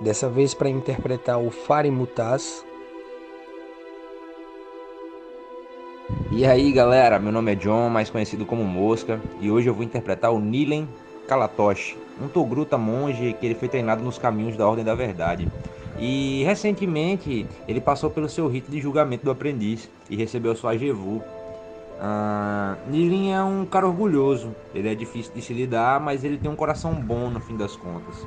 dessa vez para interpretar o Fari Mutaz. E aí galera, meu nome é John, mais conhecido como Mosca, e hoje eu vou interpretar o Nilen Kalatoshi, um Togruta monge que ele foi treinado nos caminhos da Ordem da Verdade. E recentemente ele passou pelo seu rito de julgamento do aprendiz e recebeu sua Jevu. Ah, Nilin é um cara orgulhoso, ele é difícil de se lidar, mas ele tem um coração bom no fim das contas.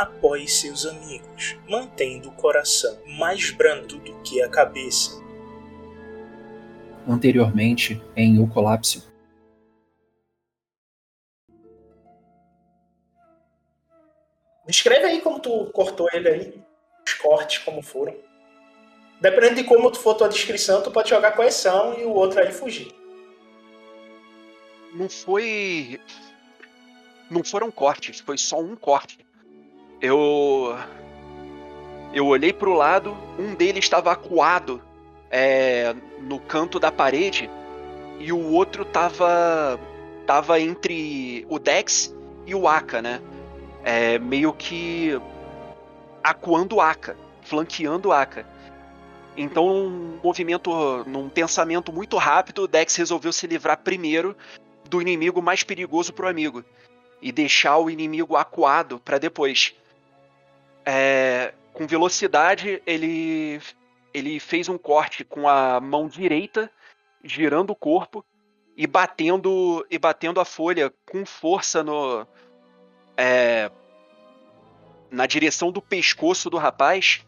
Apoie seus amigos, mantendo o coração mais brando do que a cabeça. Anteriormente, em O Colapso. Descreve aí como tu cortou ele aí, os cortes como foram. Dependendo de como for tua descrição, tu pode jogar coerção e o outro aí fugir. Não foi. Não foram cortes, foi só um corte eu eu olhei para o lado, um deles estava acuado é, no canto da parede e o outro tava tava entre o Dex e o Aka, né? É, meio que acuando o Aka, flanqueando o Aka. Então, num movimento, num pensamento muito rápido, o Dex resolveu se livrar primeiro do inimigo mais perigoso pro amigo e deixar o inimigo acuado para depois. É, com velocidade, ele, ele fez um corte com a mão direita, girando o corpo e batendo e batendo a folha com força no é, na direção do pescoço do rapaz,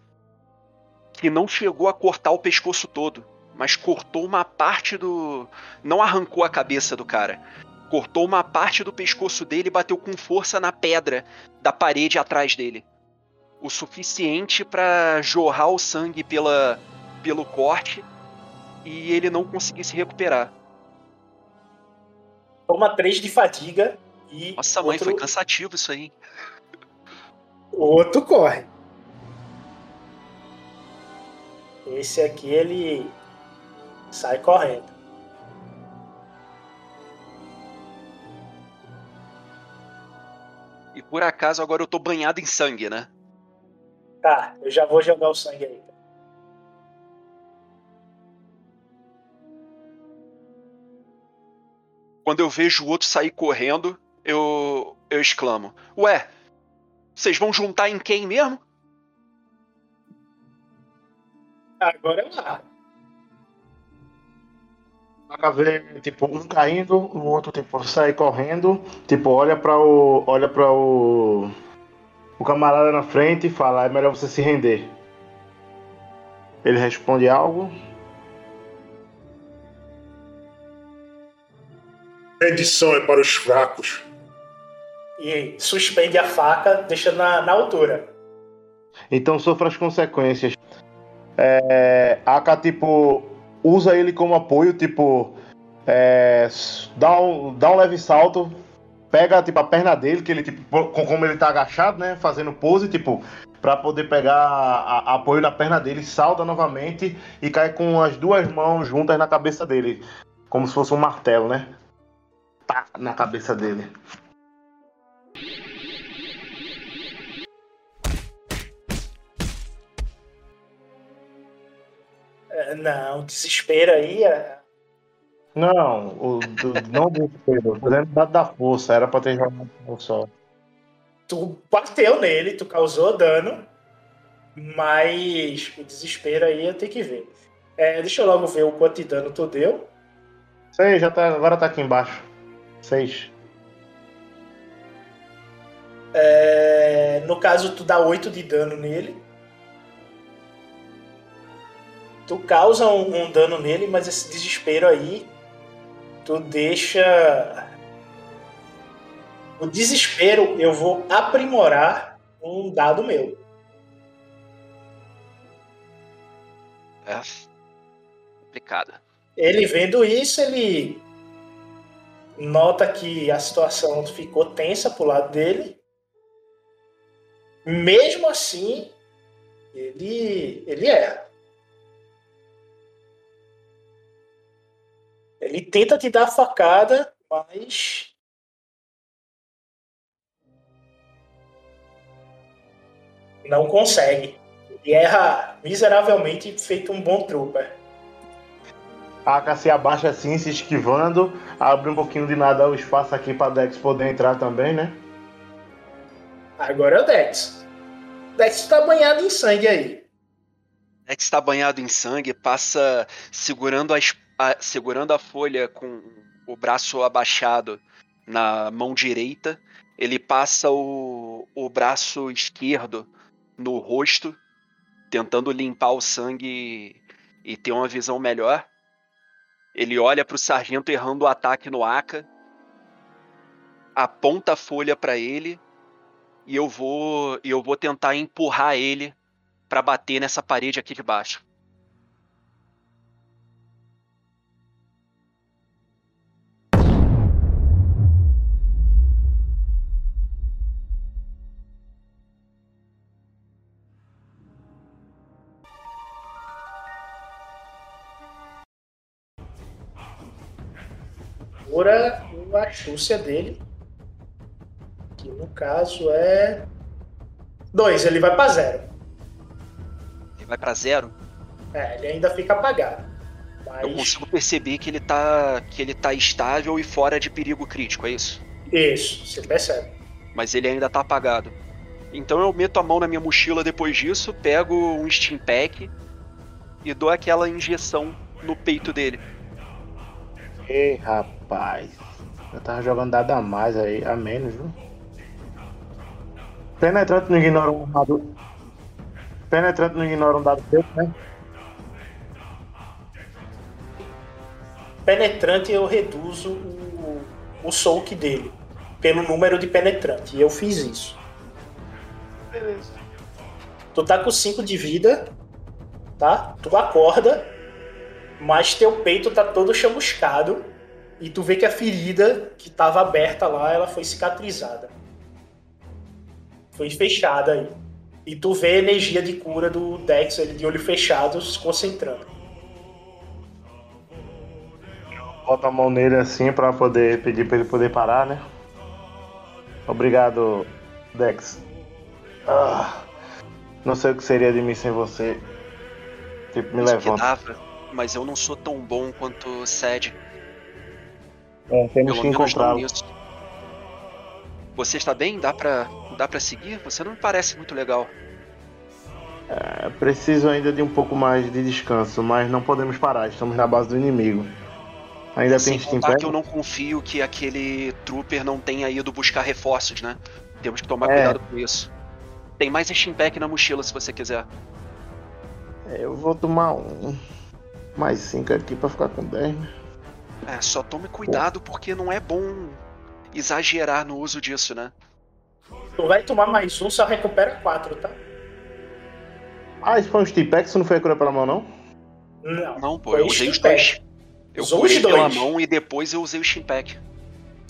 que não chegou a cortar o pescoço todo, mas cortou uma parte do, não arrancou a cabeça do cara, cortou uma parte do pescoço dele e bateu com força na pedra da parede atrás dele o suficiente para jorrar o sangue pela, pelo corte e ele não conseguir se recuperar. Toma 3 de fadiga e. Nossa, outro... mãe, foi cansativo isso aí. O outro corre. Esse aqui ele sai correndo. E por acaso agora eu tô banhado em sangue, né? Tá, eu já vou jogar o sangue aí. Quando eu vejo o outro sair correndo, eu, eu exclamo: Ué, vocês vão juntar em quem mesmo? Agora é lá. Dá ver, tipo, um caindo, o outro, tipo, sai correndo, tipo, olha para o. olha para o o camarada na frente fala: é melhor você se render. Ele responde algo. Rendição é para os fracos. E suspende a faca, deixa na, na altura. Então sofra as consequências. É, Aka, tipo, usa ele como apoio, tipo, É, dá, um, dá um leve salto, pega tipo a perna dele, que ele tipo, com- como ele tá agachado, né, fazendo pose, tipo, pra poder pegar a- a- apoio na perna dele, salta novamente e cai com as duas mãos juntas na cabeça dele, como se fosse um martelo, né? Tá na cabeça dele. É, Não, desespero aí. é- Não, o, do, não do desespero, tô dizendo da, da força, era pra ter jogado um só. Tu bateu nele, tu causou dano, mas o desespero aí eu tenho que ver. É, deixa eu logo ver o quanto de dano tu deu. Seis, já tá, agora tá aqui embaixo. Seis. É, no caso, tu dá 8 de dano nele. Tu causa um, um dano nele, mas esse desespero aí, tu deixa. O desespero eu vou aprimorar um dado meu. É. Complicado. Ele vendo isso, ele nota que a situação ficou tensa pro lado dele. Mesmo assim, ele ele erra. Ele tenta te dar a facada, mas não consegue. Ele erra miseravelmente, feito um bom trooper. A AK se abaixa assim, se esquivando, abre um pouquinho de nada o espaço aqui pra Dex poder entrar também, né? Agora é o Dex. Dex tá banhado em sangue aí. É que está banhado em sangue, passa segurando a, es- a- segurando a folha com o braço abaixado na mão direita. Ele passa o, o braço esquerdo no rosto, tentando limpar o sangue e ter uma visão melhor. Ele olha para o sargento errando o ataque no Aka, aponta a folha para ele e eu vou e eu vou tentar empurrar ele para bater nessa parede aqui de baixo. Pura a astúcia dele. Que no caso é. Dois, ele vai pra zero. Ele vai para zero. É, ele ainda fica apagado. Eu Mas. consigo perceber que ele tá que ele tá estável e fora de perigo crítico, é isso? Isso, você percebe. Mas ele ainda tá apagado. Então eu meto a mão na minha mochila depois disso, pego um Steam Pack e dou aquela injeção no peito dele. Ei, rapaz. Eu tava jogando dado a mais aí, a menos, viu? Penetrante não ignora um dado. Penetrante não ignora um dado teu, né? Penetrante eu reduzo o, o soak dele. Pelo número de penetrante. E eu fiz isso. Beleza. Tu tá com 5 de vida, tá? Tu acorda, mas teu peito tá todo chamuscado. E tu vê que a ferida que tava aberta lá, ela foi cicatrizada. Foi fechada aí. E tu vê a energia de cura do Dex, ele de olho fechado, se concentrando. Bota a mão nele assim pra poder pedir pra ele poder parar, né? Obrigado, Dex. Ah, não sei o que seria de mim sem você. Tipo, me Isso levanta. Mas eu não sou tão bom quanto o Sed. É, temos Pelo que encontrá-lo. Você está bem? Dá pra, dá pra seguir? Você não me parece muito legal. É, preciso ainda de um pouco mais de descanso, mas não podemos parar. Estamos na base do inimigo. Ainda Sem tem contar que eu não confio que aquele trooper não tenha ido buscar reforços, né? Temos que tomar É. cuidado com isso. Tem mais Steam Pack na mochila se você quiser. É, Eu vou tomar um. Mais 5 aqui pra ficar com 10, né? É, só tome cuidado porque não é bom exagerar no uso disso, né? Tu vai tomar mais um, só recupera quatro, tá? Ah, isso foi um isso não foi a cura pela mão, não? Não. Não, pô, eu usei os dois. Eu Usou curei os pela dois. mão e depois eu usei o Steampack. Se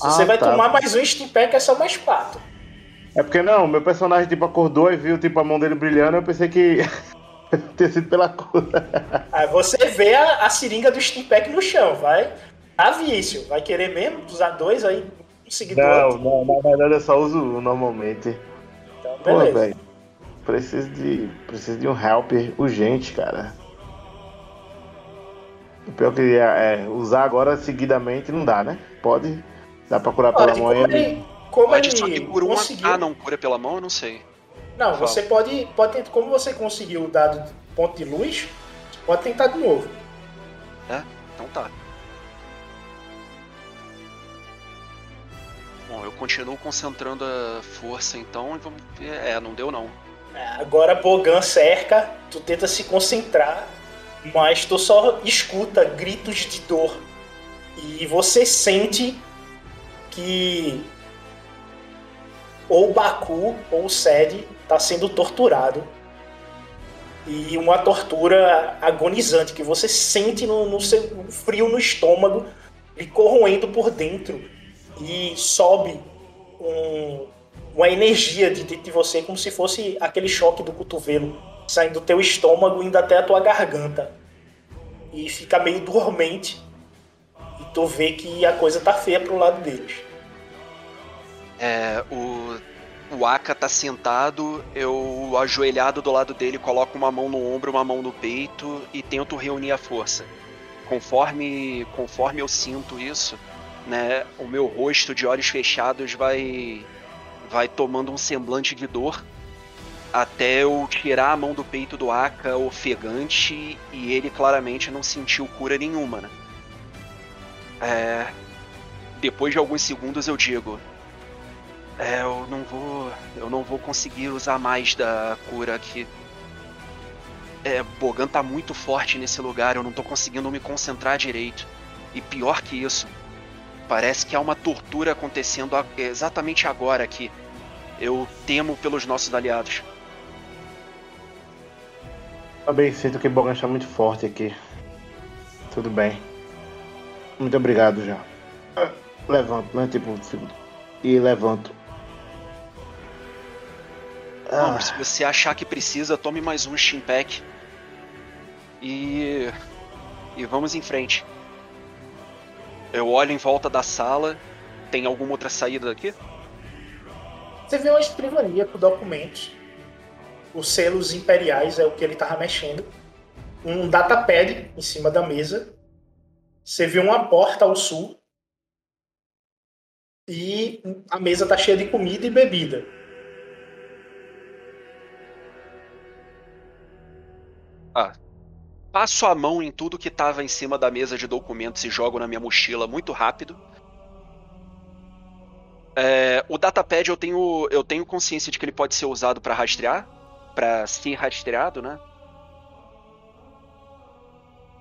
Ah, você vai tá. tomar mais um Steam Pack, é só mais quatro. É porque não, meu personagem tipo acordou e viu tipo a mão dele brilhando, eu pensei que ter sido pela cor. Aí você vê a, a seringa do Steam Pack no chão, vai. Tá vício. Vai querer mesmo usar dois aí, um Não, outro. não, na verdade eu só uso um normalmente. Então, Pô, beleza. velho. Preciso de. Preciso de um help urgente, cara. O pior que é, é, usar agora seguidamente não dá, né? Pode. Dá pra curar pela Pode, mão como ele. como Pode, só ele que por uma. Ah, não, cura pela mão, eu não sei. Não, Fala. você pode, pode tentar, como você conseguiu o dado de ponto de luz, você pode tentar de novo. Então tá. Bom, eu continuo concentrando a força então e vamos ver. É, não deu não. É, Agora Bogan cerca, tu tenta se concentrar, mas tu só escuta gritos de dor. E você sente que ou o Baku ou o Sed tá sendo torturado. E uma tortura agonizante que você sente no, no seu frio no estômago, lhe corroendo por dentro. E sobe um, uma energia de de você, como se fosse aquele choque do cotovelo saindo do teu estômago indo até a tua garganta. E fica meio dormente. E tu vê que a coisa tá feia pro lado deles. É, o, o Aka tá sentado, eu ajoelhado do lado dele, coloco uma mão no ombro, uma mão no peito e tento reunir a força. Conforme, conforme eu sinto isso, né, o meu rosto de olhos fechados vai, vai tomando um semblante de dor até eu tirar a mão do peito do Aka ofegante e ele claramente não sentiu cura nenhuma, né? É, depois de alguns segundos eu digo, é, eu não vou. Eu não vou conseguir usar mais da cura aqui. É, Bogan tá muito forte nesse lugar, eu não tô conseguindo me concentrar direito. E pior que isso, parece que há uma tortura acontecendo exatamente agora aqui. Eu temo pelos nossos aliados. Também sinto que Bogan está muito forte aqui. Tudo bem. Muito obrigado já. Levanto, né? Tipo, e levanto. Ah, se você achar que precisa, tome mais um Steam Pack. E. E vamos em frente. Eu olho em volta da sala. Tem alguma outra saída daqui? Você vê uma escrivania com documentos. Os selos imperiais é o que ele tava mexendo. Um datapad em cima da mesa. Você vê uma porta ao sul. E a mesa tá cheia de comida e bebida. Passo a mão em tudo que tava em cima da mesa de documentos e jogo na minha mochila muito rápido. É, o datapad eu tenho, eu tenho consciência de que ele pode ser usado para rastrear, para ser rastreado, né?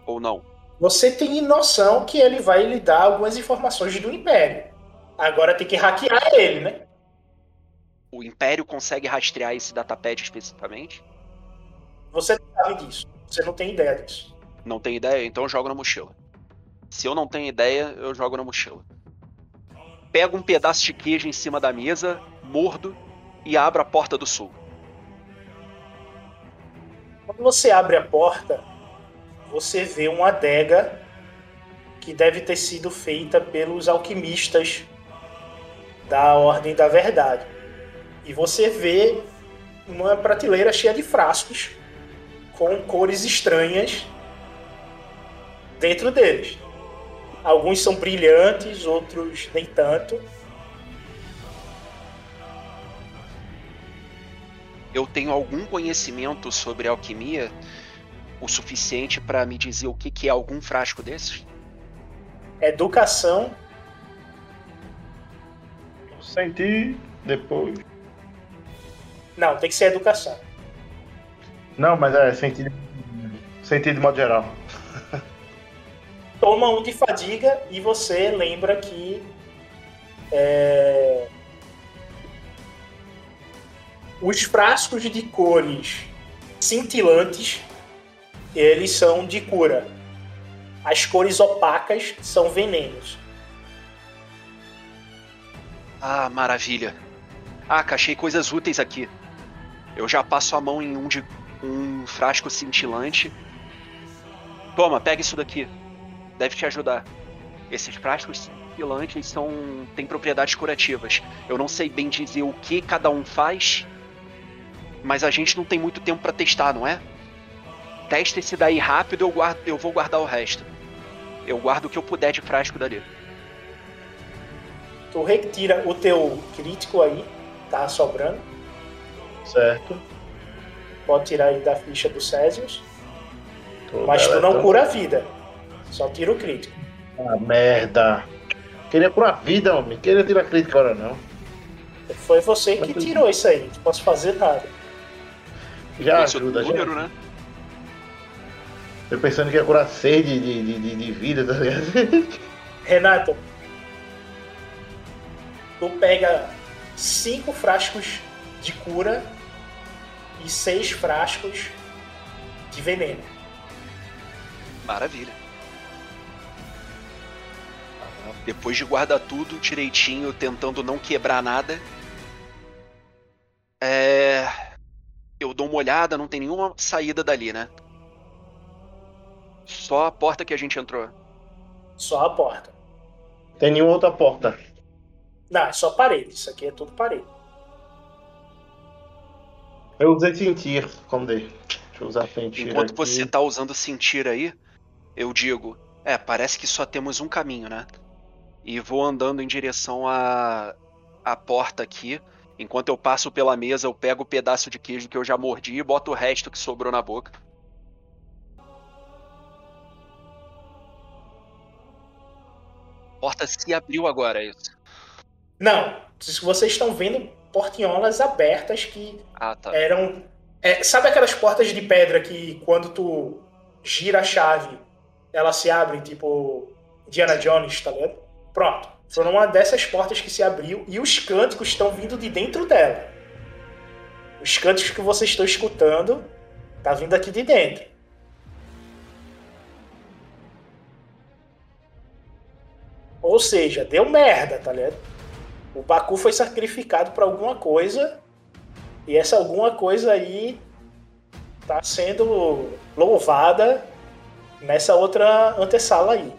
Ou não? Você tem noção que ele vai lhe dar algumas informações do Império. Agora tem que hackear ele, né? O Império consegue rastrear esse datapad especificamente? Você não sabe disso. Você não tem ideia disso. Não tenho ideia, então eu jogo na mochila. Se eu não tenho ideia, eu jogo na mochila. Pego um pedaço de queijo em cima da mesa, mordo e abro a porta do sul. Quando você abre a porta, você vê uma adega que deve ter sido feita pelos alquimistas da Ordem da Verdade. E você vê uma prateleira cheia de frascos com cores estranhas dentro deles. Alguns são brilhantes, outros nem tanto. Eu tenho algum conhecimento sobre alquimia o suficiente para me dizer o que, que é algum frasco desses? Educação, senti depois. não, tem que ser educação. Não, mas é sentido. Sentido de modo geral. toma um de fadiga e você lembra que é, os frascos de cores cintilantes eles são de cura. as cores opacas são venenos. Ah, maravilha. Ah, achei coisas úteis aqui. Eu já passo a mão em um de um frasco cintilante. Toma, pega isso daqui. Deve te ajudar. Esses frascos cintilantes são têm propriedades curativas. Eu não sei bem dizer o que cada um faz, mas a gente não tem muito tempo para testar, não é? Testa esse daí rápido, eu guardo, eu vou guardar o resto. Eu guardo o que eu puder de frasco dali. Tu retira o teu crítico aí, tá sobrando. Certo. Pode tirar aí da ficha do Césius. Tô Mas tu não deletando. cura a vida. Só tira o crítico. Ah, merda. Queria curar a vida, homem. Queria tirar crítica agora, não. Foi você que tirou isso aí. Não posso fazer nada. Já Esse ajuda, outro já. número, né? Eu pensando que ia curar sede de, de, de, de vida, tá ligado? Renato, tu pega cinco frascos de cura e seis frascos de veneno. Maravilha. Depois de guardar tudo direitinho, tentando não quebrar nada. É. Eu dou uma olhada, não tem nenhuma saída dali, né? Só a porta que a gente entrou. Só a porta. Tem nenhuma outra porta. Não, é só parede. Isso aqui é tudo parede. Eu usei sentir, como dei. Deixa eu usar sentir. Enquanto aqui. você tá usando sentir aí, eu digo: É, parece que só temos um caminho, né? E vou andando em direção à, à porta aqui. Enquanto eu passo pela mesa, eu pego o pedaço de queijo que eu já mordi e boto o resto que sobrou na boca. A porta se abriu agora, é isso. Não, se vocês estão vendo portinholas abertas que Ah, tá. eram. é, sabe aquelas portas de pedra que quando tu gira a chave, elas se abrem, tipo Indiana Jones, tá ligado? Pronto. Foi uma dessas portas que se abriu e os cânticos estão vindo de dentro dela. Os cânticos que vocês estão escutando tá vindo aqui de dentro. Ou seja, deu merda, tá ligado? O Baku foi sacrificado para alguma coisa e essa alguma coisa aí tá sendo louvada nessa outra antessala aí.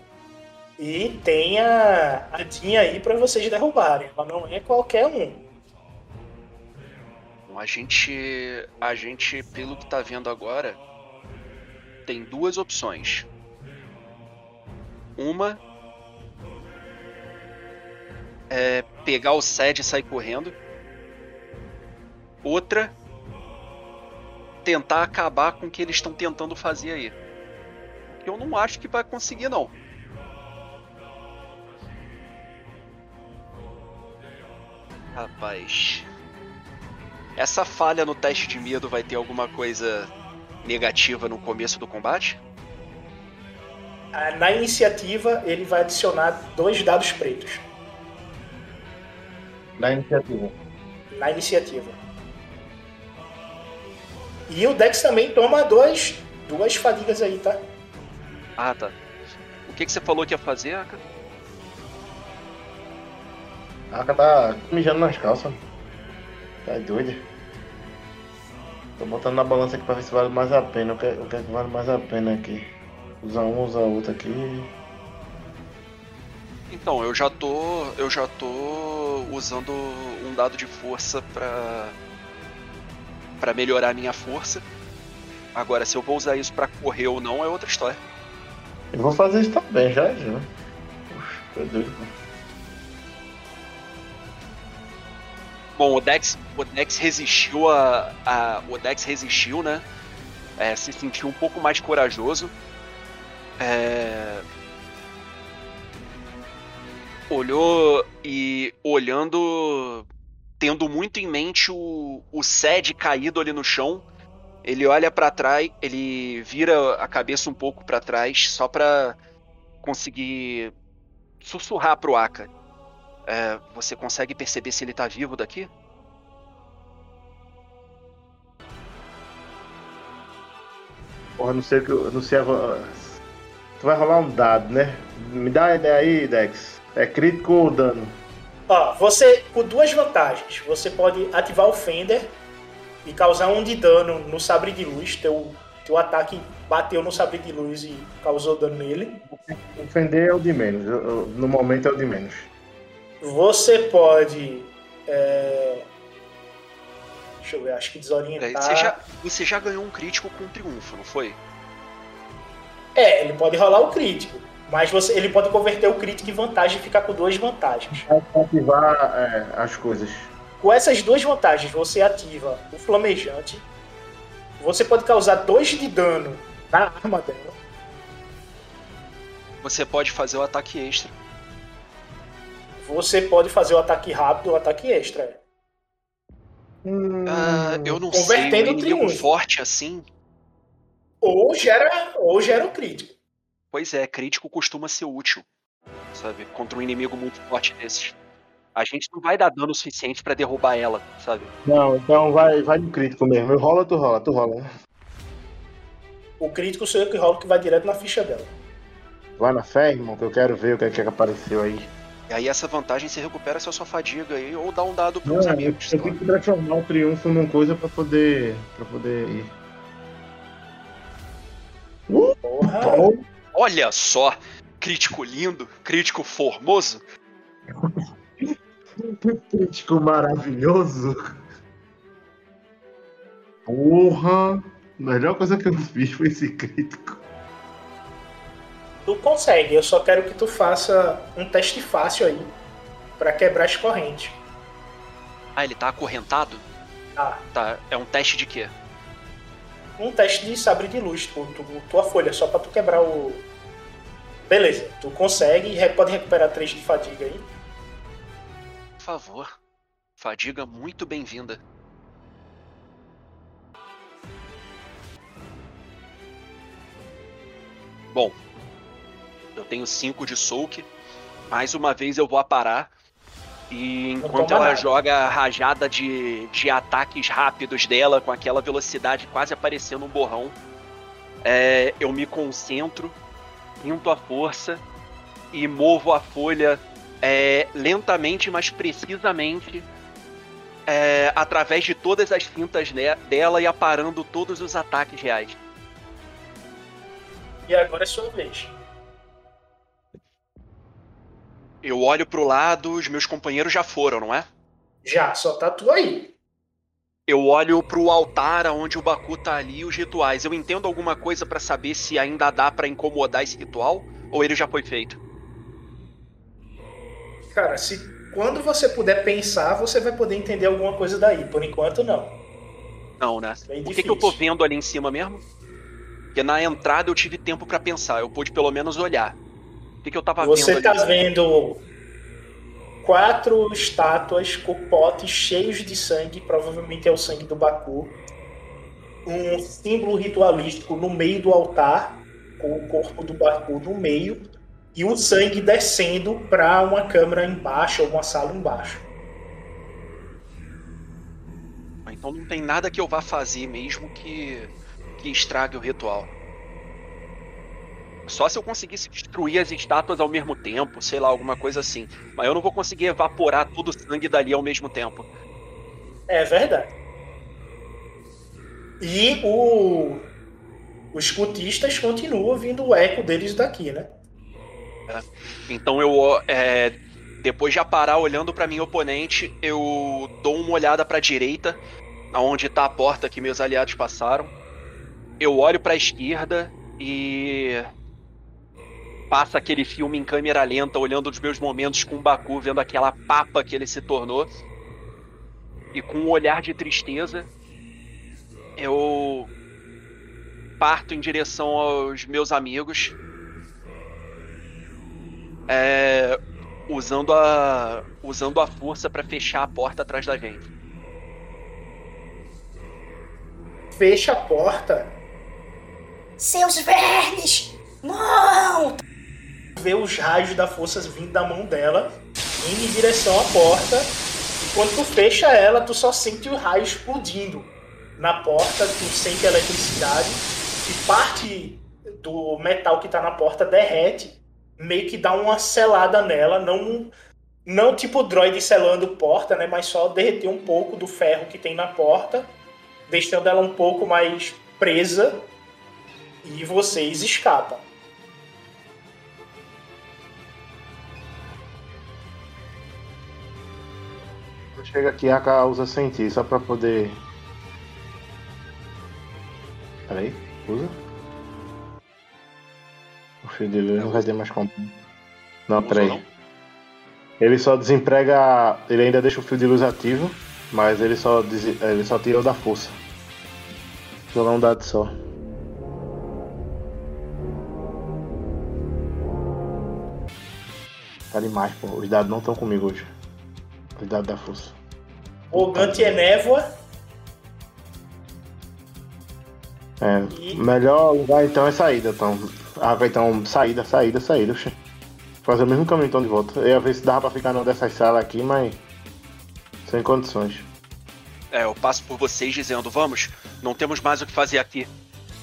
E tem a, a Dinha aí para vocês derrubarem. Ela não é qualquer um. A gente, a gente, pelo que tá vendo agora, tem duas opções. Uma é pegar o Sed e sair correndo. Outra, tentar acabar com o que eles estão tentando fazer aí. Eu não acho que vai conseguir, não. Rapaz. Essa falha no teste de medo vai ter alguma coisa negativa no começo do combate? Ah, Na iniciativa, ele vai adicionar dois dados pretos. Na iniciativa. Na iniciativa. E o Dex também toma dois, duas fadigas aí, tá? Ah, tá. O que, que você falou que ia fazer, Aka? A Aka tá mijando nas calças. Tá doida. Tô botando na balança aqui pra ver se vale mais a pena. O que, o que é que vale mais a pena aqui? Usa um, usa outro aqui. Então, eu já tô. Eu já tô usando um dado de força pra. pra melhorar a minha força. Agora, se eu vou usar isso pra correr ou não é outra história. Eu vou fazer isso também, já já. Puxa, tô doido. pô. Bom, o Dex, o Dex resistiu a, a- O Dex resistiu, né? É, se sentiu um pouco mais corajoso. É, Olhou e olhando. Tendo muito em mente o, o Sed caído ali no chão. Ele olha pra trás, ele vira a cabeça um pouco pra trás, só pra conseguir sussurrar pro Aka. É, você consegue perceber se ele tá vivo daqui? Porra, não sei o que. Não sei a. Tu vai rolar um dado, né? Me dá a ideia aí, Dex. É crítico ou dano? Ó, você, com duas vantagens, você pode ativar o Fender e causar um de dano no sabre de luz. Teu, teu ataque bateu no sabre de luz e causou dano nele. Ofender é o de menos. eu- eu- no momento é o de menos. Você pode. é, Deixa eu ver, acho que desorientar. Você já, você já ganhou um crítico com triunfo, não foi? É, ele pode rolar o crítico. Mas você, ele pode converter o crítico em vantagem e ficar com duas vantagens. Vai ativar é, as coisas. Com essas duas vantagens, você ativa o flamejante. Você pode causar dois de dano na arma dela. Você pode fazer o ataque extra. Você pode fazer o ataque rápido, o ataque extra. é. Ah, eu não Convertendo sei, um inimigo triunfo. forte assim. Ou gera, ou gera o crítico. Pois é, crítico costuma ser útil, sabe? Contra um inimigo muito forte desses. A gente não vai dar dano suficiente pra derrubar ela, sabe? Não, então vai, vai no crítico mesmo. Eu rola, tu rola, tu rola. O crítico sou eu que rolo que vai direto na ficha dela. Vai na fé, irmão, que eu quero ver o que é que apareceu aí. E aí essa vantagem você recupera essa sua fadiga aí, ou dá um dado Não, pros eu, eu amigos. sei lá. tenho que transformar o triunfo numa coisa pra poder. pra poder ir. Porra. Olha só! Crítico lindo, crítico formoso. crítico maravilhoso. Porra! A melhor coisa que eu fiz foi esse crítico. Tu consegue, eu só quero que tu faça um teste fácil aí. Pra quebrar as correntes. Ah, ele tá acorrentado? Tá. Tá, é um teste de quê? Um teste de sabre de luz, tu, tu- tua folha, só pra tu quebrar o. Beleza, tu consegue e pode recuperar 3 de fadiga aí. Por favor. Fadiga muito bem-vinda. Bom, eu tenho 5 de soak. Mais uma vez eu vou aparar. E enquanto ela nada. joga a rajada de, de ataques rápidos dela, com aquela velocidade quase aparecendo um borrão, é, eu me concentro, sinto a força e movo a folha é, lentamente, mas precisamente, é, através de todas as cintas ne- dela e aparando todos os ataques reais. E agora é sua vez. Eu olho pro lado, os meus companheiros já foram, não é? Já, só tá tu aí. Eu olho pro altar onde o Baku tá ali e os rituais. Eu entendo alguma coisa pra saber se ainda dá pra incomodar esse ritual ou ele já foi feito. Cara, se quando você puder pensar, você vai poder entender alguma coisa daí. Por enquanto, não. Não, né? Bem O que, que eu tô vendo ali em cima mesmo? Porque na entrada eu tive tempo pra pensar, eu pude pelo menos olhar. O que, que eu tava Você vendo tá ali? vendo quatro estátuas com potes cheios de sangue, provavelmente é o sangue do Baku. Um símbolo ritualístico no meio do altar, com o corpo do Baku no meio, e o sangue descendo para uma câmara embaixo, ou uma sala embaixo. Então não tem nada que eu vá fazer mesmo que, que estrague o ritual. Só se eu conseguisse destruir as estátuas ao mesmo tempo, sei lá, alguma coisa assim. Mas eu não vou conseguir evaporar todo o sangue dali ao mesmo tempo. É verdade. E o, os cultistas continuam ouvindo o eco deles daqui, né? Então eu, é, depois de parar olhando pra minha oponente, eu dou uma olhada pra direita, aonde tá a porta que meus aliados passaram. Eu olho pra esquerda e passa aquele filme em câmera lenta, olhando os meus momentos com o Baku, vendo aquela papa que ele se tornou. E com um olhar de tristeza, eu parto em direção aos meus amigos é, usando a usando a força pra fechar a porta atrás da gente. Fecha a porta, Seus vermes! Não! Vê os raios da força vindo da mão dela, indo em direção à porta. E quando tu fecha ela, tu só sente o raio explodindo na porta, tu sente a eletricidade e parte do metal que tá na porta derrete, meio que dá uma selada nela, não não tipo droid selando porta, né, mas só derreter um pouco do ferro que tem na porta, deixando ela um pouco mais presa e vocês escapam. Chega aqui, a Aka usa sentir, só pra poder. Peraí, usa. O filho dele não vai ter mais como. Não, Usou, peraí. não? Ele só desemprega. Ele ainda deixa o fio de luz ativo, mas ele só, des- ele só tira o da força. Jogar um dado só. Tá demais, pô. Os dados não estão comigo hoje. Os dados da força. O Gante é névoa É, E- melhor lugar então é saída, então. Ah, vai, então, saída, saída, saída. Fazer o mesmo caminho então de volta. Eu ia ver se dava pra ficar numa dessas salas aqui, mas. Sem condições. É, eu passo por vocês dizendo, vamos, não temos mais o que fazer aqui.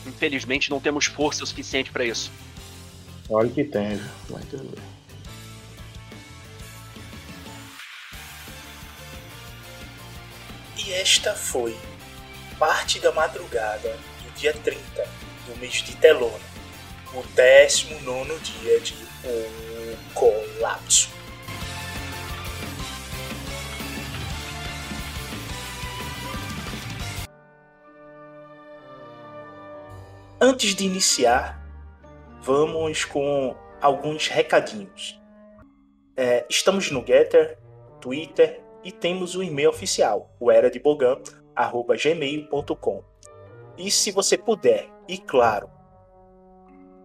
Infelizmente não temos força o suficiente pra isso. Olha que tem, viu? Mas tudo bem. E esta foi parte da madrugada do dia 30 do mês de Telona, o 19 dia de O Colapso. Antes de iniciar, vamos com alguns recadinhos. É, estamos no Getter, Twitter e temos o e-mail oficial, o era de gmail.com. E se você puder, e claro,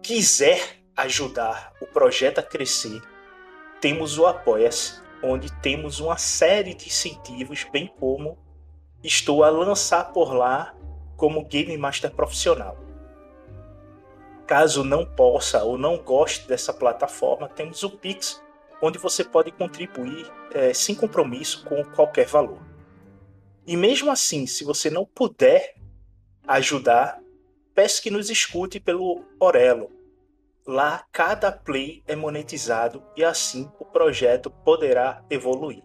quiser ajudar o projeto a crescer, temos o Apoia-se, onde temos uma série de incentivos, bem como estou a lançar por lá como Game Master profissional. Caso não possa ou não goste dessa plataforma, temos o Pix, onde você pode contribuir eh, sem compromisso com qualquer valor. E mesmo assim, se você não puder ajudar, peço que nos escute pelo Orelo. Lá, cada play é monetizado e assim o projeto poderá evoluir.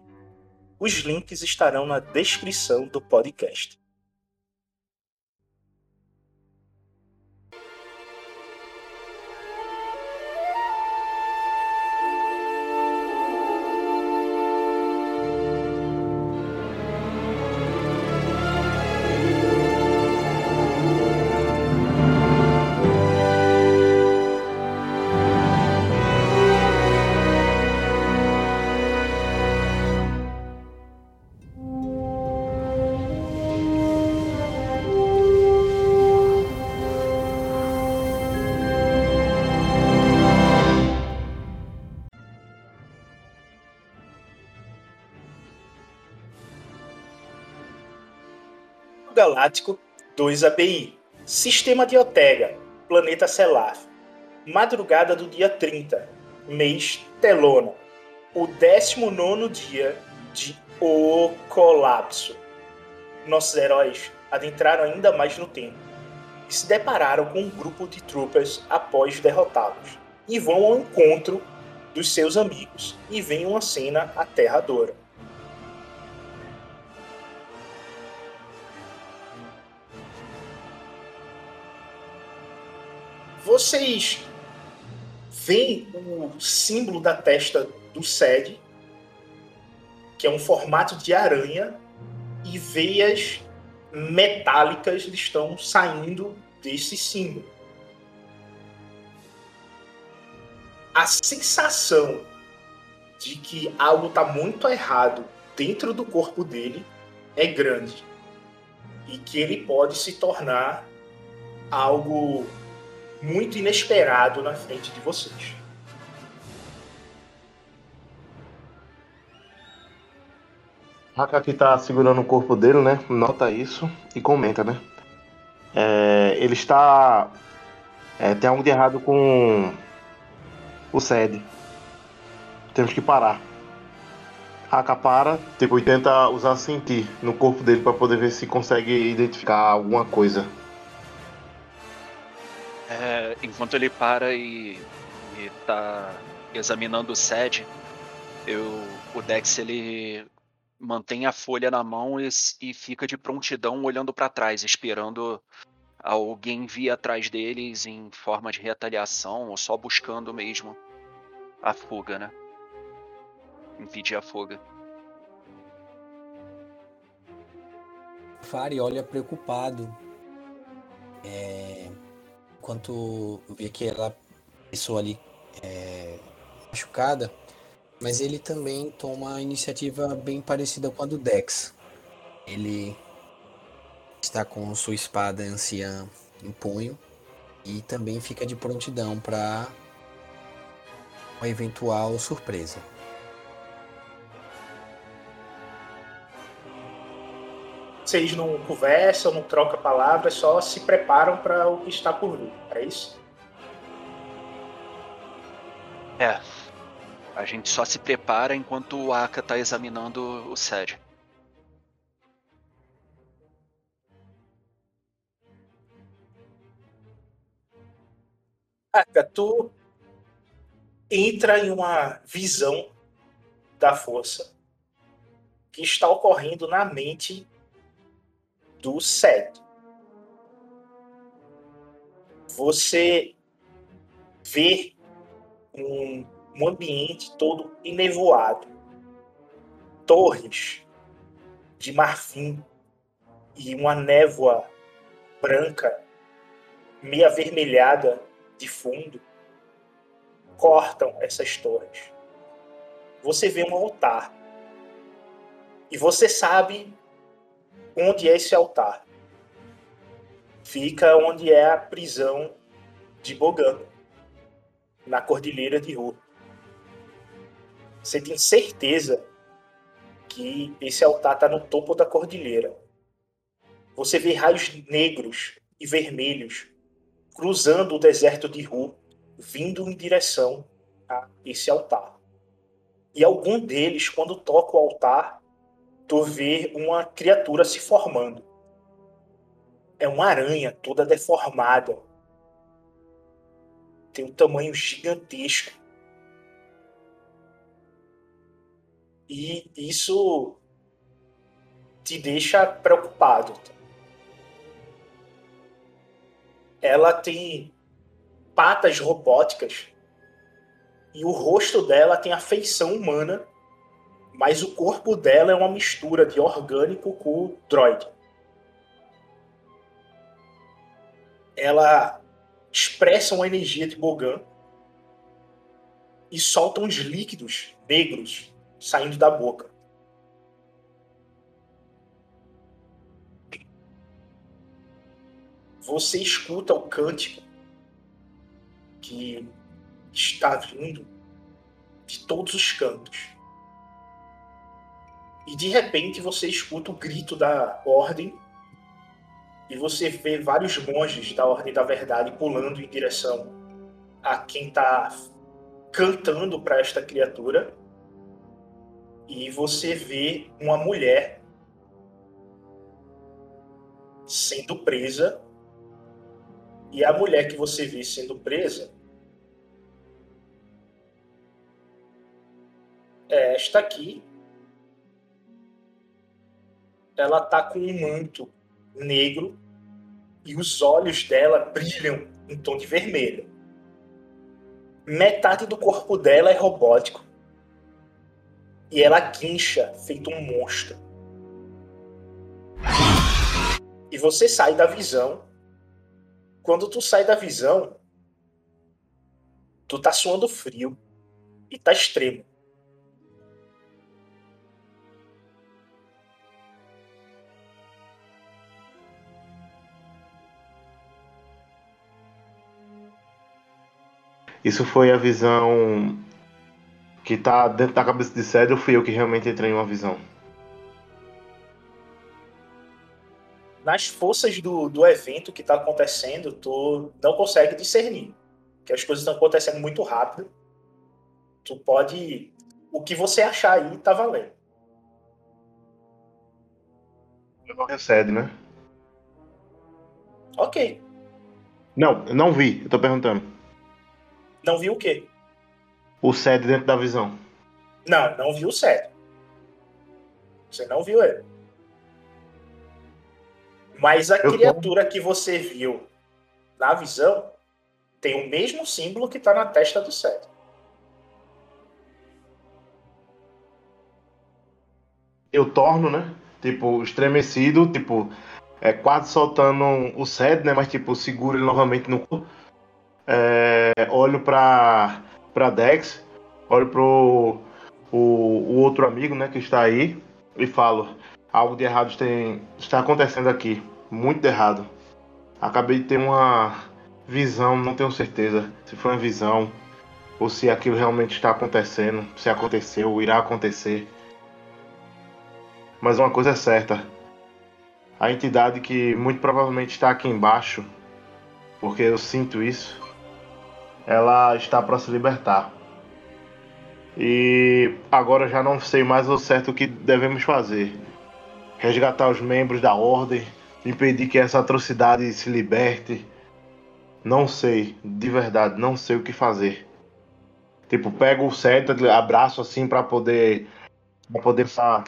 Os links estarão na descrição do podcast. Galáctico 2 ABI, Sistema de Otega, Planeta Selaf, Madrugada do dia 30, mês Telona, o 19 dia de O Colapso. Nossos heróis adentraram ainda mais no tempo e se depararam com um grupo de troopers após derrotá-los e vão ao encontro dos seus amigos e vem uma cena aterradora. Vocês veem o símbolo da testa do Sed, que é um formato de aranha, e veias metálicas estão saindo desse símbolo. A sensação de que algo está muito errado dentro do corpo dele é grande e que ele pode se tornar algo muito inesperado na frente de vocês. Haka aqui tá segurando o corpo dele, né? Nota isso e comenta, né? É, ele está. é, tem algo de errado com o SED. Temos que parar. Haka para, tipo, e tenta usar sentir no corpo dele para poder ver se consegue identificar alguma coisa. É, enquanto ele para e, e tá examinando o SED, eu, o Dex ele mantém a folha na mão e, e fica de prontidão olhando para trás, esperando alguém vir atrás deles em forma de retaliação ou só buscando mesmo a fuga, né? Impedir a fuga. Fari olha preocupado. É, enquanto vê que ela pessoa ali é, machucada, mas ele também toma a iniciativa bem parecida com a do Dex. Ele está com sua espada anciã em punho e também fica de prontidão para uma eventual surpresa. Vocês não conversam, não trocam palavras, só se preparam para o que está por vir. É isso? É. A gente só se prepara enquanto o Aka tá examinando o SED. Aka, tu entra em uma visão da força que está ocorrendo na mente do SED. Você vê um um ambiente todo enevoado. Torres de marfim e uma névoa branca, meio avermelhada de fundo, cortam essas torres. Você vê um altar. E você sabe onde é esse altar. Fica onde é a prisão de Bogan, na Cordilheira de Ru você tem certeza que esse altar está no topo da cordilheira. Você vê raios negros e vermelhos cruzando o deserto de Ru, vindo em direção a esse altar. E algum deles, quando toca o altar, tu vê uma criatura se formando. É uma aranha toda deformada. Tem um tamanho gigantesco E isso te deixa preocupado. Ela tem patas robóticas e o rosto dela tem a feição humana, mas o corpo dela é uma mistura de orgânico com droid. Ela expressa uma energia de Bogan e solta uns líquidos negros saindo da boca. Você escuta o cântico que está vindo de todos os cantos. E de repente você escuta o grito da ordem e você vê vários monges da Ordem da Verdade pulando em direção a quem está cantando para esta criatura e você vê uma mulher sendo presa e a mulher que você vê sendo presa é esta aqui. Ela tá com um manto negro e os olhos dela brilham em tom de vermelho. Metade do corpo dela é robótico e ela guincha feito um monstro. E você sai da visão. Quando tu sai da visão, tu tá suando frio e tá extremo. Isso foi a visão que tá dentro da cabeça de Cedro fui eu que realmente entrei em uma visão. Nas forças do, do evento que tá acontecendo, tu não consegue discernir. Que as coisas estão acontecendo muito rápido. Tu pode. O que você achar aí tá valendo. Eu não recebe, né? Ok. Não, eu não vi, eu tô perguntando. Não viu o quê? O Sed dentro da visão. Não, não viu o Sed. Você não viu ele. Mas a Eu tô- criatura que você viu na visão tem o mesmo símbolo que tá na testa do Sed. Eu torno, né? Tipo, estremecido, tipo, é, quase soltando o Sed, né? Mas, tipo, seguro ele novamente no corpo. É, olho pra, pra Dex, olho pro o, o outro amigo, né? Que está aí e falo: algo de errado tem, está acontecendo aqui. Muito de errado. Acabei de ter uma visão, não tenho certeza se foi uma visão ou se aquilo realmente está acontecendo, se aconteceu irá acontecer. Mas uma coisa é certa: a entidade que muito provavelmente está aqui embaixo, porque eu sinto isso, ela está para se libertar. E agora já não sei mais ao certo o que devemos fazer. Resgatar os membros da ordem, impedir que essa atrocidade se liberte. Não sei, de verdade, não sei o que fazer. Tipo, pego o cetro, abraço assim para poder para poder passar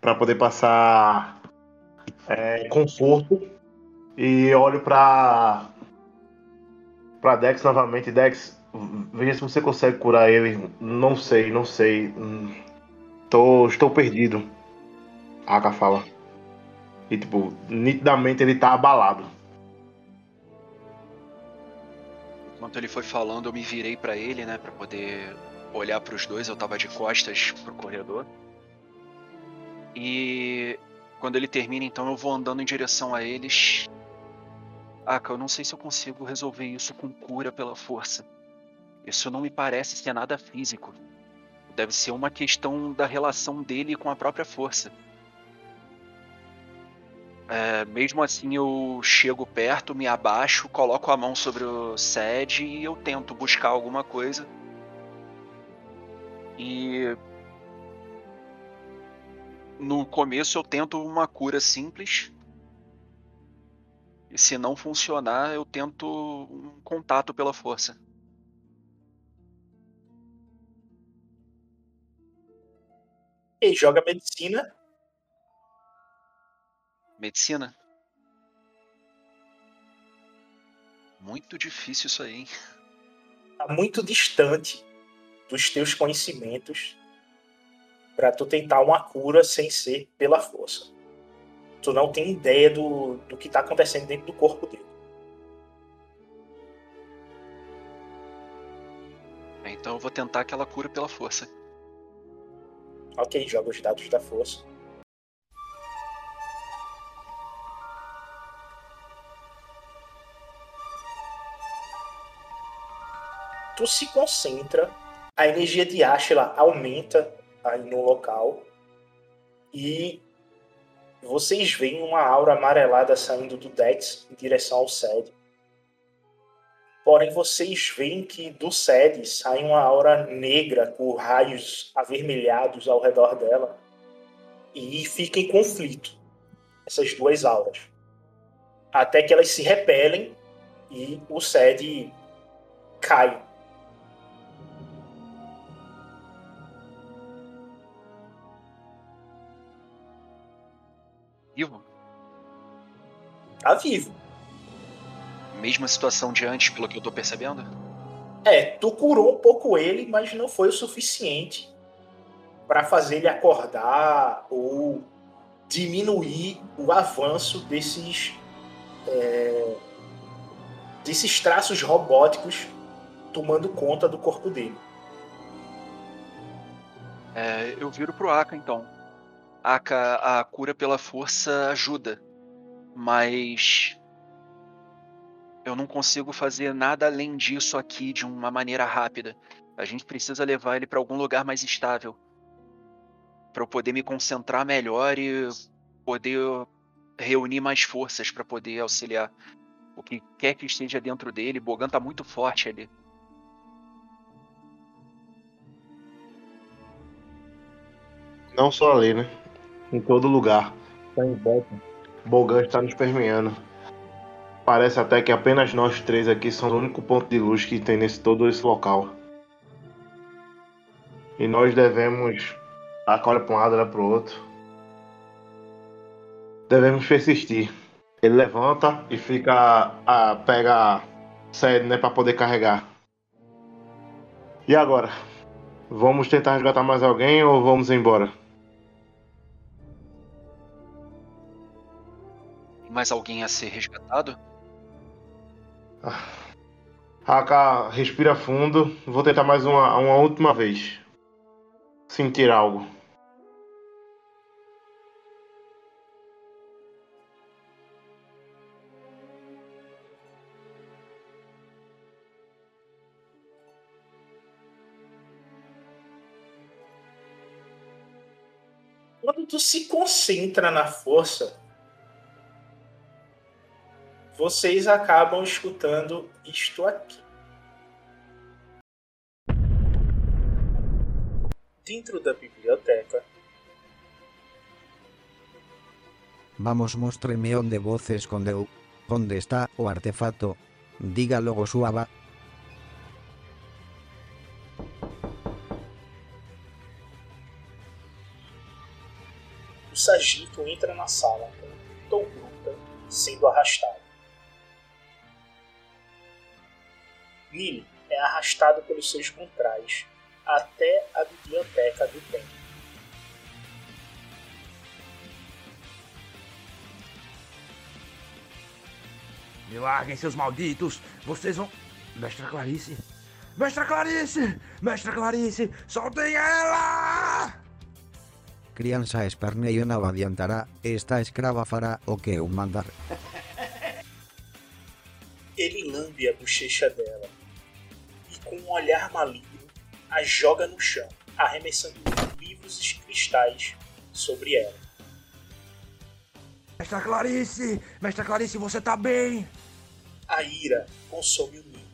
para poder passar é, conforto e olho para para Dex novamente, Dex, veja se você consegue curar ele. Não sei, não sei. Tô, estou perdido. A Aka fala. E tipo, nitidamente ele tá abalado. Enquanto ele foi falando, eu me virei pra ele, né, Pra poder olhar pros dois. Eu tava de costas pro corredor. E quando ele termina, então eu vou andando em direção a eles. Aka, eu não sei se eu consigo resolver isso com cura pela força. Isso não me parece ser nada físico. Deve ser uma questão da relação dele com a própria força. É, mesmo assim, eu chego perto, me abaixo, coloco a mão sobre o Sed e eu tento buscar alguma coisa. E no começo eu tento uma cura simples. E se não funcionar, eu tento um contato pela força. E joga medicina. Medicina? Muito difícil isso aí, hein? Tá muito distante dos teus conhecimentos para tu tentar uma cura sem ser pela força. Tu não tem ideia do, do que tá acontecendo dentro do corpo dele. Então eu vou tentar aquela cura pela força. Ok, joga os dados da força. Tu se concentra, a energia de Ashla aumenta aí no local e vocês veem uma aura amarelada saindo do Dex em direção ao Sed. Porém, vocês veem que do Sed sai uma aura negra com raios avermelhados ao redor dela e fica em conflito essas duas auras. Até que elas se repelem e o Sed cai. Tá vivo. Mesma situação de antes, pelo que eu tô percebendo? É, tu curou um pouco ele, mas não foi o suficiente para fazer ele acordar ou diminuir o avanço desses é, desses traços robóticos tomando conta do corpo dele. É, eu viro pro Aka então. Aka, a cura pela força ajuda, mas eu não consigo fazer nada além disso aqui de uma maneira rápida. A gente precisa levar ele para algum lugar mais estável. Para eu poder me concentrar melhor e poder reunir mais forças para poder auxiliar o que quer que esteja dentro dele. Bogan tá muito forte ali. Não só ali, né? Em todo lugar. Tá em volta. Bogan está nos permeando. Parece até que apenas nós três aqui somos o único ponto de luz que tem nesse todo esse local. E nós devemos. A olha para um lado, olha para o outro. Devemos persistir. Ele levanta e fica. A, pega sério, né? Para poder carregar. E agora? Vamos tentar resgatar mais alguém ou vamos embora? Mais alguém a ser resgatado? Haka, respira fundo. Vou tentar mais uma, uma última vez. Sentir algo. Quando tu se concentra na força, vocês acabam escutando isto aqui. Dentro da biblioteca, Vamos, mostreme onde voz escondeu. Onde está o artefato? Diga logo suava. o sargento entra na sala com Tom Gruta sendo arrastado. Nili é arrastado pelos seus contras até a biblioteca do templo. Me larguem, seus malditos! Vocês vão. Mestra Clarice! Mestra Clarice! Mestra Clarice! Soltem ela! Criança esperneio não adiantará. Esta escrava fará o que eu mandar. Ele lambe a bochecha dela com um olhar maligno, a joga no chão, arremessando livros e cristais sobre ela. Mestra Clarice! Mestra Clarice, você tá bem? A ira consome o Nilo.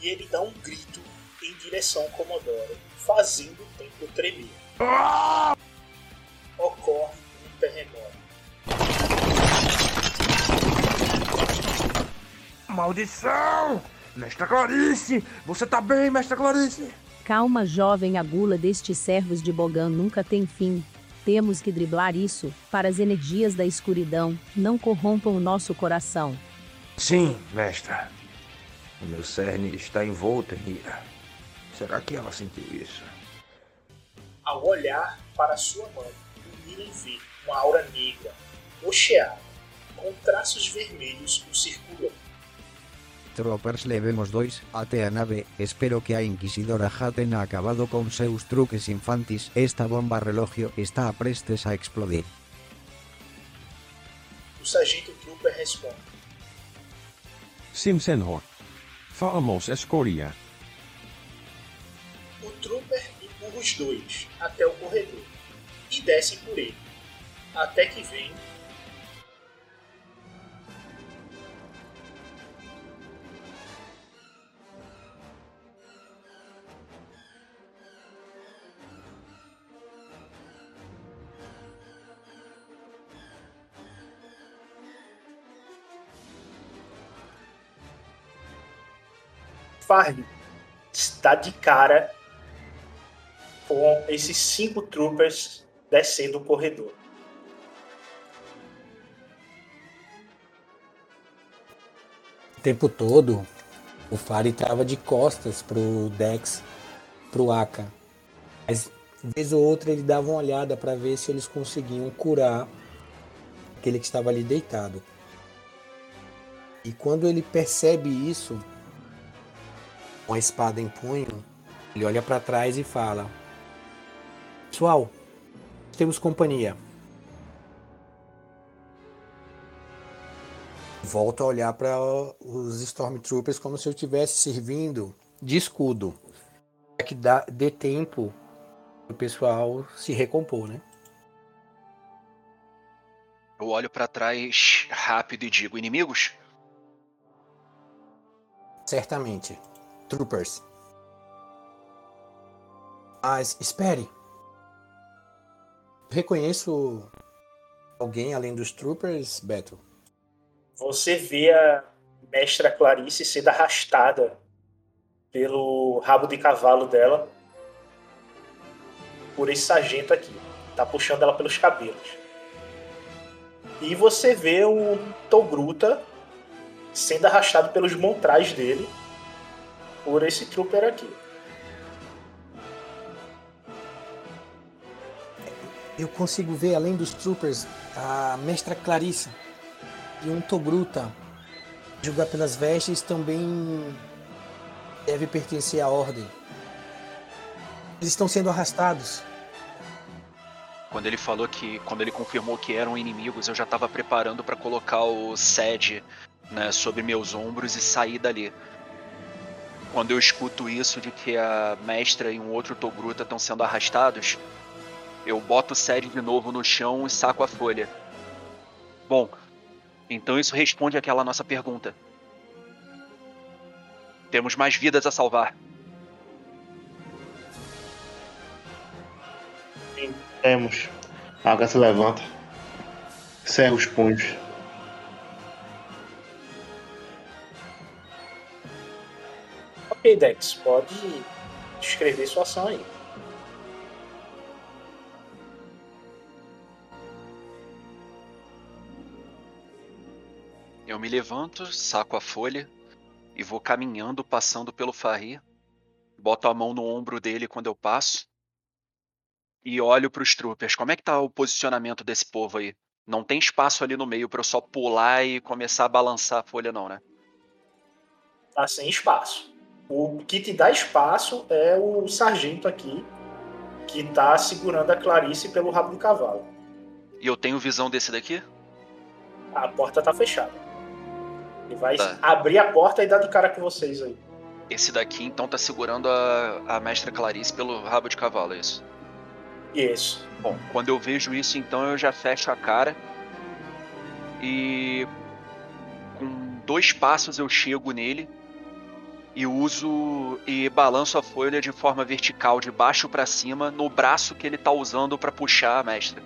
E ele dá um grito em direção ao Comodoro, fazendo o templo tremer. Ocorre um terremoto. Maldição! Mestra Clarice! Você tá bem, Mestra Clarice? Calma, jovem, a gula destes servos de Bogan nunca tem fim. Temos que driblar isso, para as energias da escuridão não corrompam o nosso coração. Sim, mestra. O meu cerne está envolto em ira. Será que ela sentiu isso? Ao olhar para sua mão, o Nilen vê uma aura negra, rocheada, com traços vermelhos o circulando. Troopers levemos 2 até a nave. Espero que a Inquisidora já tenha acabado con seus truques infantis. Esta bomba relógio está prestes a explodir. O sargento Trooper responde. Sim, senhor. Vamos escolher. O Trooper empurra os dois até o corredor e descem por ele, até que vem Farley está de cara com esses cinco troopers descendo o corredor. O tempo todo, o Fari tava de costas pro Dex, pro Aka. Mas, vez ou outra, ele dava uma olhada para ver se eles conseguiam curar aquele que estava ali deitado. E quando ele percebe isso, com a espada em punho, ele olha para trás e fala: Pessoal, temos companhia. Volto a olhar para os Stormtroopers como se eu estivesse servindo de escudo. Para que dá, dê tempo o pessoal se recompor, né? Eu olho pra trás rápido e digo: inimigos? Certamente. Troopers. Mas espere. Reconheço alguém além dos Troopers, Beto? Você vê a mestra Clarice sendo arrastada pelo rabo de cavalo dela por esse sargento aqui. Tá puxando ela pelos cabelos. E você vê o Togruta sendo arrastado pelos montrais dele por esse trooper aqui. Eu consigo ver, além dos troopers, a mestra Clarissa e um Togruta julgar pelas vestes também deve pertencer à ordem. Eles estão sendo arrastados. Quando ele falou que. Quando ele confirmou que eram inimigos, eu já estava preparando para colocar o SED né, sobre meus ombros e sair dali. Quando eu escuto isso de que a mestra e um outro Togruta estão sendo arrastados, eu boto o SED de novo no chão e saco a folha. Bom, então isso responde àquela nossa pergunta. Temos mais vidas a salvar. Sim, temos. A água se levanta. Cerra os punhos. Ok, Dex, pode descrever sua ação aí. Eu me levanto, saco a folha e vou caminhando, passando pelo Farri. Boto a mão no ombro dele quando eu passo. E olho para os troopers. Como é que tá o posicionamento desse povo aí? Não tem espaço ali no meio para eu só pular e começar a balançar a folha, não, né? Tá sem espaço. O que te dá espaço é o sargento aqui, que tá segurando a Clarice pelo rabo do cavalo. E eu tenho visão desse daqui? A porta tá fechada. Ele vai Tá. abrir a porta e dar de cara com vocês aí. Esse daqui então tá segurando a, a mestra Clarice pelo rabo de cavalo, é isso? Isso. Bom, quando eu vejo isso, então eu já fecho a cara e com dois passos eu chego nele e uso e balanço a folha de forma vertical de baixo pra cima no braço que ele tá usando pra puxar a mestra.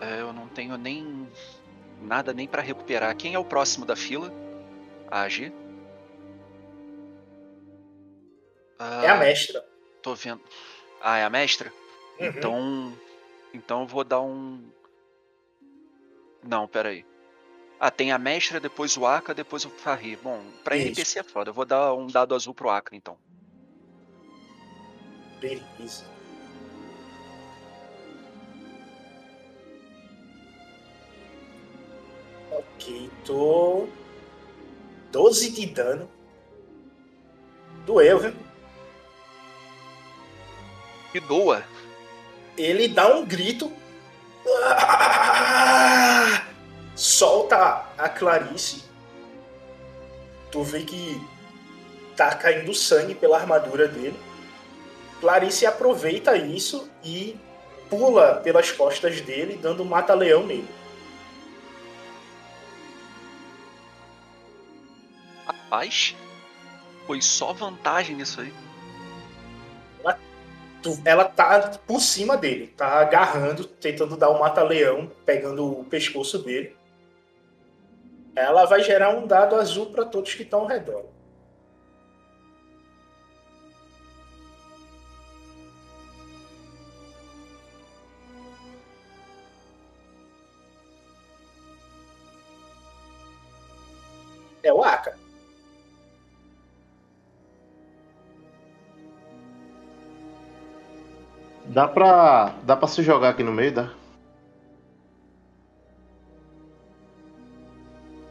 É, eu não tenho nem nada nem pra recuperar. Quem é o próximo da fila? A agir? É a mestra. Tô vendo. Ah, é a mestra? Uhum. Então. Então eu vou dar um. Não, peraí. Ah, tem a mestra, depois o Aka, depois o Farri. Bom, pra Isso. NPC é foda. Eu vou dar um dado azul pro Aka, então. Beleza. Ok, tô. 12 de dano. Doeu, viu? E doa. Ele dá um grito. Ah! Solta a Clarice. Tu vê que tá caindo sangue pela armadura dele. Clarice aproveita isso e pula pelas costas dele, dando um mata-leão nele. Rapaz, foi só vantagem nisso aí. Ela tá por cima dele, tá agarrando, tentando dar um mata-leão, pegando o pescoço dele. Ela vai gerar um dado azul para todos que estão ao redor. Dá pra, dá pra se jogar aqui no meio, dá?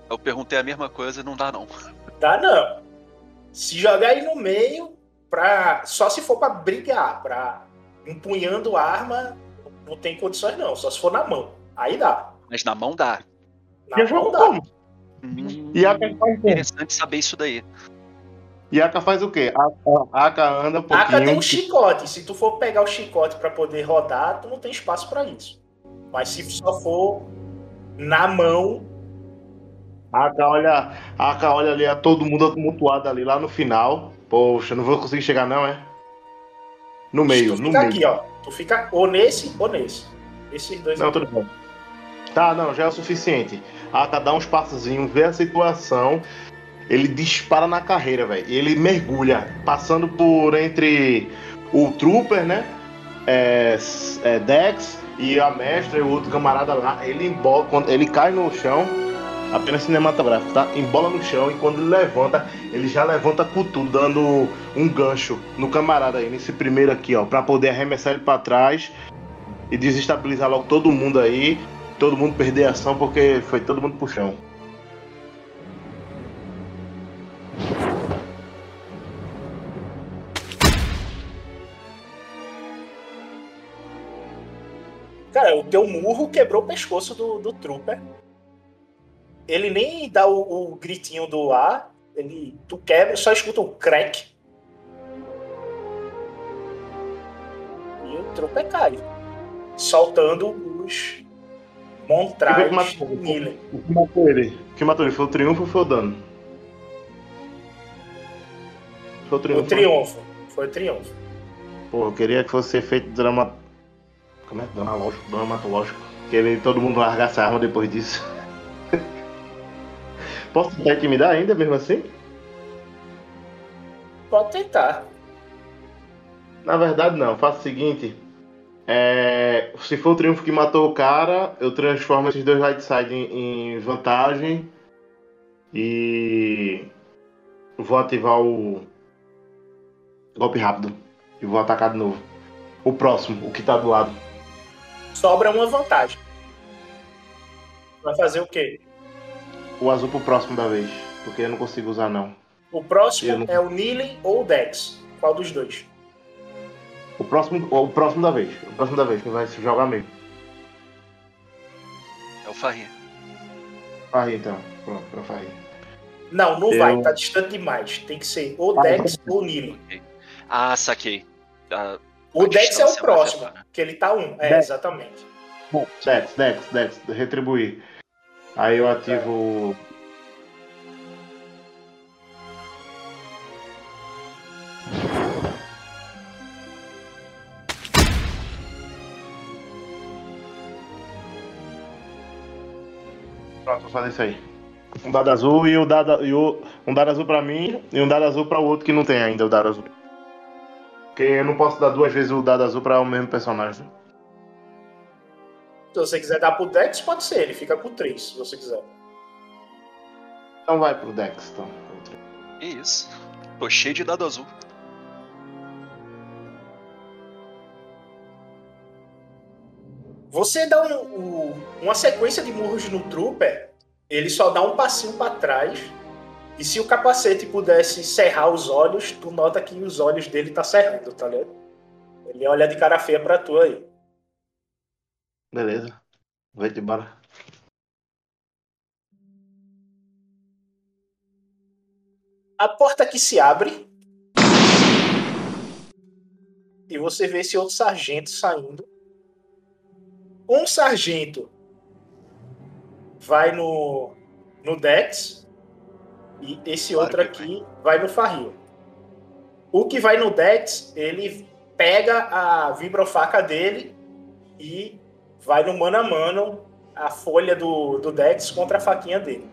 Eu perguntei a mesma coisa e não dá não. Dá não. Se jogar aí no meio, pra, só se for pra brigar, pra empunhando arma, não tem condições não, só se for na mão. Aí dá. Mas na mão dá. Na Eu jogo mão dá. como? Hum, E a o quê? interessante saber isso daí. E a Aka faz o quê? A, a Aka anda um A Aka tem pouquinho. um chicote. Se tu for pegar o chicote pra poder rodar, tu não tem espaço pra isso. Mas se só for na mão, A Aka olha, a Aka olha ali, a todo mundo tumultuado ali lá no final. Poxa, não vou conseguir chegar não, é? No meio, tu no meio. aqui, ó. Tu fica ou nesse ou nesse. Esses dois Não, aqui. tudo bom. Tá, não, já é o suficiente. Aka dá uns passozinhos, vê a situação. Ele dispara na carreira, velho. Ele mergulha, passando por entre o Trooper, né? É, é, Dex e a mestra e o outro camarada lá. Ele embola, quando ele cai no chão, apenas cinematográfico, tá? Embola no chão e quando ele levanta, ele já levanta com tudo, dando um gancho no camarada aí, nesse primeiro aqui, ó, pra poder arremessar ele pra trás e desestabilizar logo todo mundo aí, todo mundo perder a ação porque foi todo mundo pro chão. Cara, o teu murro quebrou o pescoço do, do Trooper. Ele nem dá o, o gritinho do ar. Ele, tu quebra, só escuta o crack. E o Trooper cai. Soltando os montrais O que matou? Miller. O que matou ele? O que matou ele? Foi o triunfo ou foi o dano? Foi o triunfo. O triunfo. Foi o triunfo. Pô, eu queria que fosse efeito drama. Como é? Dramalógico, dramatológico. Que ele, todo mundo largasse a arma depois disso. Posso tentar intimidar ainda, mesmo assim? Pode tentar. Na verdade, não. Faço o seguinte. É, se for o triunfo que matou o cara, eu transformo esses dois right side em, em vantagem. E. Vou ativar o. Golpe rápido. E vou atacar de novo. O próximo, o que tá do lado. Sobra uma vantagem. Vai fazer o quê? O azul pro próximo da vez. Porque eu não consigo usar, não. O próximo não- é o Nilin ou o Dex. Qual dos dois? O próximo, o próximo da vez. O próximo da vez, que vai se jogar mesmo. É o Farri. Farri, então. Pronto, pra Farri. Não, não Eu- vai, tá distante demais. Tem que ser ou Ah, Dex ou o Nilin. Ah, saquei. Ah, O Dex é o próximo, levar. que ele tá um. É, Dex. exatamente. Dex, Dex, Dex, retribuir. Aí eu ativo. Pronto, vou fazer isso aí. Um dado azul e o dado, e o, um dado azul pra mim e um dado azul pra o outro que não tem ainda o dado azul. Porque eu não posso dar duas vezes o dado azul pra o mesmo personagem. Se você quiser dar pro Dex, pode ser. Ele fica com 3, se você quiser. Então vai pro Dex, então. Que isso. Tô cheio de dado azul. Você dá um- um- uma sequência de murros no Trooper, ele só dá um passinho pra trás. E se o capacete pudesse cerrar os olhos, tu nota que os olhos dele tá cerrando, tá ligado? Ele olha de cara feia pra tu aí. Beleza. Vai embora. A porta que se abre. E você vê esse outro sargento saindo. Um sargento vai no, no Dex. E esse Claro outro aqui vai no Farril. O que vai no Dex, ele pega a vibrofaca dele e vai no mano a mano a folha do, do Dex contra a faquinha dele.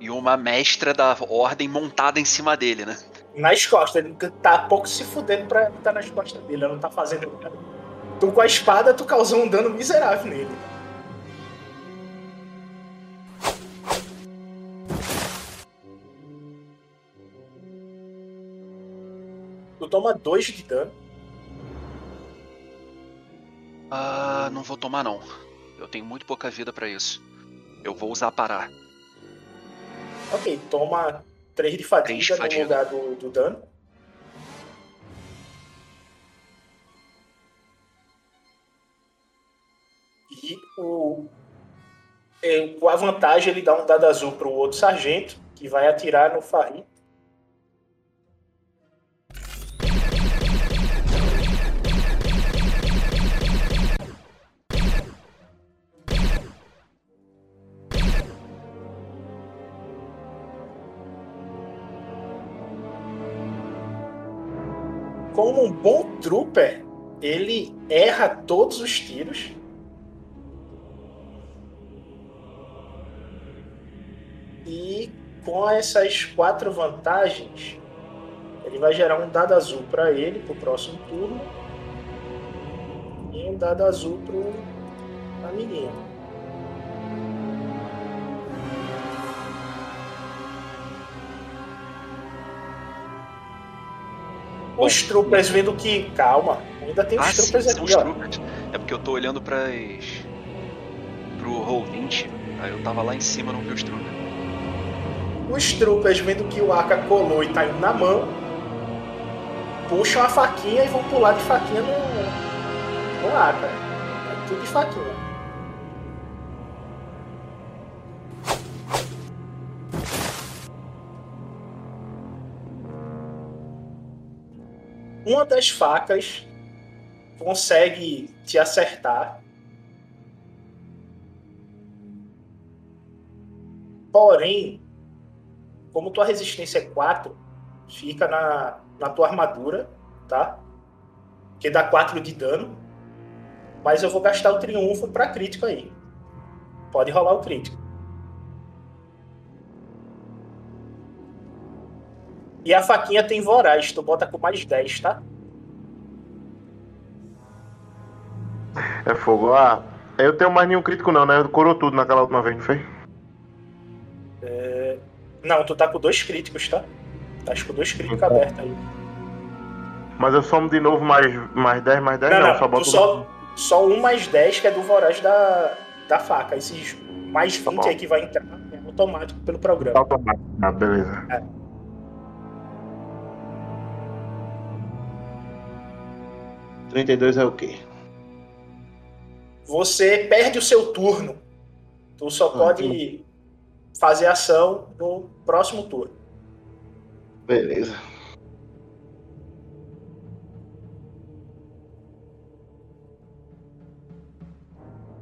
E uma mestra da ordem montada em cima dele, né? nas costas. Ele tá pouco se fudendo pra estar nas costas dele. Ele não tá fazendo nada. Tu com a espada, tu causou um dano miserável nele. Tu toma dois de dano. Ah, não vou tomar não. Eu tenho muito pouca vida pra isso. Eu vou usar parar. Ok, toma três de fadiga de no lugar do, do dano. E o, é, com a vantagem, ele dá um dado azul pro outro sargento, que vai atirar no Farri. Como um bom trooper, ele erra todos os tiros. E com essas quatro vantagens, ele vai gerar um dado azul para ele pro próximo turno e um dado azul pro amiguinho. Os troopers vendo que. Calma, ainda tem os Ah, sim, troopers troopers. É porque eu tô olhando para pro roll 20, aí eu tava lá em cima, não vi os troopers. Os troopers vendo que o Aka colou e tá indo na mão, puxam a faquinha e vão pular de faquinha no, no Aka. É tudo de faquinha. Uma das facas consegue te acertar. Porém, como tua resistência é 4, fica na, na tua armadura, tá? Que dá 4 de dano. Mas eu vou gastar o triunfo pra crítico aí. Pode rolar o crítico. E a faquinha tem voraz, tu bota com mais 10, tá? É fogo. Ah, eu tenho mais nenhum crítico não, né? Curou tudo naquela última vez, não foi? É, Não, tu tá com dois críticos, tá? Tá com dois críticos abertos aí. Mas eu somo de novo mais, mais 10, mais 10 Não, não, não, só boto só, só um mais 10 que é do voraz da, da faca. Esses mais 20 bom. aí que vai entrar é automático pelo programa. automático. Ah, beleza. É. Trinta e dois é o quê? Você perde o seu turno. Tu só pode fazer ação no próximo turno. Beleza.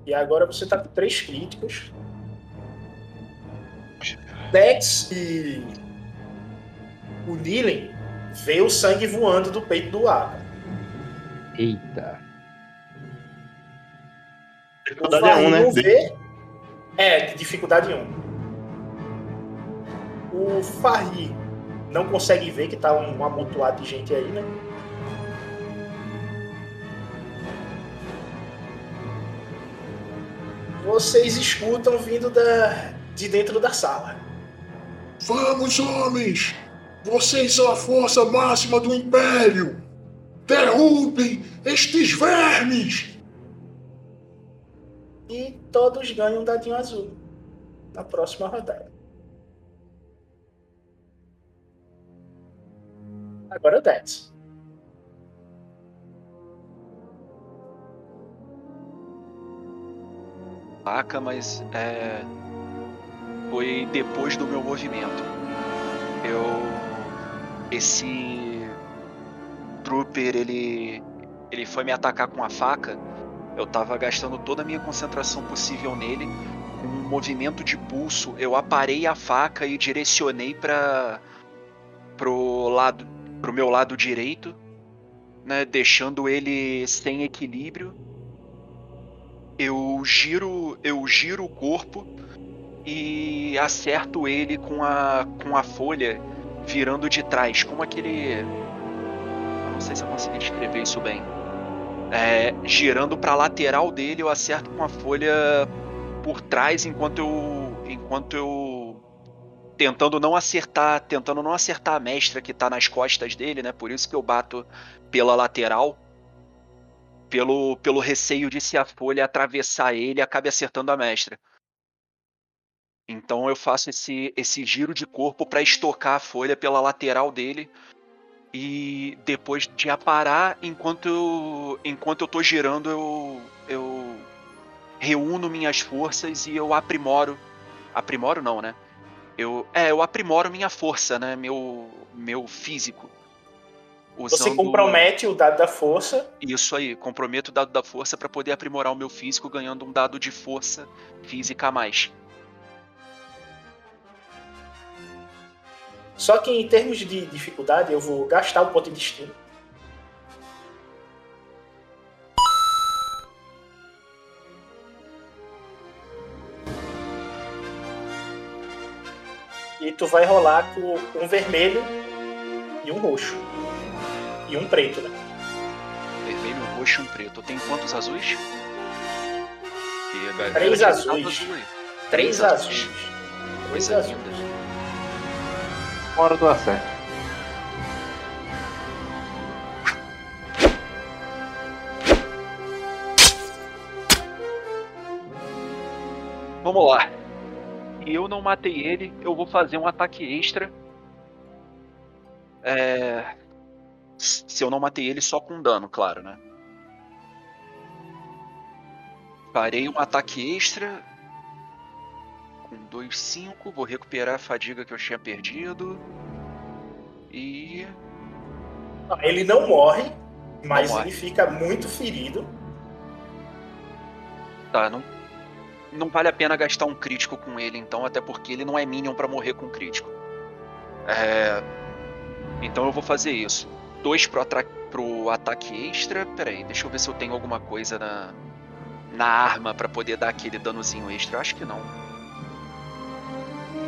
E agora você tá com três críticos. Dex e o Nilen vê o sangue voando do peito do Aka. Eita. Dificuldade é um, né? Vê. É, dificuldade 1. O Farri não consegue ver que tá um, um amontoado de gente aí, né? Vocês escutam vindo da, de dentro da sala. Vamos, homens! Vocês são a força máxima do Império! Derrubem estes vermes! E todos ganham um dadinho azul na próxima rodada. Agora o Dex. Vaca, mas é, foi depois do meu movimento. Eu esse trooper ele ele foi me atacar com a faca. Eu tava gastando toda a minha concentração possível nele. Com um movimento de pulso, eu aparei a faca e direcionei para pro lado pro meu lado direito, né, deixando ele sem equilíbrio eu giro eu giro o corpo e acerto ele com a com a folha virando de trás como aquele não sei se eu consegui descrever isso bem. É, girando para lateral dele eu acerto com a folha por trás enquanto eu enquanto eu tentando não acertar tentando não acertar a mestra que tá nas costas dele né? Por isso que eu bato pela lateral. Pelo, pelo receio de se a folha atravessar ele acabe acertando a mestra. Então eu faço esse, esse giro de corpo para estocar a folha pela lateral dele e depois de aparar enquanto eu, enquanto eu tô girando eu, eu reúno minhas forças e eu aprimoro aprimoro não né eu é eu aprimoro minha força né meu meu físico Você compromete o dado da força. isso aí, comprometo o dado da força para poder aprimorar o meu físico, ganhando um dado de força física a mais. Só que em termos de dificuldade, eu vou gastar o ponto de destino. E tu vai rolar com um vermelho e um roxo. E um preto, né? Vermelho, um roxo e um preto. Tem quantos azuis? Três azuis. Três azuis. Três azuis. Coisa linda. Hora do acerto. Vamos lá. Eu não matei ele, eu vou fazer um ataque extra. É... Se eu não matei ele, só com dano, claro, né? Parei um ataque extra. Com 2, 5. Vou recuperar a fadiga que eu tinha perdido. E. Ele não morre, mas Não morre. ele fica muito ferido. Tá, não. Não vale a pena gastar um crítico com ele, então, até porque ele não é minion pra morrer com crítico. É... Então eu vou fazer isso. Dois pro, pro ataque extra. Pera aí, deixa eu ver se eu tenho alguma coisa na, na arma pra poder dar aquele danozinho extra. Eu acho que não.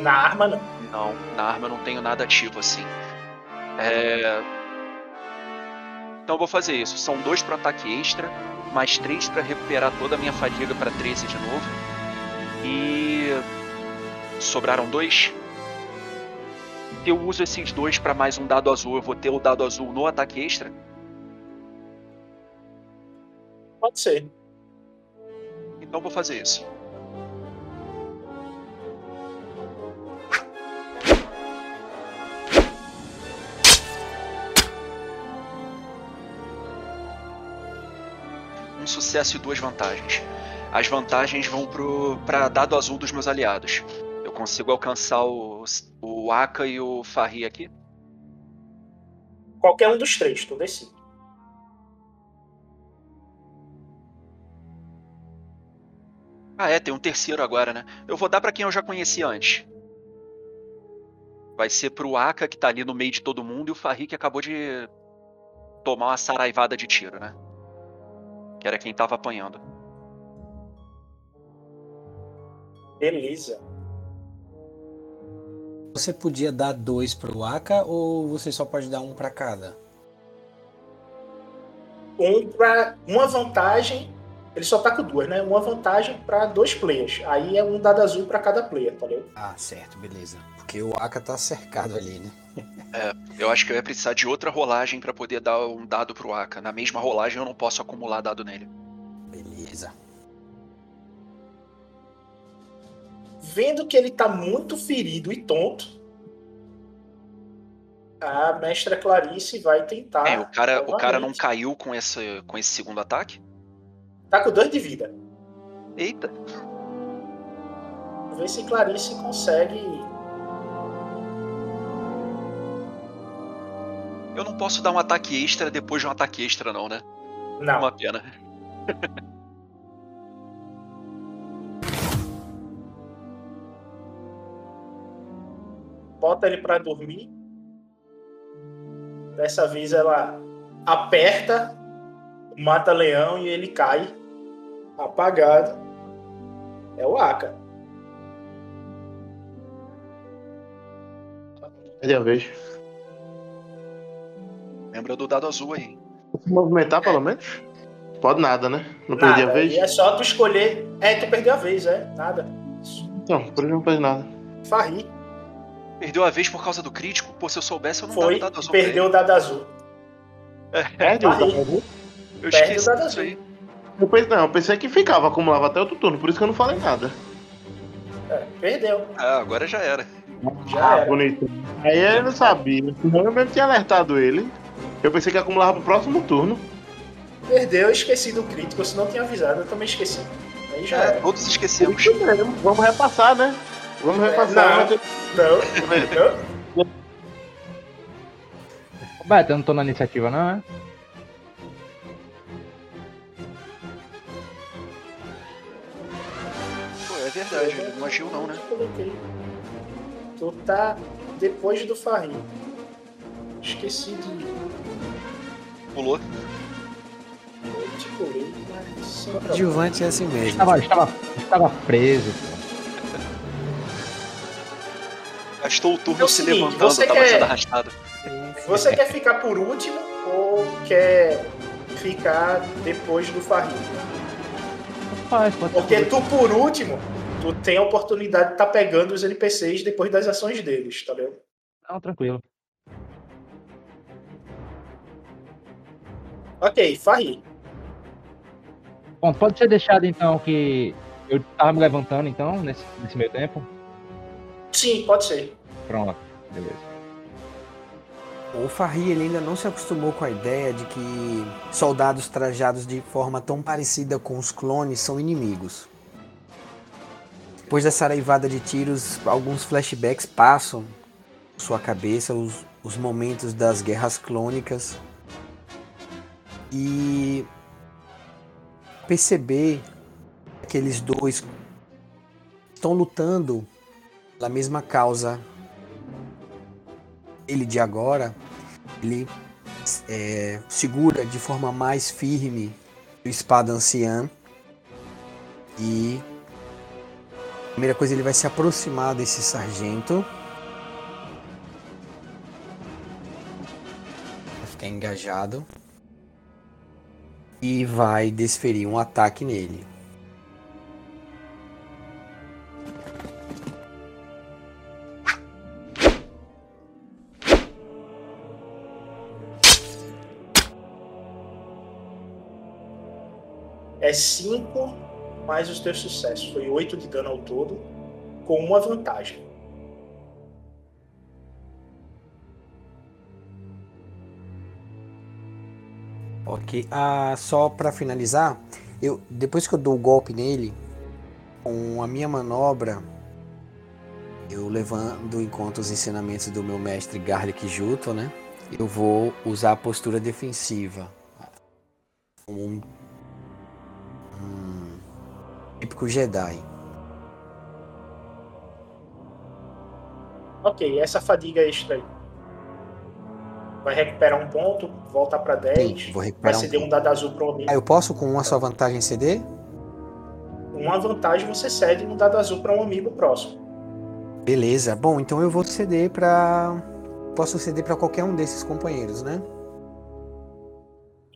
Na arma, não. Não, na arma eu não tenho nada ativo assim. É... Então eu vou fazer isso. São dois pro ataque extra, mais três pra recuperar toda a minha fadiga pra 13 de novo. E sobraram dois. Eu uso esses dois pra mais um dado azul, eu vou ter o dado azul no ataque extra. Pode ser. Então eu vou fazer isso. Um sucesso e duas vantagens. As vantagens vão pro para dado azul dos meus aliados. Eu consigo alcançar o, o Aka e o Farri aqui? Qualquer um dos três, tu decide. Ah, é, tem um terceiro agora, né? Eu vou dar pra quem eu já conhecia antes. Vai ser pro Aka, que tá ali no meio de todo mundo, e o Farri, que acabou de tomar uma saraivada de tiro, né? Que era quem tava apanhando. Beleza. Você podia dar dois pro Aka ou você só pode dar um pra cada? Um pra. Uma vantagem. Ele só tá com duas, né? Uma vantagem pra dois players. Aí é um dado azul pra cada player, tá ligado? Ah, certo, beleza. Porque o Aka tá cercado ali, né? É, eu acho que eu ia precisar de outra rolagem pra poder dar um dado pro Aka. Na mesma rolagem eu não posso acumular dado nele. Beleza. Vendo que ele tá muito ferido e tonto, a mestra Clarice vai tentar. É, o cara, o cara não caiu com esse, com esse segundo ataque? Tá com dois de vida. Eita. Ver se Clarice consegue. Eu não posso dar um ataque extra depois de um ataque extra, não, né? Não. Uma pena. bota ele pra dormir. Dessa vez ela aperta, mata leão e ele cai apagado. É o Aka. Perdi a vez. Lembra do dado azul aí. Se movimentar, pelo menos? Pode nada, né? Não perdi a Nada. vez? E é só tu escolher. É, tu perdeu a vez, é? Nada. Não, por isso não fez nada. Farri. Perdeu a vez por causa do crítico? Pô, se eu soubesse, eu não Foi dava dado azul perdeu o dado azul. Perde o Farri. dado azul? Eu esqueci o dado disso azul. aí. Eu pensei, não, eu pensei que ficava, acumulava até outro turno, por isso que eu não falei nada. É, perdeu. Ah, agora já era. Já ah, era. bonito. Aí ele não sabia, senão eu mesmo tinha alertado ele. Eu pensei que acumulava pro próximo turno. Perdeu, eu esqueci do crítico. Se não tinha avisado, eu também esqueci. Aí já É, era. todos esquecemos. Mesmo, Vamos repassar, né? Vamos repassar. não. Não, não. Beto, eu não tô na iniciativa, não, é? Verdade, ele não agiu não, né? Tu tá depois do Farri. Esqueci de. Pulou. Eu te mas. Adjuvante é assim mesmo. Estava, estava, estava preso. Gastou o turno É o se seguinte, levantando, você tava quer- sendo arrastado. Você quer ficar por último ou quer ficar depois do Farri? Faz, pode Porque tu, por último, tu tem a oportunidade de estar pegando os NPCs depois das ações deles, tá vendo? Não, tranquilo. Ok, Farri. Bom, pode ser deixado então que eu tava me levantando então, nesse, nesse meio tempo. Sim, pode ser. Pronto, beleza. O Farri ele ainda não se acostumou com a ideia de que soldados trajados de forma tão parecida com os clones são inimigos. Depois dessa araivada de tiros, alguns flashbacks passam sua cabeça, os, os momentos das guerras clônicas. E perceber que aqueles dois estão lutando pela mesma causa ele de agora, ele é, segura de forma mais firme o espada anciã e primeira coisa ele vai se aproximar desse sargento. Vai ficar engajado e vai desferir um ataque nele. É 5 mais os teus sucessos. Foi 8 de dano ao todo, com uma vantagem. Ok. Ah, só pra finalizar, eu depois que eu dou o golpe nele, com a minha manobra, eu levando em conta os ensinamentos do meu mestre Garlic Juto, né? Eu vou usar a postura defensiva. Um típico Jedi. Ok, essa fadiga extra aí. Vai recuperar um ponto, voltar pra 10. Sim, vou vai recuperar um ceder um, ponto. dado azul pro amigo. Ah, eu posso com uma só vantagem ceder? Uma vantagem você cede um dado azul para um amigo próximo. Beleza. Bom, então eu vou ceder pra. Posso ceder pra qualquer um desses companheiros, né?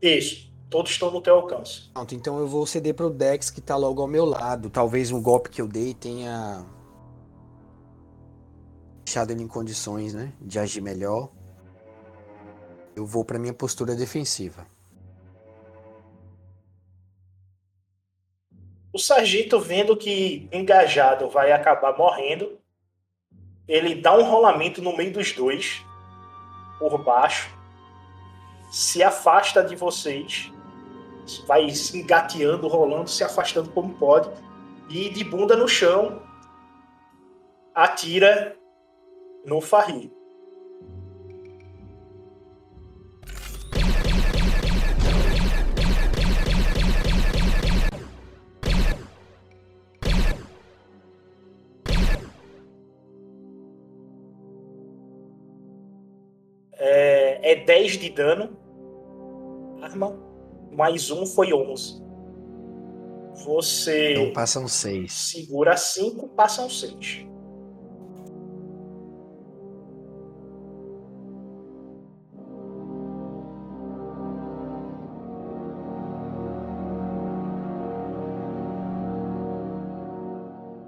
Isso. Todos estão no teu alcance. Pronto, então eu vou ceder pro Dex que tá logo ao meu lado. Talvez um golpe que eu dei tenha deixado ele em condições, né, de agir melhor. Eu vou pra minha postura defensiva. O sargento, vendo que engajado vai acabar morrendo, ele dá um rolamento no meio dos dois, por baixo, se afasta de vocês, vai se engateando, rolando, se afastando como pode, e de bunda no chão, atira no Farri. É, é 10 de dano. Arma. Mais um foi 11. Você Então passam seis. segura 5, passam 6.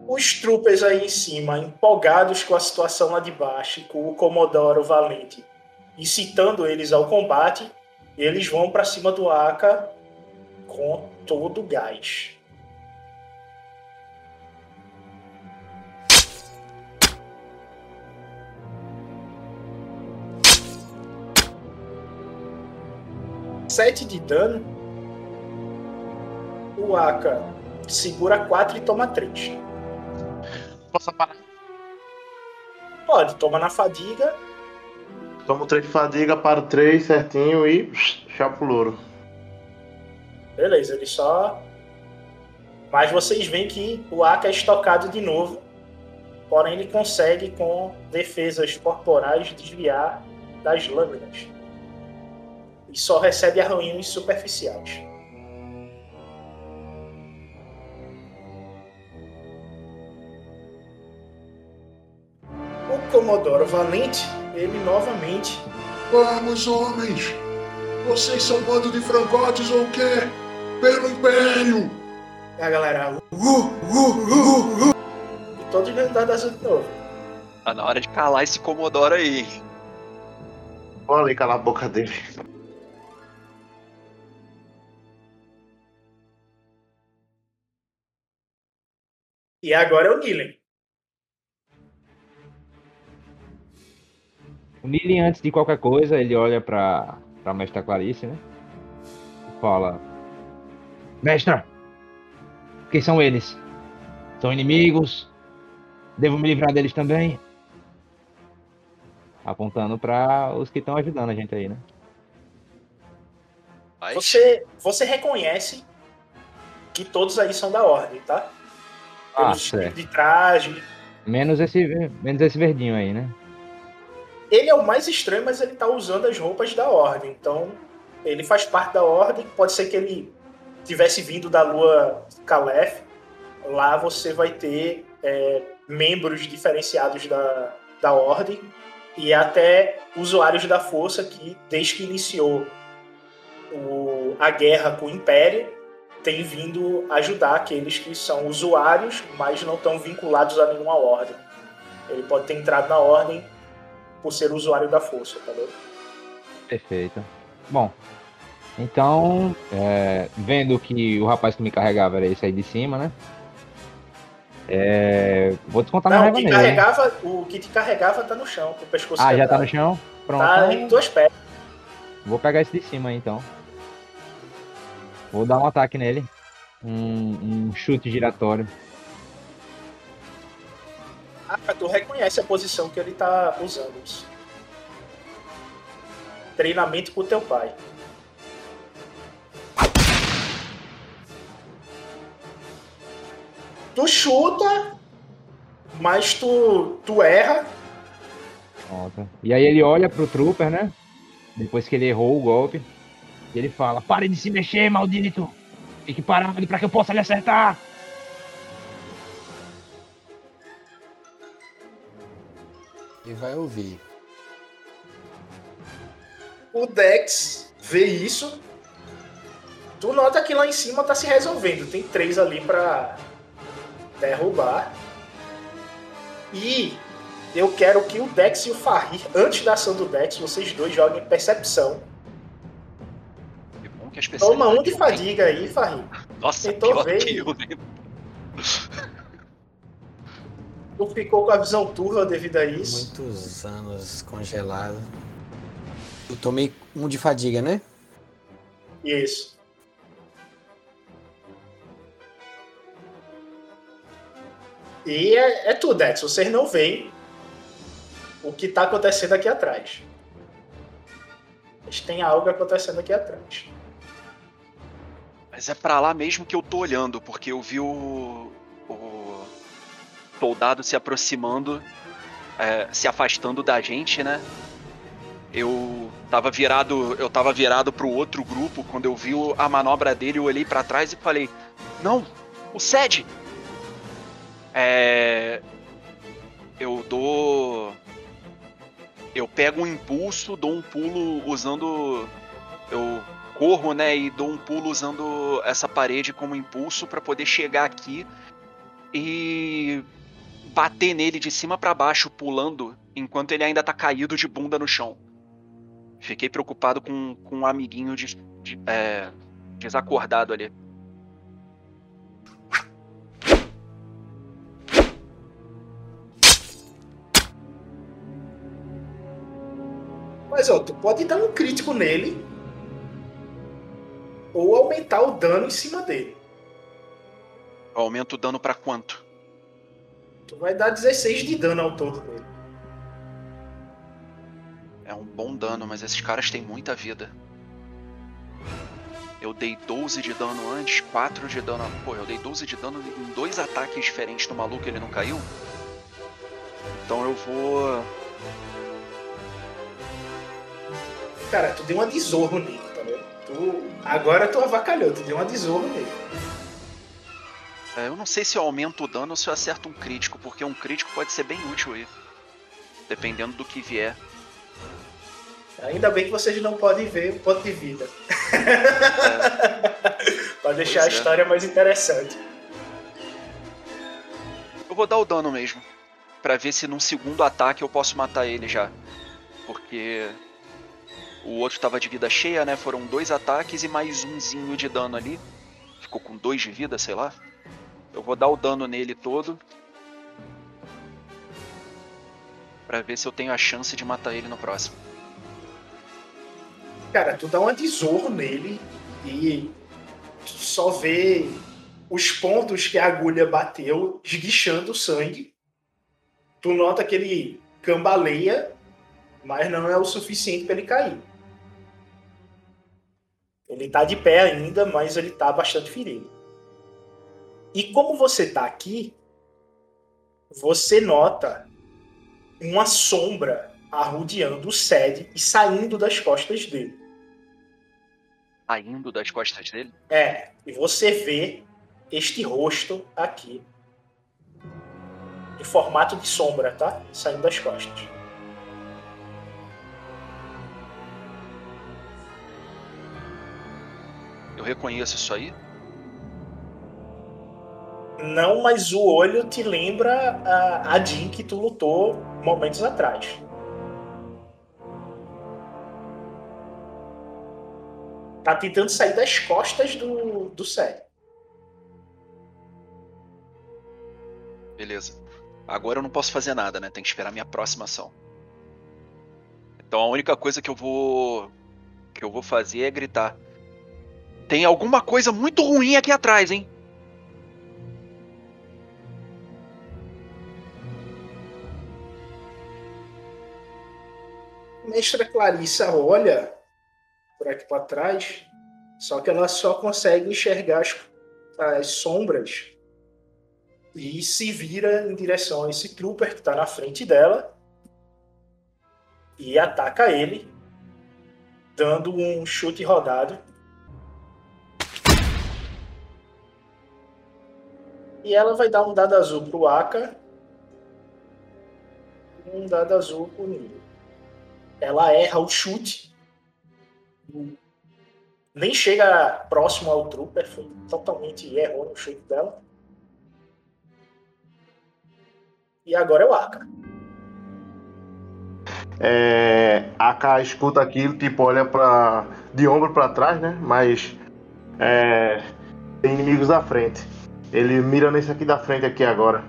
Os troopers aí em cima, empolgados com a situação lá de baixo, e com o Comodoro Valente, incitando eles ao combate, eles vão para cima do Aka com todo o gás. Sete de dano. O Aka segura 4 e toma 3. Posso parar? Pode, toma na fadiga. Tomo 3 de fadiga, paro 3 certinho e chapo louro. Beleza, ele só. Mas vocês veem que o Aka é estocado de novo. Porém, ele consegue, com defesas corporais, desviar das lâminas. E só recebe arranhões superficiais. O Comodoro Valente, ele novamente. Vamos, homens! Vocês são bando de frangotes ou o quê? Pelo Império! E a galera. Uh, uh, uh, uh. E todos dando azul de novo. Tá na hora de calar esse Comodoro aí. Olha ali calar a boca dele. E agora é o Nilen. Nili, antes de qualquer coisa, ele olha pra, pra mestra Clarice, né? E fala: Mestra, quem são eles? São inimigos? Devo me livrar deles também? Apontando pra os que estão ajudando a gente aí, né? Você, você reconhece que todos aí são da ordem, tá? Ah, Pelos certo. de traje. Menos esse, menos esse verdinho aí, né? Ele é o mais estranho, mas ele tá usando as roupas da ordem. Então, ele faz parte da ordem. Pode ser que ele tivesse vindo da lua Calef. Lá você vai ter é, membros diferenciados da, da ordem e até usuários da força que, desde que iniciou o- a guerra com o Império, tem vindo ajudar aqueles que são usuários, mas não estão vinculados a nenhuma ordem. Ele pode ter entrado na ordem por ser usuário da força, entendeu? Perfeito. Bom, então, é, vendo que o rapaz que me carregava era esse aí de cima, né? É, vou descontar Não, o raiva que, nele. o que te carregava tá no chão, com o pescoço Ah, já tá no chão? Pronto. Tá então em tuas pernas. Vou pegar esse de cima aí, então. Vou dar um ataque nele. Um, um chute giratório. Ah, tu reconhece a posição que ele tá usando. Treinamento com teu pai. Tu chuta, mas tu, tu erra. Pronto. E aí ele olha pro Trooper, né? Depois que ele errou o golpe. E ele fala: Pare de se mexer, maldito! Fique parado pra que eu possa lhe acertar! E vai ouvir. O Dex vê isso. Tu nota que lá em cima tá se resolvendo. Tem três ali pra derrubar. E eu quero que o Dex e o Farrir, antes da ação do Dex, vocês dois joguem percepção. Bom que a Toma um de fadiga aí, Farrir. Nossa, Tentou pior ver. que eu, né? Tu ficou com a visão turva devido a isso. Muitos anos congelado. Eu tomei um de fadiga, né? Isso. E é, é tudo, Dex. Vocês não veem o que tá acontecendo aqui atrás. Mas tem algo acontecendo aqui atrás. Mas é pra lá mesmo que eu tô olhando, porque eu vi o soldado se aproximando, é, se afastando da gente, né? Eu tava virado, eu tava virado pro outro grupo quando eu vi a manobra dele, eu olhei pra trás e falei: "Não, o Sed". É, eu dou eu pego um impulso, dou um pulo usando eu corro, né, e dou um pulo usando essa parede como impulso pra poder chegar aqui e bater nele de cima pra baixo pulando enquanto ele ainda tá caído de bunda no chão. Fiquei preocupado com, com um amiguinho de, de- é, desacordado ali. Mas ó, tu pode dar um crítico nele ou aumentar o dano em cima dele. Aumenta o dano pra quanto? Tu vai dar 16 de dano ao todo nele. É um bom dano, mas esses caras têm muita vida. Eu dei 12 de dano antes, 4 de dano. Pô, eu dei 12 de dano em dois ataques diferentes no maluco ele não caiu. Então eu vou. Cara, tu deu uma desorro nele, tá vendo? Tu... Agora tu avacalhou, tu deu uma desorro nele. É, eu não sei se eu aumento o dano ou se eu acerto um crítico, porque um crítico pode ser bem útil aí. Dependendo do que vier. Ainda bem que vocês não podem ver o ponto de vida. pra deixar Pois a é. história mais interessante. Eu vou dar o dano mesmo. Pra ver se num segundo ataque eu posso matar ele já. Porque o outro tava de vida cheia, né? Foram dois ataques e mais umzinho de dano ali. Ficou com dois de vida, sei lá. Eu vou dar o dano nele todo. Pra ver se eu tenho a chance de matar ele no próximo. Cara, tu dá uma de zorro nele e só vê os pontos que a agulha bateu esguichando o sangue. Tu nota que ele cambaleia, mas não é o suficiente para ele cair. Ele tá de pé ainda, mas ele tá bastante ferido. E como você tá aqui, você nota uma sombra arrodeando o Sed e saindo das costas dele. Saindo das costas dele. É, e você vê este rosto aqui. Em formato de sombra, tá? Saindo das costas. Eu reconheço isso aí. Não, mas o olho te lembra a, a Jean que tu lutou momentos atrás. Tá tentando sair das costas do, do Sed. Beleza. Agora eu não posso fazer nada, né? Tem que esperar minha próxima ação. Então a única coisa que eu vou. que eu vou fazer é gritar. Tem alguma coisa muito ruim aqui atrás, hein? Mestra Clarissa olha por aqui para trás, só que ela só consegue enxergar as, as sombras e se vira em direção a esse trooper que está na frente dela e ataca ele, dando um chute rodado. E ela vai dar um dado azul pro Aka um dado azul pro Nilo. Ela erra o chute. Nem chega próximo ao trooper, foi totalmente errou no chute dela. E agora é o Aka. É, a K escuta aquilo, tipo, olha pra, de ombro pra trás, né? Mas é, tem inimigos à frente. Ele mira nesse aqui da frente aqui agora.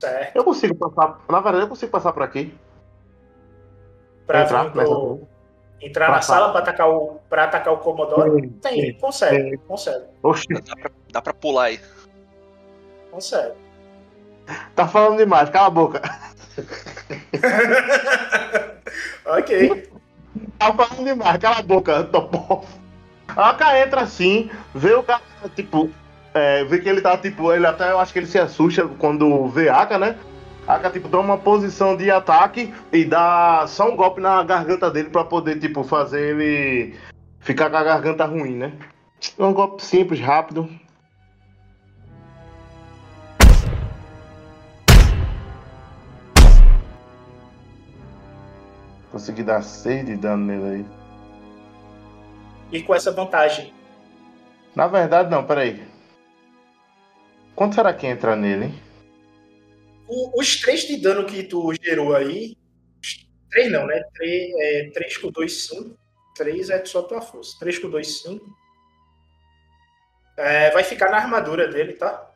Certo. Eu consigo passar. Na verdade, eu consigo passar por aqui. Pra Entrar pro- entrar Pra na sala. para atacar o para atacar o Commodore? Sim, Tem, sim, consegue, sim. consegue, Oxi, Dá pra, dá pra pular aí. consegue. tá falando demais, cala a boca. ok. Tá falando demais, cala a boca, topou. A K entra assim, vê o cara, tipo, é, vê que ele tá, tipo, ele até, eu acho que ele se assusta quando vê Aka, né? Aka, tipo, toma uma posição de ataque e dá só um golpe na garganta dele pra poder, tipo, fazer ele ficar com a garganta ruim, né? É um golpe simples, rápido. Consegui dar 6 de dano nele aí. E com essa vantagem, Na verdade, não, peraí. Quanto será que entra nele, hein? O- os três de dano que tu gerou aí, três não, né? Três, é, três com dois, cinco. Três é só tua força. Três com dois, cinco. É, vai ficar na armadura dele, tá?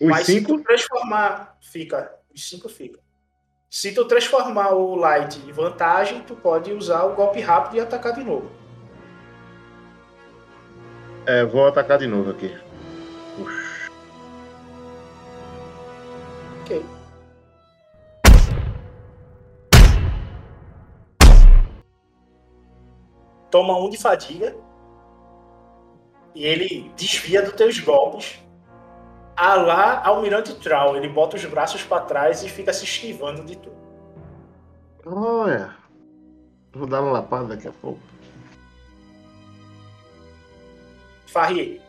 Os Mas se cinco? tu transformar, fica. Os cinco fica. Se tu transformar o light em vantagem, tu pode usar o golpe rápido e atacar de novo. É, vou atacar de novo aqui. Toma um de fadiga. E ele desvia dos teus golpes. A lá Almirante Troll. Ele bota os braços pra trás e fica se esquivando de tudo. Olha. Vou dar uma lapada daqui a pouco. Farri,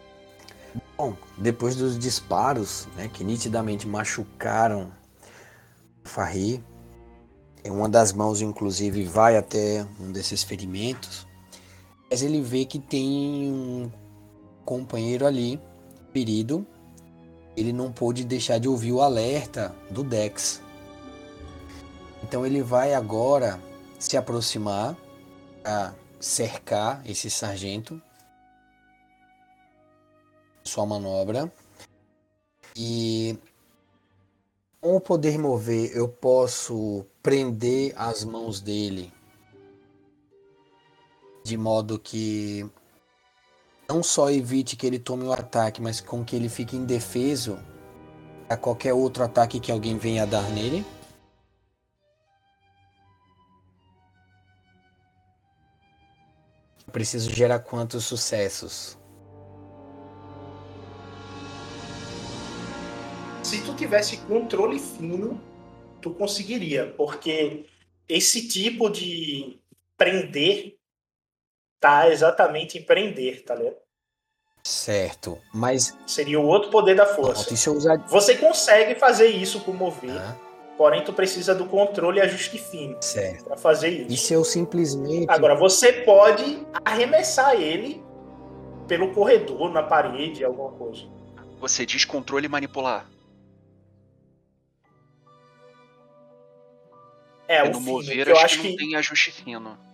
Bom, depois dos disparos, né, que nitidamente machucaram o Farri, É, Uma das mãos, inclusive, vai até um desses ferimentos. Mas ele vê que tem um companheiro ali, ferido. Ele não pôde deixar de ouvir o alerta do Dex. Então ele vai agora se aproximar a cercar esse sargento. Sua manobra. E com o poder mover, eu posso prender as mãos dele de modo que não só evite que ele tome o ataque, mas com que ele fique indefeso a qualquer outro ataque que alguém venha dar nele. Preciso gerar quantos sucessos? Se tu tivesse controle fino, tu conseguiria, porque esse tipo de prender tá exatamente em prender, tá ligado? Certo, mas Seria o outro poder da força. Pronto, usar Você consegue fazer isso com mover, porém tu precisa do controle e ajuste fino certo. pra fazer isso. E se eu simplesmente Agora, você pode arremessar ele pelo corredor, na parede, alguma coisa. Você diz controle e manipular. É, Porque o no fino, mover que eu acho acho que, que, não tem ajuste fino.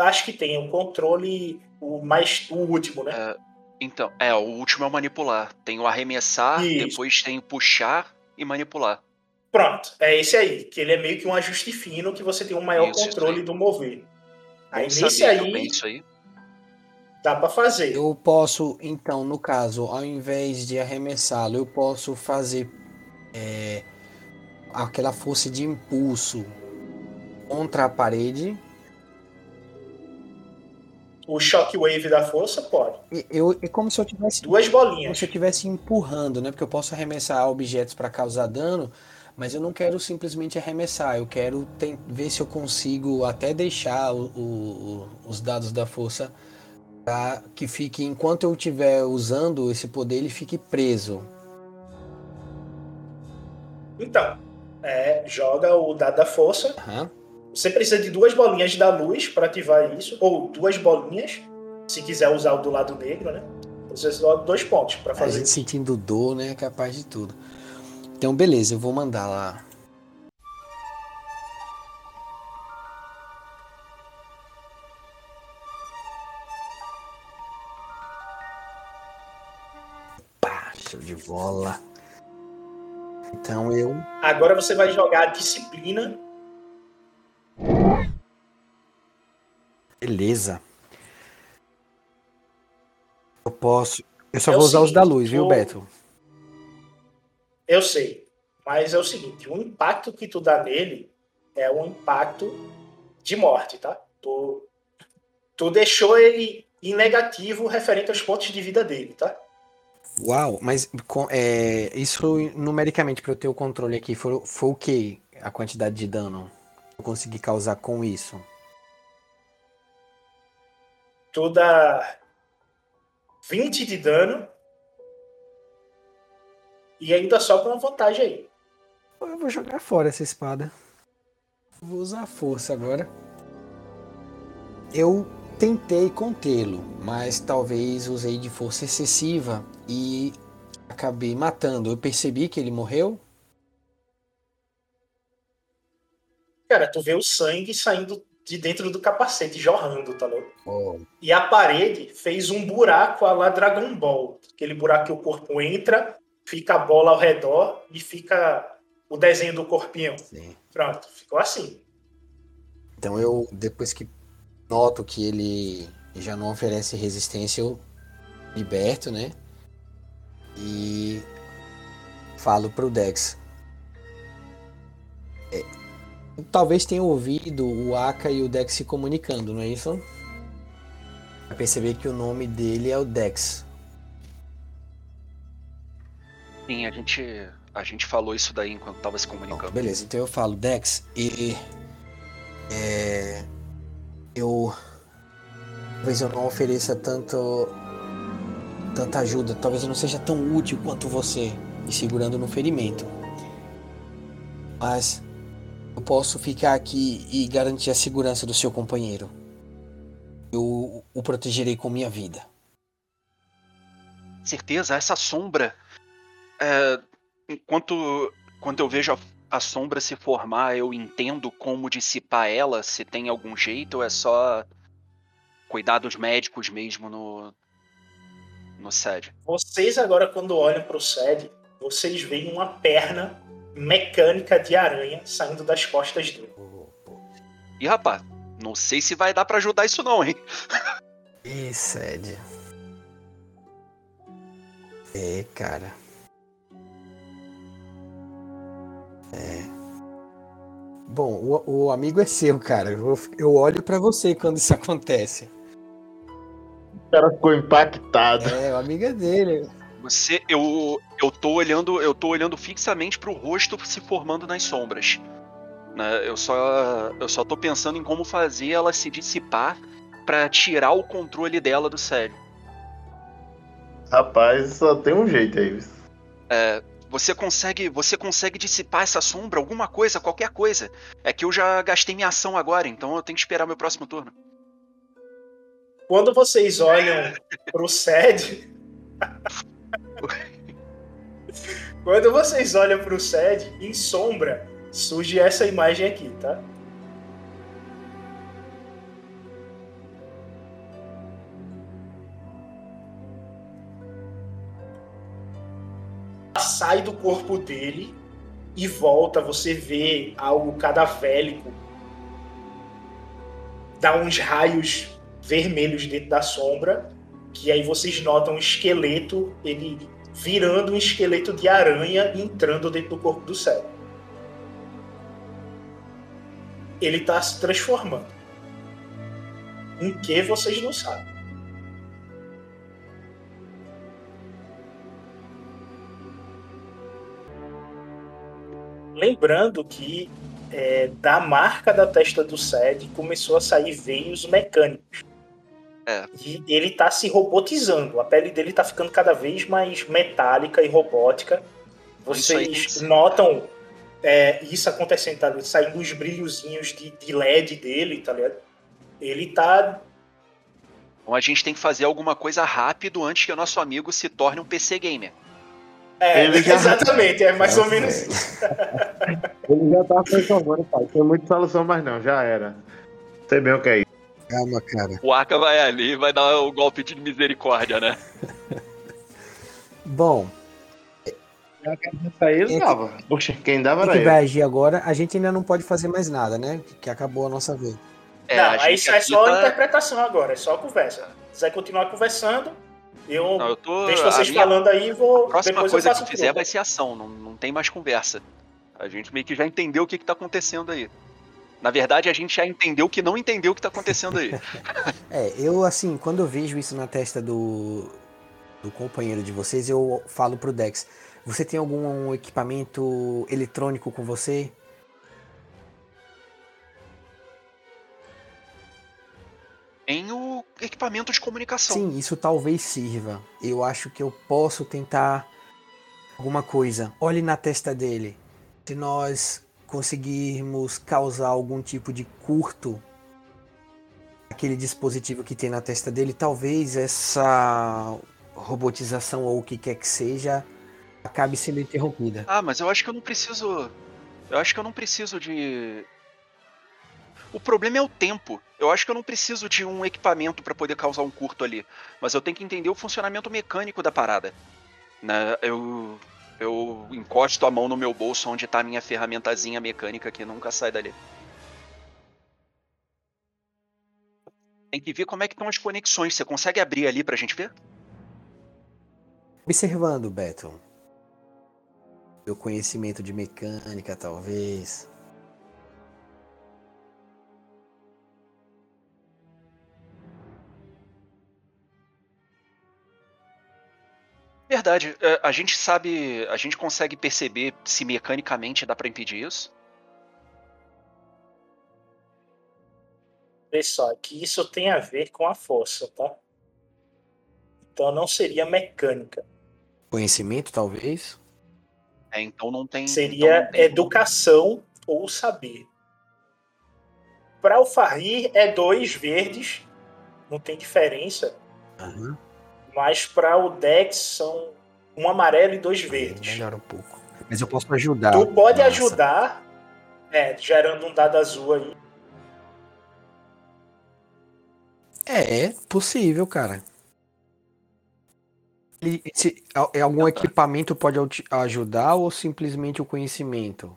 Acho que tem o controle, o mais o último, né? Então, é, o último é o manipular. Tem o arremessar, Isso. depois tem o puxar e manipular. Pronto, é esse aí, que ele é meio que um ajuste fino que você tem um maior Isso, isso controle aí. do mover. Aí Bom nesse saber aí isso aí. dá pra fazer. eu posso, então, no caso, ao invés de arremessá-lo, eu posso fazer é, aquela força de impulso contra a parede. O shockwave da força pode. E eu, é como se eu tivesse Duas bolinhas. Como se eu estivesse empurrando, né? Porque eu posso arremessar objetos para causar dano, mas eu não quero simplesmente arremessar. Eu quero ver se eu consigo até deixar o- o- os dados da força para que fique, enquanto eu estiver usando esse poder, ele fique preso. Então, é, joga o dado da força. Aham. Você precisa de duas bolinhas da luz para ativar isso, ou duas bolinhas, se quiser usar o do lado negro, né? Você só dois pontos para A fazer. gente sentindo dor, né? É capaz de tudo. Então, beleza, eu vou mandar lá. Show de bola. Então eu. Agora você vai jogar a disciplina. Beleza. Eu posso. Eu só É vou usar os da seguinte, luz, viu, o- Beto? Eu sei. Mas é o seguinte, o impacto que tu dá nele é um impacto de morte, tá? Tu, tu deixou ele em negativo referente aos pontos de vida dele, tá? Uau, mas é, isso numericamente para eu ter o controle aqui foi, foi o que? A quantidade de dano que eu consegui causar com isso? Tu dá 20 de dano e ainda só com uma vantagem aí. Eu vou jogar fora essa espada. Vou usar força agora. Eu tentei contê-lo, mas talvez usei de força excessiva e acabei matando. Eu percebi que ele morreu. Cara, tu vê o sangue saindo de dentro do capacete, jorrando, tá ligado? Oh, E a parede fez um buraco a lá Dragon Ball. Aquele buraco que o corpo entra, fica a bola ao redor e fica o desenho do corpinho. Pronto, ficou assim. Então eu, depois que noto que ele já não oferece resistência, eu liberto, né? E falo pro Dex. É, talvez tenha ouvido o Aka e o Dex se comunicando, não é isso? Vai perceber que o nome dele é o Dex. Sim, a gente, a gente falou isso daí enquanto tava se comunicando. Beleza, então eu falo, Dex, e é, eu talvez eu não ofereça tanto tanta ajuda, talvez eu não seja tão útil quanto você, me segurando no ferimento. Mas Eu posso ficar aqui e garantir a segurança do seu companheiro. Eu o protegerei com minha vida. Certeza, essa sombra. é, enquanto quando eu vejo a, a sombra se formar, eu entendo como dissipar ela, se tem algum jeito, ou é só cuidados médicos mesmo no, no SED. Vocês agora, quando olham pro SED, vocês veem uma perna mecânica de aranha saindo das costas dele. E rapaz, não sei se vai dar pra ajudar isso não, hein? Ih, Sede. É, cara. É. Bom, o, o amigo é seu, cara. Eu, eu olho pra você quando isso acontece. O cara ficou impactado. É, o amigo é dele. Você, eu, eu tô olhando, eu tô olhando fixamente pro rosto se formando nas sombras. Né? Eu só, eu só tô pensando em como fazer ela se dissipar pra tirar o controle dela do sério. Rapaz, só tem um jeito aí. É, você consegue, você consegue dissipar essa sombra, alguma coisa, qualquer coisa. É que eu já gastei minha ação agora, então eu tenho que esperar meu próximo turno. Quando vocês olham pro SED. Quando vocês olham pro SED, em sombra, surge essa imagem aqui, tá? Sai do corpo dele e volta, você vê algo cadavélico. Dá uns raios vermelhos dentro da sombra, que aí vocês notam um esqueleto, ele virando um esqueleto de aranha entrando dentro do corpo do céu. Ele está se transformando. Em que vocês não sabem. Lembrando que é, da marca da testa do Sed começou a sair veios mecânicos. É. E ele tá se robotizando. A pele dele tá ficando cada vez mais metálica e robótica. Vocês notam é, isso acontecendo, tá? Saindo os brilhozinhos de, de LED dele, tá ligado? Ele tá. Então a gente tem que fazer alguma coisa rápido antes que o nosso amigo se torne um PC gamer. É, Ele já- exatamente, é mais ou menos isso. Ele já tá transformando, pai. Tem muita solução, mas não, já era. Sei bem o que é isso. Calma, cara. O Aka vai ali e vai dar o golpe de misericórdia, né? Bom, Isso aí ele dava. Poxa, quem dava era que vai agir agora? A gente ainda não pode fazer mais nada, né? Que acabou a nossa vez. É, não, a aí gente é só tá- interpretação agora, é só conversa. Se quiser continuar conversando, eu, Não, eu tô. deixo a vocês minha falando aí e vou. próxima depois coisa eu que fizer tudo. vai ser ação, não, não tem mais conversa. A gente meio que já entendeu o que, que tá acontecendo aí. Na verdade, a gente já entendeu que não entendeu o que tá acontecendo aí. É, eu assim, quando eu vejo isso na testa do, do companheiro de vocês, eu falo pro Dex: Você tem algum equipamento eletrônico com você? Tem o equipamento de comunicação. Sim, isso talvez sirva. Eu acho que eu posso tentar alguma coisa. Olhe na testa dele. Se nós conseguirmos causar algum tipo de curto aquele dispositivo que tem na testa dele, talvez essa robotização ou o que quer que seja acabe sendo interrompida. Ah, mas eu acho que eu não preciso. Eu acho que eu não preciso de. O problema é o tempo. Eu acho que eu não preciso de um equipamento para poder causar um curto ali. Mas eu tenho que entender o funcionamento mecânico da parada. Né? Eu. Eu encosto a mão no meu bolso onde tá a minha ferramentazinha mecânica que nunca sai dali. Tem que ver como é que estão as conexões. Você consegue abrir ali pra gente ver? Observando, Beto. Meu conhecimento de mecânica, talvez. Verdade. é, A gente sabe. A gente consegue perceber se mecanicamente dá pra impedir isso? Vê só, que isso tem a ver com a força, tá? Então não seria mecânica. Conhecimento, talvez? É, então não tem. então Seria não tem- educação ou saber. Para o Farrir é dois verdes, não tem diferença. Mas para o Dex são um amarelo e dois verdes. Melhora um pouco. Mas eu posso ajudar. Tu pode Nossa. ajudar, é, gerando um dado azul aí. É, é possível, cara. E se- é algum equipamento pode ajudar ou simplesmente o conhecimento?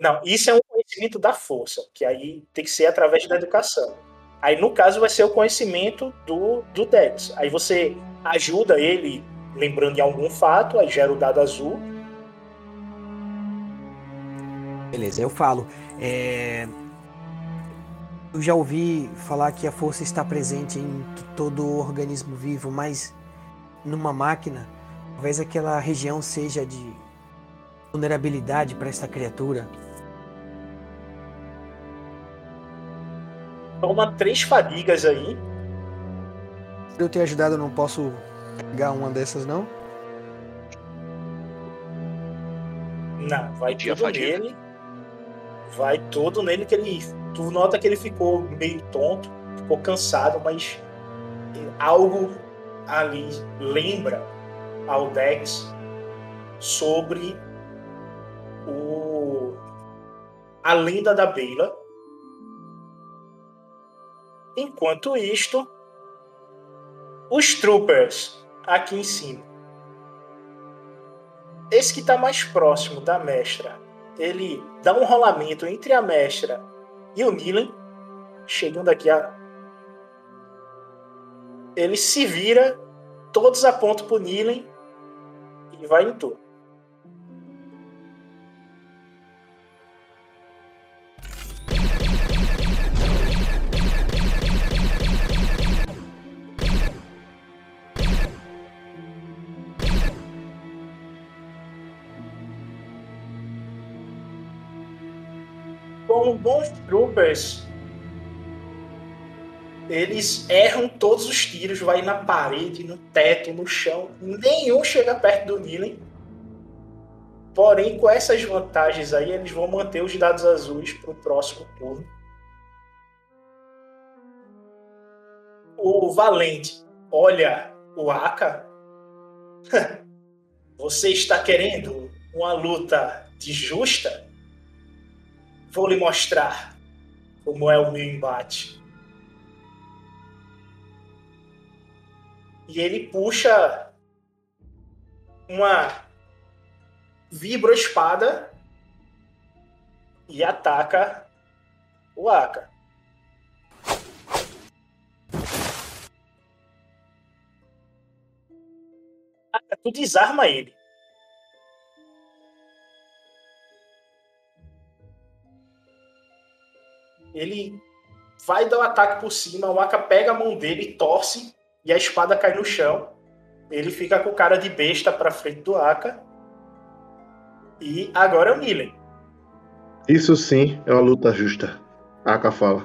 Não, isso é um conhecimento da força, que aí tem que ser através da educação. Aí, no caso, vai ser o conhecimento do, do Dex. Aí você ajuda ele, lembrando de algum fato, aí gera o dado azul. Beleza, eu falo. é, Eu já ouvi falar que a força está presente em todo organismo vivo, mas numa máquina, talvez aquela região seja de vulnerabilidade para essa criatura. Toma três fadigas aí. Se eu ter ajudado, eu não posso pegar uma dessas, não? Não, vai Dia tudo fadiga. nele. Vai tudo nele que ele. Tu nota que ele ficou meio tonto, ficou cansado, mas algo ali lembra ao Dex sobre o a lenda da Beila. Enquanto isto, os troopers aqui em cima. Esse que está mais próximo da mestra, ele dá um rolamento entre a mestra e o Nilen, chegando aqui a. Ele se vira, todos apontam pro Nilen e vai em torno. Como bons troopers, eles erram todos os tiros, vai na parede, no teto, no chão. Nenhum chega perto do Nilen. Porém, com essas vantagens aí, eles vão manter os dados azuis para o próximo turno. O Valente olha o Aka. Você está querendo uma luta de justa? Vou lhe mostrar como é o meu embate. E ele puxa uma vibro espada e ataca o. Aka, tu desarma ele. Ele vai dar o ataque por cima, o Aka pega a mão dele, torce e a espada cai no chão. Ele fica com cara de besta pra frente do Aka. E agora é o Nilen. Isso sim é uma luta justa. Aka fala.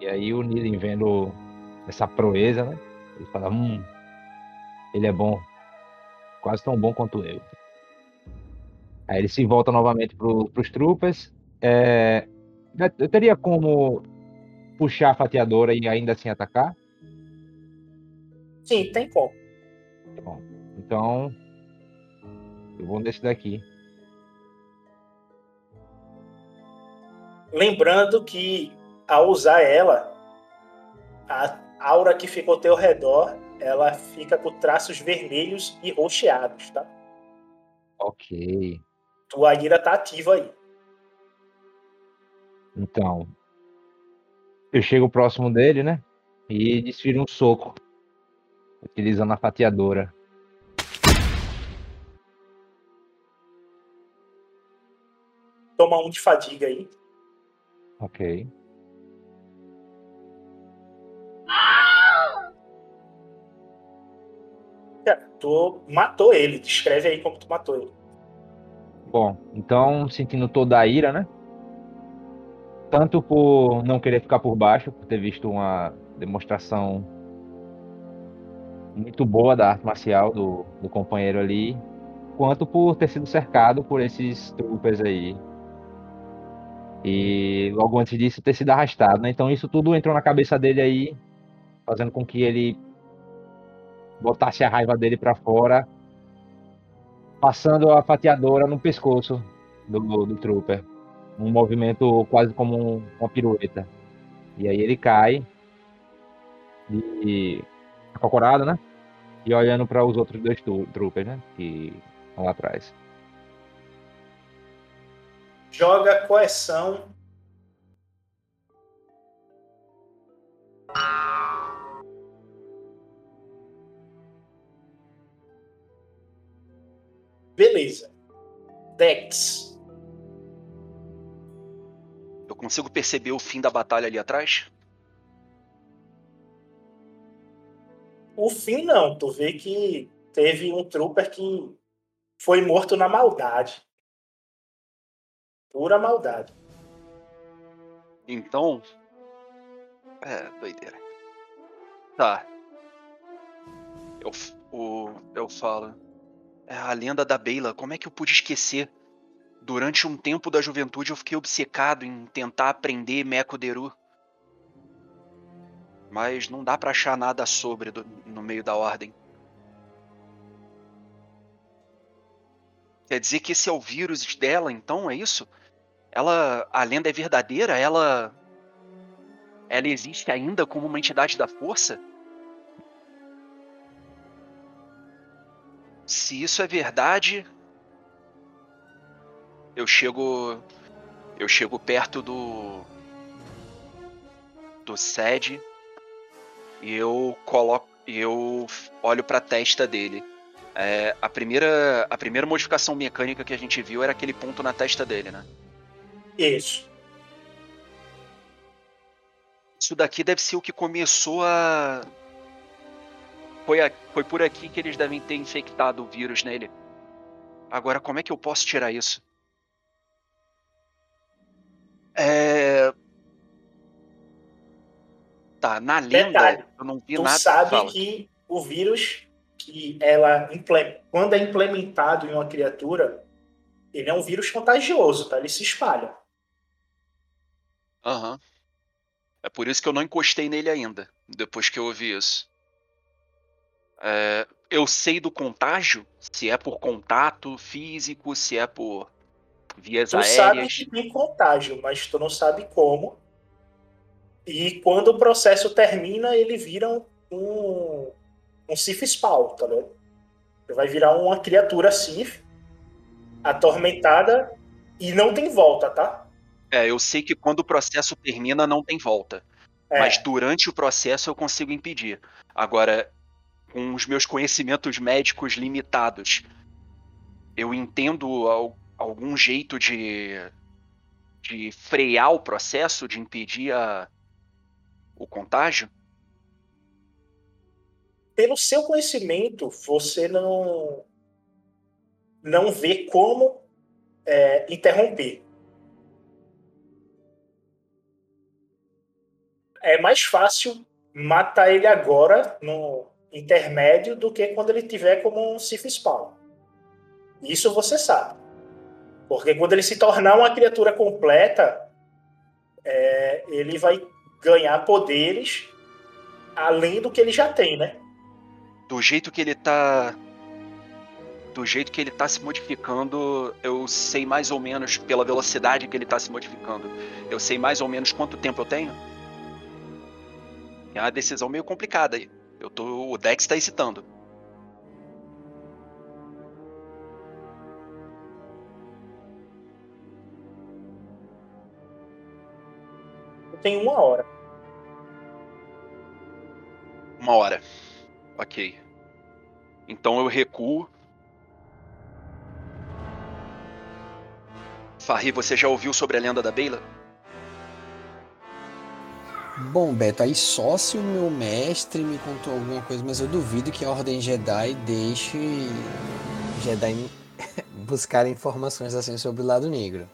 E aí o Nilen vendo essa proeza, né? Ele fala, hum, ele é bom. Quase tão bom quanto eu. Aí ele se volta novamente pro, pros troopers. É, eu teria como puxar a fatiadora e ainda assim atacar? Sim, tem como. Bom, então eu vou nesse daqui. Lembrando que ao usar ela, a aura que fica ao teu redor, ela fica com traços vermelhos e roxeados, tá? Ok. Tua ira tá ativa aí. Então, eu chego próximo dele, né? E desfiro um soco. Utilizando a fatiadora. Toma um de fadiga aí. Ok. Cara, tu matou ele. Descreve aí como tu matou ele. Bom, então sentindo toda a ira, né? Tanto por não querer ficar por baixo, por ter visto uma demonstração muito boa da arte marcial do, do companheiro ali. quanto por ter sido cercado por esses troopers aí. E logo antes disso ter sido arrastado, né? Então isso tudo entrou na cabeça dele aí, fazendo com que ele botasse a raiva dele para fora, passando a fatiadora no pescoço do, do trooper. Um movimento quase como um, uma pirueta. E aí ele cai e acocorado, né? E olhando para os outros dois troopers, né? Que estão lá atrás. Joga coerção. Beleza. Dex. Eu consigo perceber o fim da batalha ali atrás? O fim não. Tu vê que teve um trooper que foi morto na maldade. Pura maldade. Então. É, doideira. Tá. Eu, o, eu falo. É a lenda da Beila, como é que eu pude esquecer? Durante um tempo da juventude eu fiquei obcecado em tentar aprender Meco Deru. Mas não dá para achar nada sobre do, no meio da ordem. Quer dizer que esse é o vírus dela, então, é isso? Ela, a lenda é verdadeira? Ela ela existe ainda como uma entidade da força? Se isso é verdade, eu chego eu chego perto do do sede e eu coloco eu olho para a testa dele. É, a primeira a primeira modificação mecânica que a gente viu era aquele ponto na testa dele, né? Isso. Isso daqui deve ser o que começou a foi, a, foi por aqui que eles devem ter infectado o vírus nele. Agora, como é que eu posso tirar isso? É. Tá, na lenda Detalhe, eu não vi tu nada. sabe Fala. que o vírus, que ela quando é implementado em uma criatura, ele é um vírus contagioso, tá? Ele se espalha. Aham. É por isso que eu não encostei nele ainda, depois que eu ouvi isso. É, eu sei do contágio, se é por contato físico, se é por vias Tu sabe aéreas. que tem contágio, mas tu não sabe como. E quando o processo termina, ele vira um, um, um Sif Spawn, tá ligado? Ele vai virar uma criatura Sif, atormentada, e não tem volta, tá? É, eu sei que quando o processo termina não tem volta. É. Mas durante o processo eu consigo impedir. Agora, com os meus conhecimentos médicos limitados, eu entendo algum jeito de, de frear o processo, de impedir a, o contágio? Pelo seu conhecimento, você não não vê como é, interromper. É mais fácil matar ele agora no intermédio do que quando ele tiver como um Sif Spawn. Isso você sabe. Porque quando ele se tornar uma criatura completa, é, ele vai ganhar poderes além do que ele já tem, né? Do jeito que ele tá. Do jeito que ele tá se modificando, eu sei mais ou menos, pela velocidade que ele tá se modificando, eu sei mais ou menos quanto tempo eu tenho? É uma decisão meio complicada aí. Eu tô. O Dex tá excitando. Tem uma hora. Uma hora. Ok. Então eu recuo. Farri, você já ouviu sobre a lenda da Beila? Bom, Beto, aí só se o meu mestre me contou alguma coisa, mas eu duvido que a Ordem Jedi deixe Jedi buscar informações assim sobre o lado negro.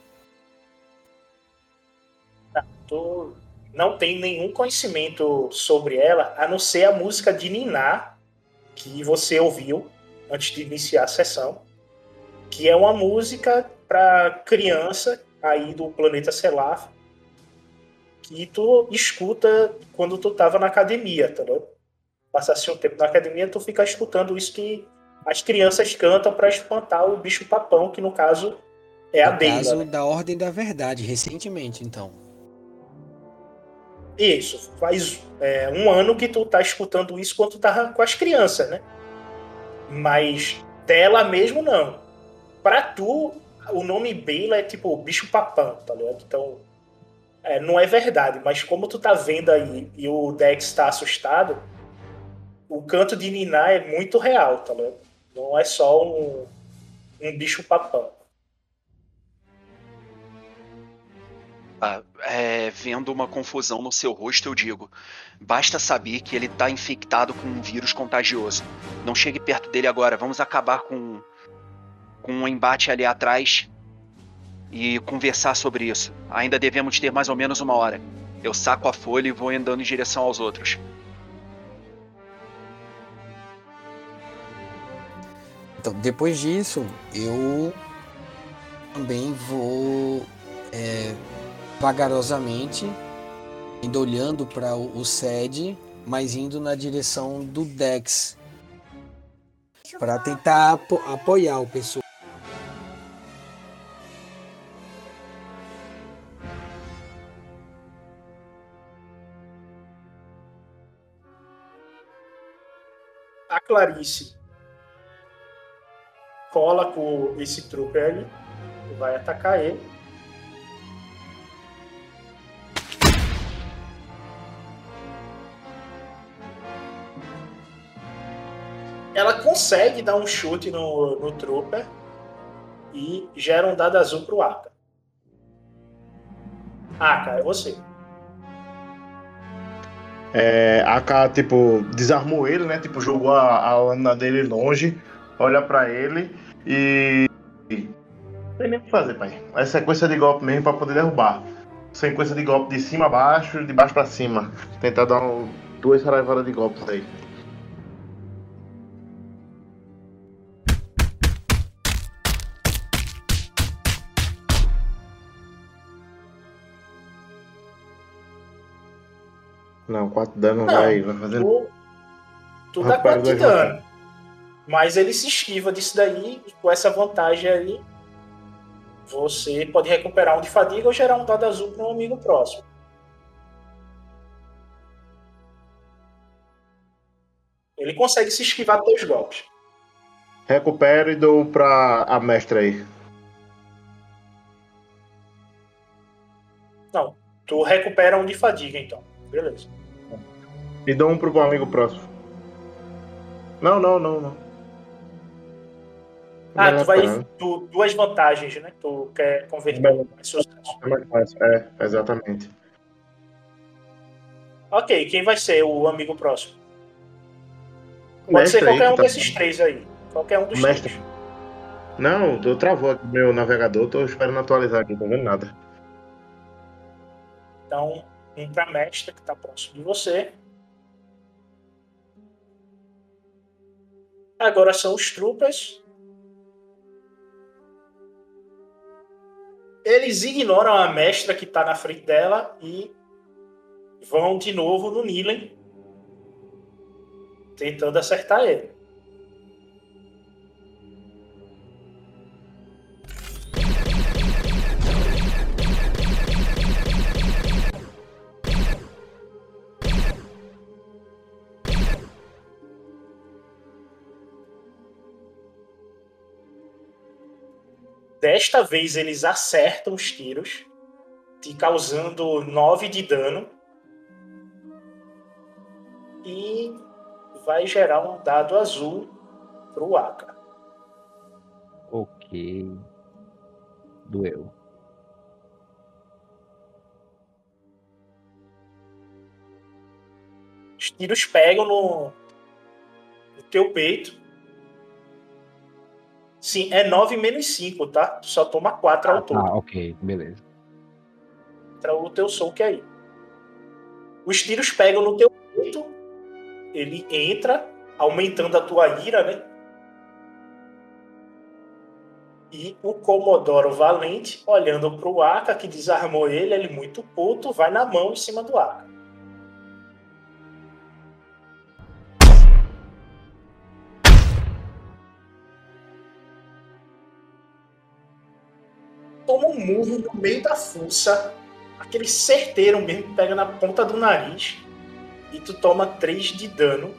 Tu não tem nenhum conhecimento sobre ela, a não ser a música de Niná que você ouviu antes de iniciar a sessão. que é uma música para criança aí do planeta Selaf que tu escuta quando tu tava na academia, tá ligado? Passasse um tempo na academia, tu fica escutando isso que as crianças cantam para espantar o bicho papão, que no caso é a No caso né? da Ordem da Verdade, recentemente, então. Isso, faz é, um ano que tu tá escutando isso quando tu tava com as crianças, né? Mas dela mesmo não. Pra tu, o nome Bela é tipo bicho papão, tá ligado? Então, é, não é verdade, mas como tu tá vendo aí e o Dex tá assustado, o canto de Niná é muito real, tá ligado? Não é só um, um bicho papão. Ah, é, vendo uma confusão no seu rosto, eu digo: basta saber que ele tá infectado com um vírus contagioso. Não chegue perto dele agora. Vamos acabar com, com um embate ali atrás e conversar sobre isso. Ainda devemos ter mais ou menos uma hora. Eu saco a folha e vou andando em direção aos outros. Então, depois disso, eu também vou é, vagarosamente indo olhando para o, SED, mas indo na direção do Dex para tentar apo- apoiar o pessoal. A Clarice cola com esse trooper ali, vai atacar ele. Ela consegue dar um chute no, no trooper e gera um dado azul pro Aka. Aka, é você. É, a K, tipo, desarmou ele, né? Tipo, jogou a, a lâmina dele longe, olha pra ele e. Tem nem o que fazer, pai. É sequência de golpe mesmo pra poder derrubar. Sequência de golpe de cima a baixo, de baixo pra cima. Tentar dar um- duas saraivadas de golpes aí. Não, 4 dano Não, vai, vai fazer. Tu, tu dá Rapaz, 4 de dano. Mas ele se esquiva disso daí, e com essa vantagem aí, você pode recuperar um de fadiga ou gerar um dado azul para um amigo próximo. Ele consegue se esquivar dos dois golpes. Recupero e dou pra a mestra aí. Não, tu recupera um de fadiga então. Beleza. E dou um pro amigo próximo. Não, não, não, não. Ah, Não, tu vai. não. tu- duas vantagens, né? Tu quer converter Não. mais sucesso. É mais fácil. É, exatamente. Ok, quem vai ser o amigo próximo? Pode Mestre ser qualquer que um tá- desses três aí. Qualquer um dos Mestre. três. Não, eu travou aqui meu navegador, tô esperando atualizar aqui, tô vendo nada. Então, um pra mestre, que tá próximo de você. Agora são os troopers. Eles ignoram a mestra que tá na frente dela e vão de novo no Nilen. Tentando acertar ele. Desta vez eles acertam os tiros, te causando 9 de dano. E vai gerar um dado azul pro Aka. Ok. Doeu. Os tiros pegam no, no teu peito. Sim, é 9 menos 5, tá? Tu só toma 4 ao todo. Ah, ok, beleza. Entra o teu soco aí. Os tiros pegam no teu peito. Ele entra, aumentando a tua ira, né? E o Comodoro Valente, olhando pro Aka, que desarmou ele, ele muito puto, vai na mão em cima do Aka. Toma um murro no meio da fuça, aquele certeiro mesmo que pega na ponta do nariz, e tu toma 3 de dano.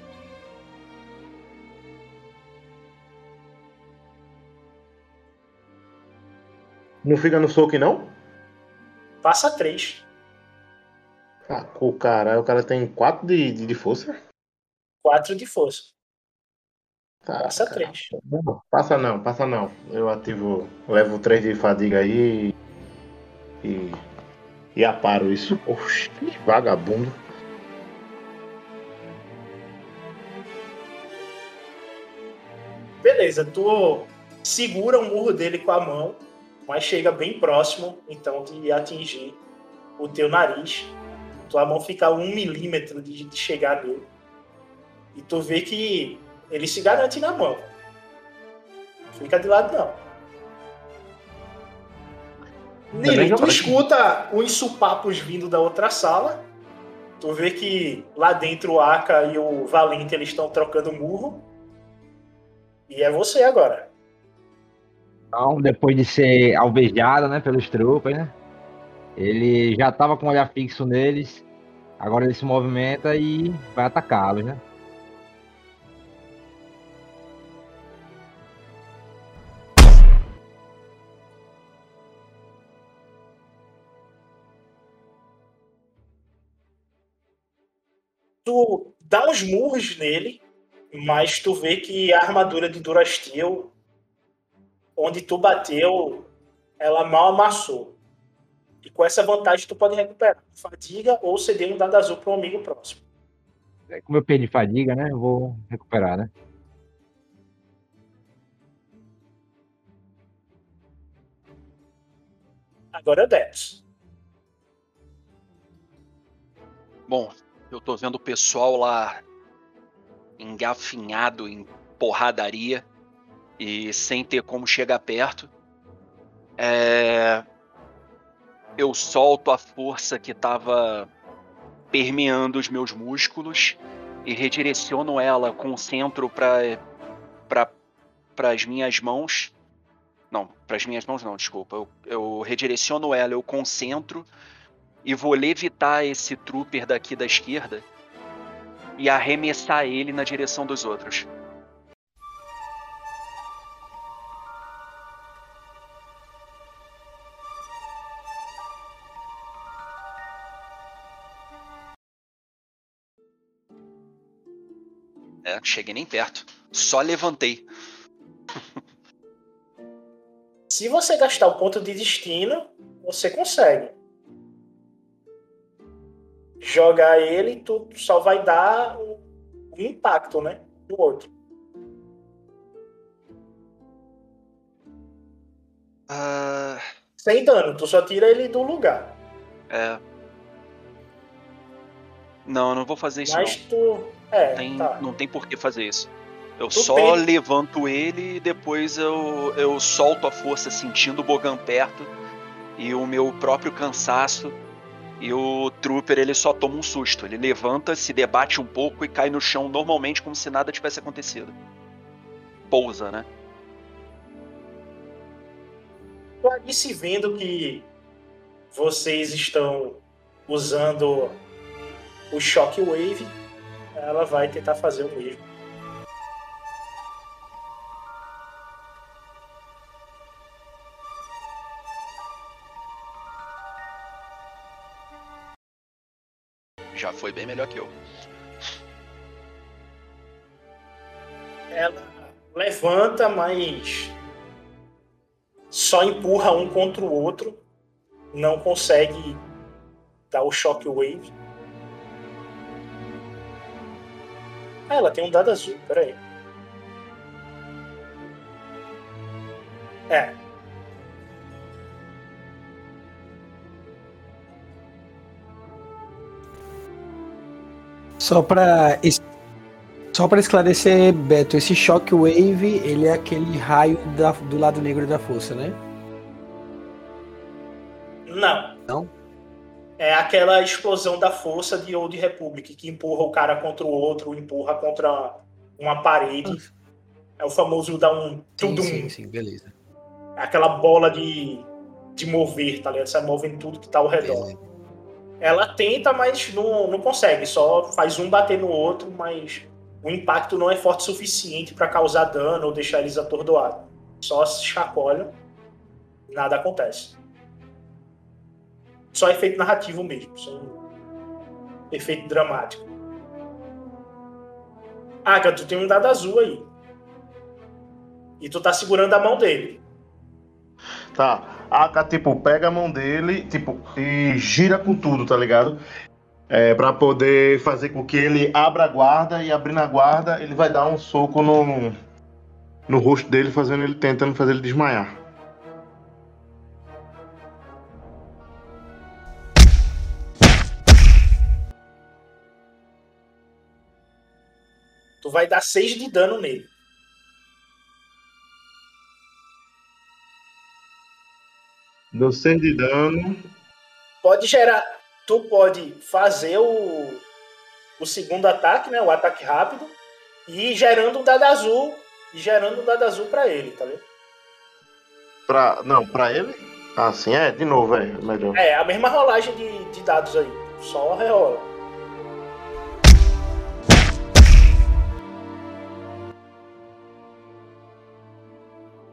Não fica no soco, não? Passa 3. Ah, o cara, o cara tem 4 de, de, de força? 4 de força. Passa cara. 3. Não, passa não, passa não. Eu ativo, levo 3 de fadiga aí e. E aparo isso. Oxi, vagabundo. Beleza, tu segura o murro dele com a mão, mas chega bem próximo, então, de atingir o teu nariz. Tua mão fica a um milímetro de, de chegar nele. E tu vê que ele se garante na mão. Fica de lado, não. Nili, tu escuta os supapos vindo da outra sala. Tu vê que lá dentro o Aka e o Valente eles estão trocando murro. E é você agora. Então, depois de ser alvejado, né, pelos tropas, né? Ele já tava com o olhar fixo neles. Agora ele se movimenta e vai atacá-los, né? Tu dá uns murros nele, mas tu vê que a armadura de Durasteel, onde tu bateu, ela mal amassou. E com essa vantagem tu pode recuperar fadiga ou ceder um dado azul para um amigo próximo. Como eu perdi fadiga, né? Eu vou recuperar, né? Agora é o Dex. Bom, eu tô vendo o pessoal lá engafinhado em porradaria e sem ter como chegar perto. É... Eu solto a força que tava permeando os meus músculos e redireciono ela, concentro para para as minhas mãos. Não, para as minhas mãos não, desculpa. Eu, eu redireciono ela, eu concentro e vou levitar esse trooper daqui da esquerda e arremessar ele na direção dos outros. É, cheguei nem perto. Só levantei. Se você gastar o ponto de destino, você consegue. Jogar ele, tu só vai dar o o impacto, né? Do outro. Ah, Sem dano, tu só tira ele do lugar. é. Não, eu não vou fazer isso Mas não. tu. É, Tem- tá. Não tem por que fazer isso. Eu Tu só levanto ele e depois eu, eu solto a força sentindo o Bogan perto e o meu próprio cansaço. E o Trooper ele só toma um susto. Ele levanta, se debate um pouco e cai no chão normalmente como se nada tivesse acontecido. Pousa, né? Clarice vendo que vocês estão usando o Shockwave, ela vai tentar fazer o mesmo. Já foi bem melhor que eu. Ela levanta, mas só empurra um contra o outro, não consegue dar o Shockwave. Ah, ela tem um dado azul, peraí. É. Só para Só para esclarecer, Beto, esse Shockwave, ele é aquele raio da- do lado negro da força, né? Não. Não? É aquela explosão da força de Old Republic, que empurra o cara contra o outro, empurra contra uma parede. É o famoso dar um Sim, tudum. sim, sim, beleza. Aquela bola de, de mover, tá ligado? Sai movendo tudo que tá ao redor. Ela tenta, mas não, não consegue. Só faz um bater no outro, mas o impacto não é forte o suficiente para causar dano ou deixar eles atordoados. Só se chacoalham, nada acontece. Só efeito narrativo mesmo. Efeito dramático. Aga, tu tem um dado azul aí. E tu tá segurando a mão dele. Tá. A Aka, tipo, pega a mão dele, tipo, e gira com tudo, tá ligado? É, pra poder fazer com que ele abra a guarda e abrindo a guarda, ele vai dar um soco no, no rosto dele, fazendo ele tentando fazer ele desmaiar. Tu vai dar 6 de dano nele. Deu 6 de dano. Pode gerar. Tu pode fazer o, o segundo ataque, né? O ataque rápido. E ir gerando um dado azul. E gerando um dado azul pra ele, tá vendo? Pra, não, pra ele? Ah, sim, é, de novo, é melhor. É, a mesma rolagem de, de dados aí. Só rerola.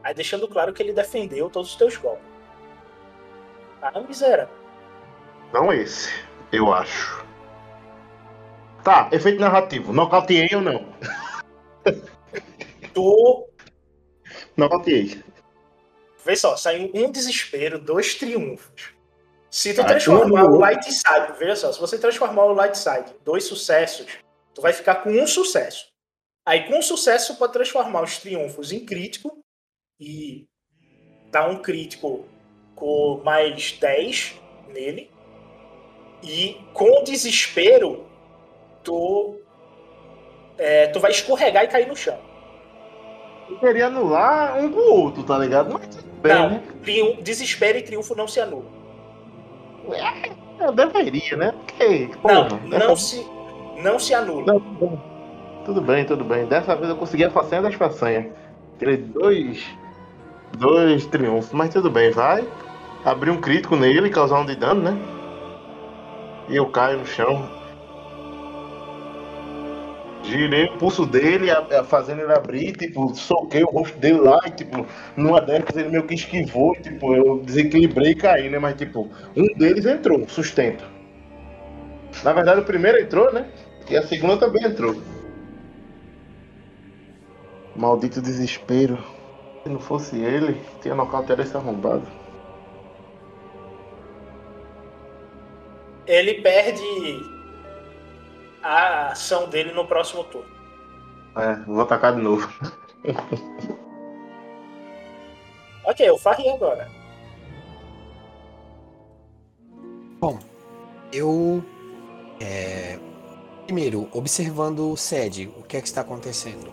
Aí deixando claro que ele defendeu todos os teus golpes. Ah, miséria. Não esse, eu acho. Tá, efeito narrativo. Nocauteei ou não? Tu. Nocauteei. Vê só, saiu um desespero, dois triunfos. Se tu Ah, transformar o. Light Side, veja só, se você transformar o Light Side em dois sucessos, tu vai ficar com um sucesso. Aí com um sucesso, pode transformar os triunfos em crítico e dar um crítico com mais 10 nele. E com desespero, tu, é, tu vai escorregar e cair no chão. Eu queria anular um com o outro, tá ligado? Mas tudo bem, não, né? triun- desespero e triunfo não se anulam. Eu deveria, né? Porque, Não, porra, não dessa- se, não se anula. Não, tudo bem. Tudo bem, tudo bem. Dessa vez eu consegui a façanha das façanhas. Tirei dois. Dois triunfos, mas tudo bem, vai. Abrir um crítico nele, causar um de dano, né? E eu caio no chão. Girei o pulso dele, fazendo ele abrir, tipo, soquei o rosto dele lá e, tipo, numa dessas ele meio que esquivou, tipo, eu desequilibrei e caí, né? Mas, tipo, um deles entrou, sustento. Na verdade, o primeiro entrou, né? E a segunda também entrou. Maldito desespero. Se não fosse ele, tinha nocauteado esse arrombado. Ele perde a ação dele no próximo turno. É, vou atacar de novo. Ok, eu farei agora. Bom, eu. é, primeiro, observando o SED, o que é que está acontecendo?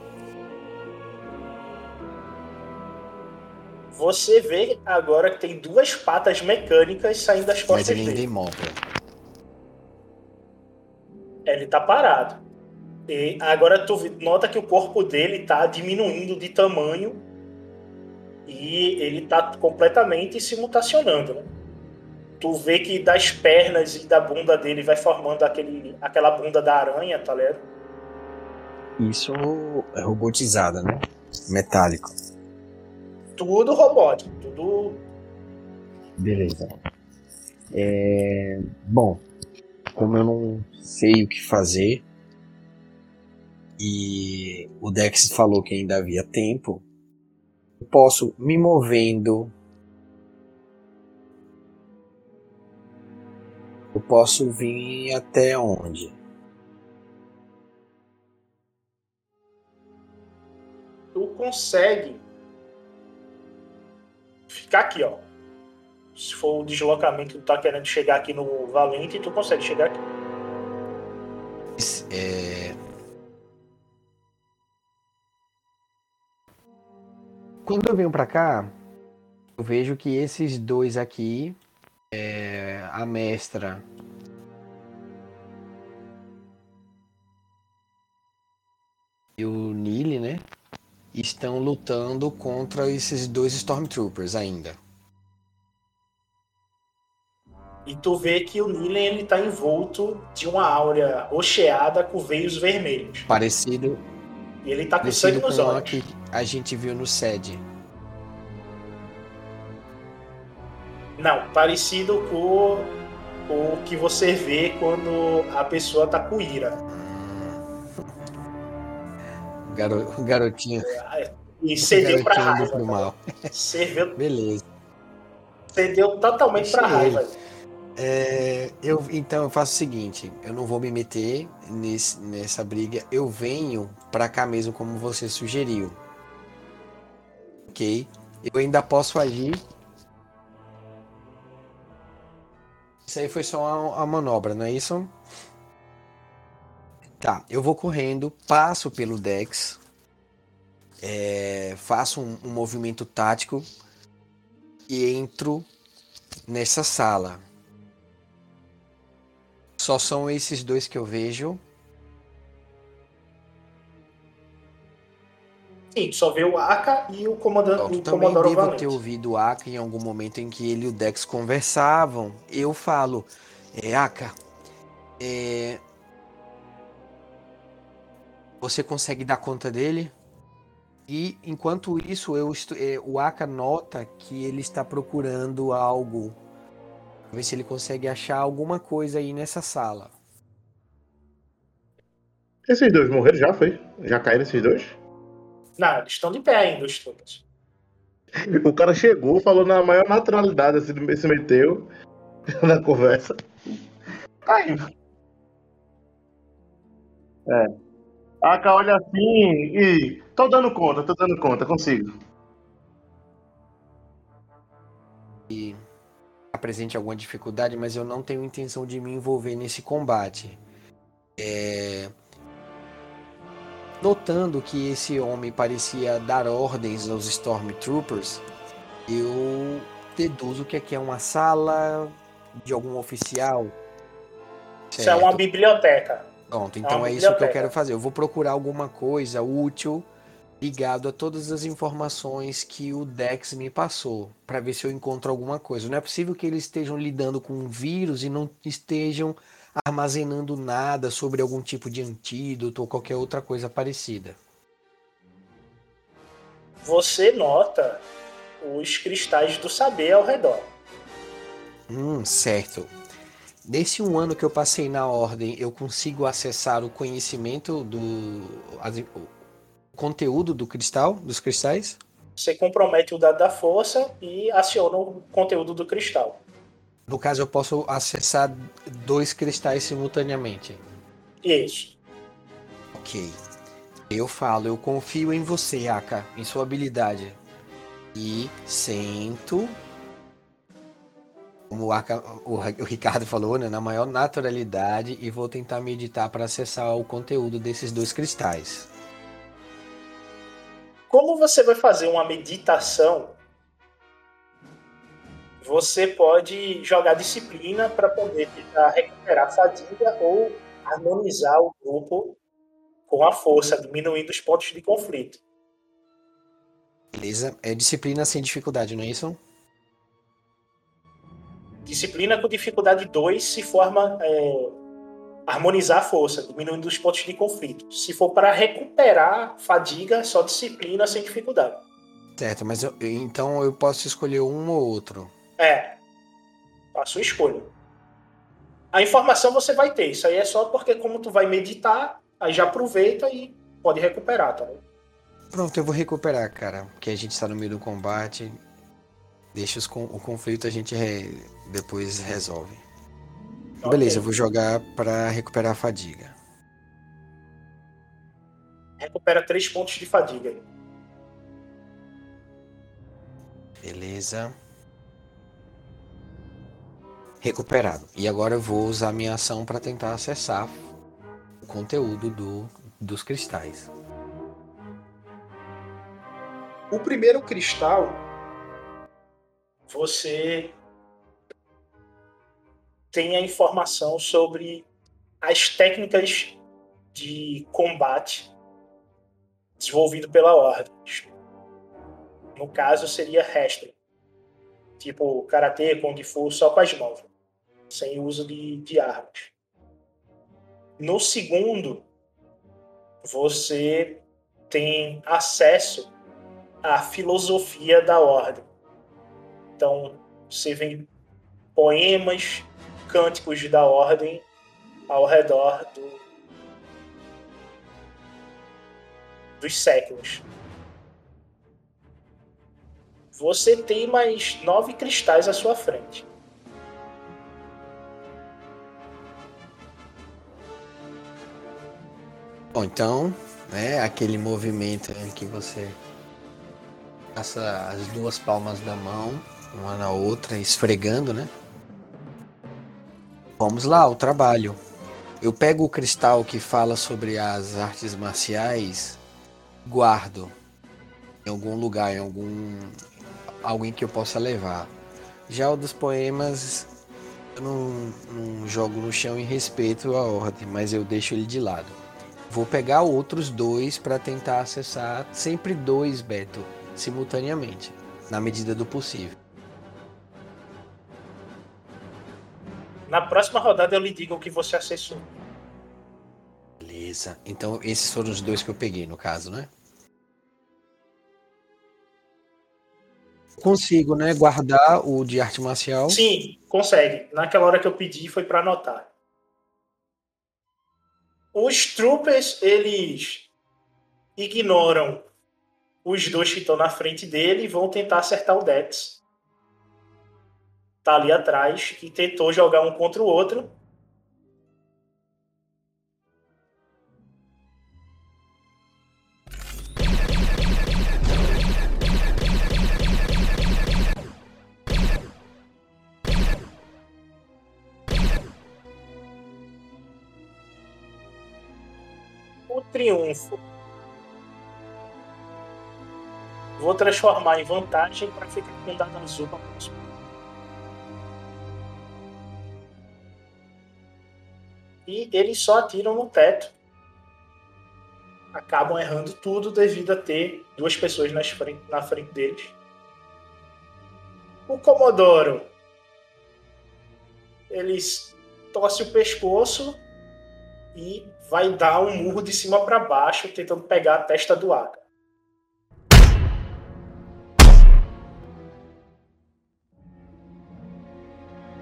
Você vê agora que tem duas patas mecânicas saindo das Mas costas ele ainda dele. imóvel. Ele tá parado. E agora tu nota que o corpo dele tá diminuindo de tamanho e ele tá completamente se mutacionando, né? Tu vê que das pernas e da bunda dele vai formando aquele, aquela bunda da aranha, tá ligado? Isso é robotizada, né? Metálico. Tudo robótico, tudo Beleza. É... Bom, como eu não sei o que fazer e o Dex falou que ainda havia tempo, eu posso me movendo. Eu posso vir até onde? tu consegue ficar aqui, ó se for o deslocamento tu tá querendo chegar aqui no Valente, tu consegue chegar aqui. É... Quando eu venho para cá, eu vejo que esses dois aqui, é... a mestra e o Nili, né? Estão lutando contra esses dois Stormtroopers ainda. E tu vê que o Nilen ele tá envolto de uma áurea rocheada com veios vermelhos. Parecido. E ele tá com sangue nos olhos. que a gente viu no SED. Não, parecido com o que você vê quando a pessoa tá com ira. Garo... Garotinho. E cedeu pra raiva. mal. Cedeu, Beleza. cedeu totalmente pra Deixa ele. É, eu, então eu faço o seguinte, eu não vou me meter nesse, nessa briga, eu venho pra cá mesmo como você sugeriu. Ok? Eu ainda posso agir. Isso aí foi só uma, uma manobra, não é isso? Tá, eu vou correndo, passo pelo Dex, é, faço um, um movimento tático e entro nessa sala. Só são esses dois que eu vejo. Sim, só vê o Aka e o comandante o Também devo Valente. ter ouvido o Aka em algum momento em que ele e o Dex conversavam. Eu falo, é, Aka, é, você consegue dar conta dele? E enquanto isso, eu estu- é, o Aka nota que ele está procurando algo. Ver se ele consegue achar alguma coisa aí nessa sala. Esses dois morreram já, foi? Já caíram esses dois? Não, eles estão de pé ainda, os todos. O cara chegou, falou na maior naturalidade, assim, se meteu na conversa. Aí. É. Aka olha assim e. Tô dando conta, tô dando conta, consigo. E apresente alguma dificuldade, mas eu não tenho intenção de me envolver nesse combate. É, Notando que esse homem parecia dar ordens aos Stormtroopers, eu deduzo que aqui é uma sala de algum oficial. Isso é uma biblioteca. Pronto, É então uma é isso que eu quero fazer. Eu vou procurar alguma coisa útil ligado a todas as informações que o Dex me passou, para ver se eu encontro alguma coisa. Não é possível que eles estejam lidando com um vírus e não estejam armazenando nada sobre algum tipo de antídoto ou qualquer outra coisa parecida. Você nota os cristais do saber ao redor. Hum, certo. Nesse um ano que eu passei na ordem, eu consigo acessar o conhecimento do conteúdo do cristal, dos cristais? Você compromete o dado da força e aciona o conteúdo do cristal. No caso, eu posso acessar dois cristais simultaneamente. Isso. Ok. Eu falo, eu confio em você, Aka, em sua habilidade. E sento. Como o, Aka, o, o Ricardo falou, né, na maior naturalidade, e vou tentar meditar para acessar o conteúdo desses dois cristais. Como você vai fazer uma meditação, você pode jogar disciplina para poder tentar recuperar a fadiga ou harmonizar o grupo com a força, diminuindo os pontos de conflito. Beleza? É disciplina sem dificuldade, não é isso? Disciplina com dificuldade 2 se forma é, harmonizar a força, diminuindo os pontos de conflito. Se for para recuperar fadiga, só disciplina sem dificuldade. Certo, mas eu- então eu posso escolher um ou outro. É. A sua escolha. A informação você vai ter. Isso aí é só porque como tu vai meditar, aí já aproveita e pode recuperar, tá? Pronto, eu vou recuperar, cara. Porque a gente está no meio do combate. Deixa os o conflito, a gente re- depois resolve. Beleza, eu vou jogar pra recuperar a fadiga. Recupera três pontos de fadiga. Beleza. Recuperado. E agora eu vou usar minha ação para tentar acessar o conteúdo do, dos cristais. O primeiro cristal, você tem a informação sobre as técnicas de combate desenvolvido pela Ordem. No caso, seria wrestling. Tipo, karatê, kung fu, só com as mãos. Sem uso de, de armas. No segundo, você tem acesso à filosofia da ordem. Então, você vê poemas, cânticos da ordem ao redor do, dos séculos. Você tem mais nove cristais à sua frente. Bom, então, né, aquele movimento em que você passa as duas palmas da mão, uma na outra, esfregando, né? Vamos lá, o trabalho. Eu pego o cristal que fala sobre as artes marciais, guardo em algum lugar, em algum alguém que eu possa levar. Já o dos poemas, eu não, não jogo no chão em respeito à ordem, mas eu deixo ele de lado. Vou pegar outros dois para tentar acessar sempre dois, Beto, simultaneamente, na medida do possível. Na próxima rodada eu lhe digo o que você acessou. Beleza. Então esses foram os dois que eu peguei, no caso, né? Consigo, né? Guardar o de arte marcial. Sim, consegue. Naquela hora que eu pedi foi para anotar. Os troopers, eles ignoram os dois que estão na frente dele e vão tentar acertar o Dex. Tá ali atrás, que tentou jogar um contra o outro. O triunfo. Vou transformar em vantagem para ficar com dado azul para próxima. E eles só atiram no teto. Acabam errando tudo devido a ter duas pessoas nas frente, na frente deles. O Comodoro. Eles torce o pescoço e vai dar um murro de cima para baixo, tentando pegar a testa do Aka.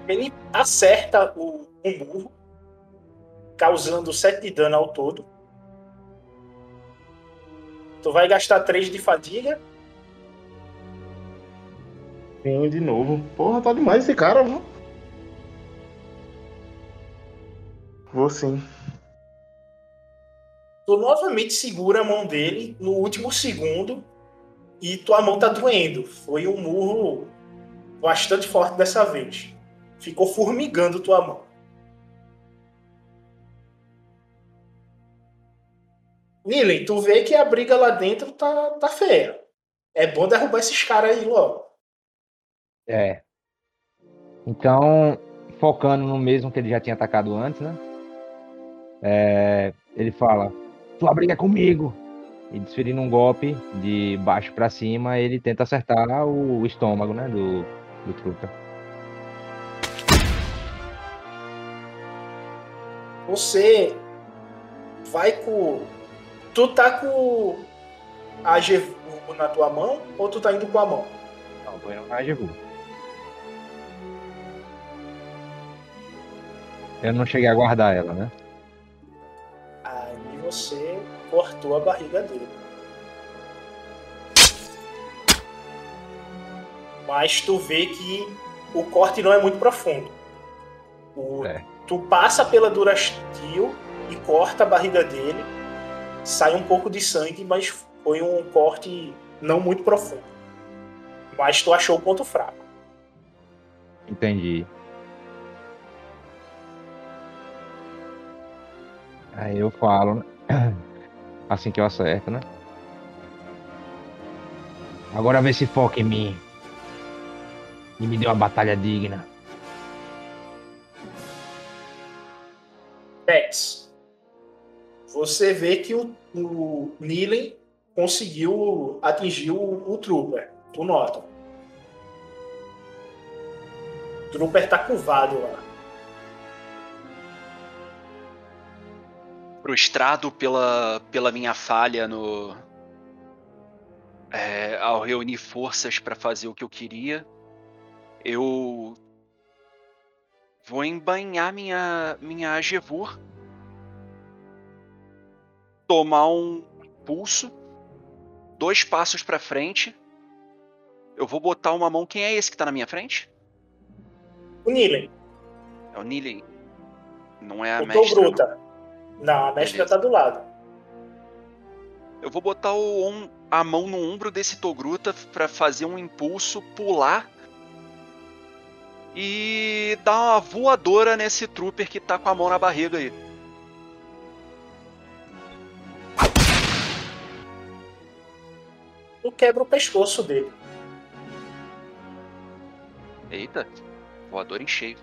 Ele acerta o, o murro, causando 7 de dano ao todo. Tu vai gastar 3 de fadiga. Sim, de novo. Porra, tá demais esse cara, viu? Vou sim. Tu novamente segura a mão dele no último segundo e tua mão tá doendo. Foi um murro bastante forte dessa vez. Ficou formigando tua mão. Nilen, tu vê que a briga lá dentro tá, tá feia. É bom derrubar esses caras aí logo. É. Então, focando no mesmo que ele já tinha atacado antes, né? É, ele fala: Tua briga é comigo. E desferindo um golpe de baixo para cima, ele tenta acertar o estômago, né? Do, do truta. Você vai com. Tu tá com a Gevu na tua mão ou tu tá indo com a mão? Não, tô indo com a Gevu. Eu não cheguei a guardar ela, né? Aí você cortou a barriga dele. Mas tu vê que o corte não é muito profundo. O, É. Tu passa pela Durastil e corta a barriga dele. Sai um pouco de sangue, mas foi um corte não muito profundo. Mas tu achou o ponto fraco. Entendi. Aí eu falo, né? Assim que eu acerto, né? Agora vê se foca em mim. E me dê uma batalha digna. Dex, você vê que o, o Nilen conseguiu atingir o, o Trooper. Tu nota. O Trooper tá curvado lá. Frustrado pela, pela minha falha no. é, ao reunir forças para fazer o que eu queria, eu vou embanhar minha minha Agevur, tomar um pulso, dois passos para frente. Eu vou botar uma mão. Quem é esse que tá na minha frente? O Nilen. É o Nilen. Não é a O mestra. Togruta. Não, a mestra tá do lado. Eu vou botar o a mão no ombro desse Togruta pra fazer um impulso, pular e dar uma voadora nesse trooper que tá com a mão na barriga aí. Tu quebra o pescoço dele. Eita, voador em cheio.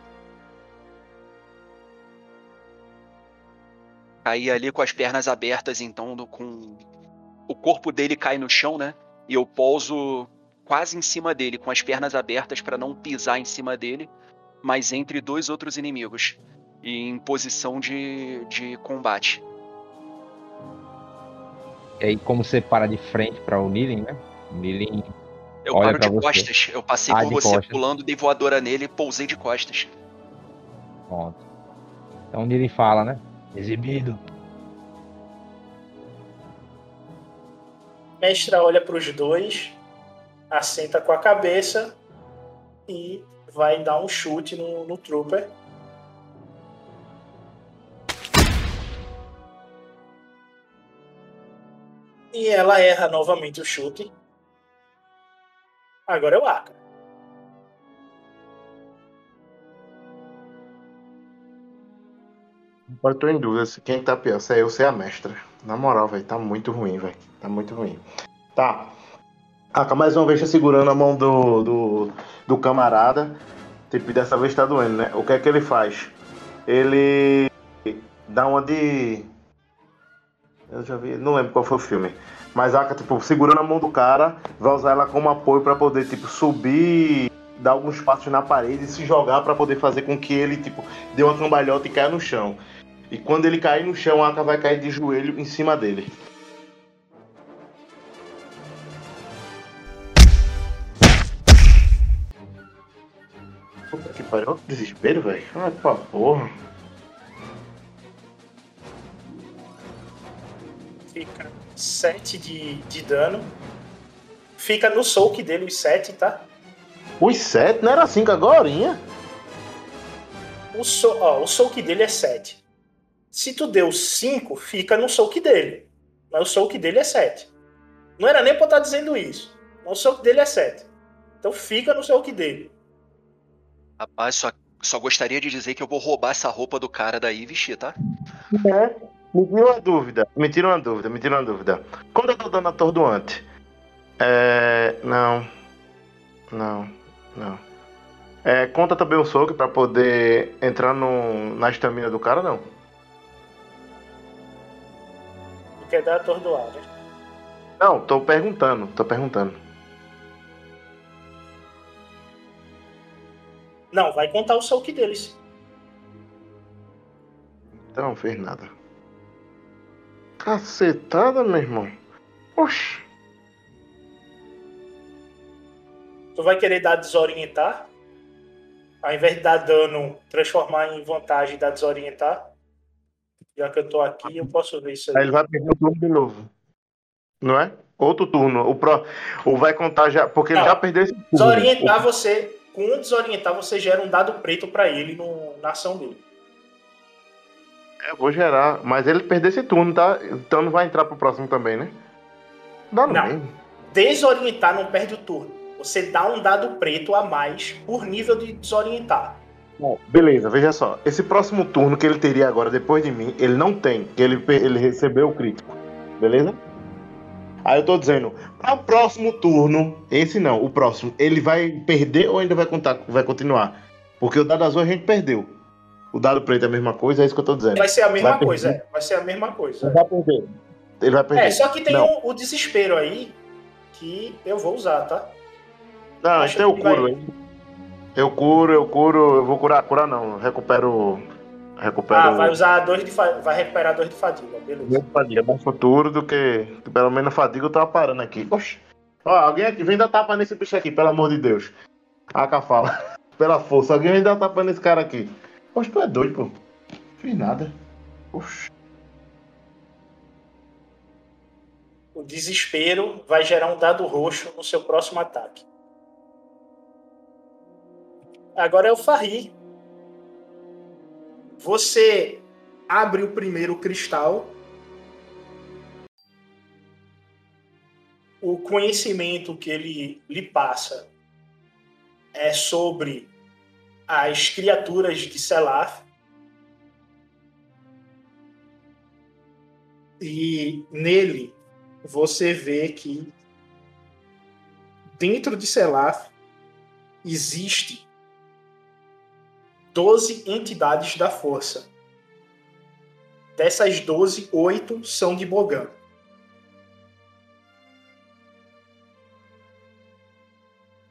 Caí ali com as pernas abertas, então, do- com o corpo dele cai no chão, né? E eu pouso quase em cima dele, com as pernas abertas para não pisar em cima dele, mas entre dois outros inimigos, e em posição de, de combate. E aí, como você para de frente para o Nilen, né? O Nilen Eu olha paro de você. costas. Eu passei Ah, por você costas. pulando, dei voadora nele e pousei de costas. Pronto. Então o Nilen fala, né? Exibido. Mestra olha para os dois, assenta com a cabeça e vai dar um chute no, no Trooper. E ela erra novamente o chute. Agora é o Aka. Agora tô em dúvida se quem tá pior, se é eu se é a mestra. Na moral, velho, tá muito ruim, velho. Tá muito ruim. Tá. Aka, mais uma vez tá segurando a mão do, do, do camarada. Tipo, dessa vez tá doendo, né? O que é que ele faz? Ele dá uma de. Eu já vi, não lembro qual foi o filme. Mas a tipo, segurando a mão do cara, vai usar ela como apoio pra poder, tipo, subir, dar alguns passos na parede e se jogar pra poder fazer com que ele, tipo, dê uma cambalhota e caia no chão. E quando ele cair no chão, a Aka vai cair de joelho em cima dele. Puta que pariu, que desespero, velho. Ah, pra porra. 7 de, de dano. Fica no soak dele os 7, tá? Os sete, não era cinco agorinha? O, so, ó, o soak dele é 7. Se tu deu 5, fica no soak dele. Mas o soak dele é 7. Não era nem pra eu estar dizendo isso. Mas o soak dele é 7. Então fica no soak dele. Rapaz, só, só gostaria de dizer que eu vou roubar essa roupa do cara daí e vestir, tá? É. Me tira uma dúvida, me tira uma dúvida, me tira uma dúvida. Quando eu tô dando atordoante? É. Não. Não, não. É, conta também o soco pra poder entrar no, na estamina do cara, não? Quer dar atordoada. Não, tô perguntando, tô perguntando. Não, vai contar o soak deles. Então fez nada. Cacetada, meu irmão. Oxi. Tu vai querer dar desorientar? Ao invés de dar dano, transformar em vantagem e dar desorientar? Já que eu tô aqui, eu posso ver isso Aí aí. ele vai perder o turno de novo. Não é? Outro turno. O pro... Ou vai contar já. Porque ele Não. já perdeu esse turno. Desorientar você. Com o desorientar, você gera um dado preto pra ele no, na ação dele. Eu vou gerar. Mas ele perdeu esse turno, tá? Então não vai entrar pro próximo também, né? Dá no Não. mesmo. Desorientar não perde o turno. Você dá um dado preto a mais por nível de desorientar. Bom, beleza, veja só. Esse próximo turno que ele teria agora, depois de mim, ele não tem. Que ele, ele recebeu o crítico. Beleza? Aí eu tô dizendo, para o próximo turno, esse não, o próximo, ele vai perder ou ainda vai contar, vai continuar? Porque o dado azul a gente perdeu. O dado preto é a mesma coisa, é isso que eu tô dizendo. Vai ser a mesma Vai coisa, é. Vai ser a mesma coisa. Ele vai perder. Ele vai perder. É, só que tem o, desespero aí que eu vou usar, tá? Não, Acho então eu curo, vai- hein? Eu curo, eu curo, eu vou curar, curar não, recupero. Recupero. Ah, vai usar dois de fa... vai recuperar dois de fadiga, beleza. Fadiga, mais futuro do que, pelo menos fadiga eu tava parando aqui. Oxi. Ó, alguém aqui, vem dar tapa nesse bicho aqui, pelo amor de Deus. A Cá fala. Pela força, alguém vem dar tapa nesse cara aqui. Oxe, tu é doido, pô. Fiz nada. O desespero vai gerar um dado roxo no seu próximo ataque. Agora é o Farri. Você abre o primeiro cristal. O conhecimento que ele lhe passa é sobre as criaturas de Selaf. E nele você vê que dentro de Selaf existe 12 entidades da força. Dessas 12, 8 são de Bogan.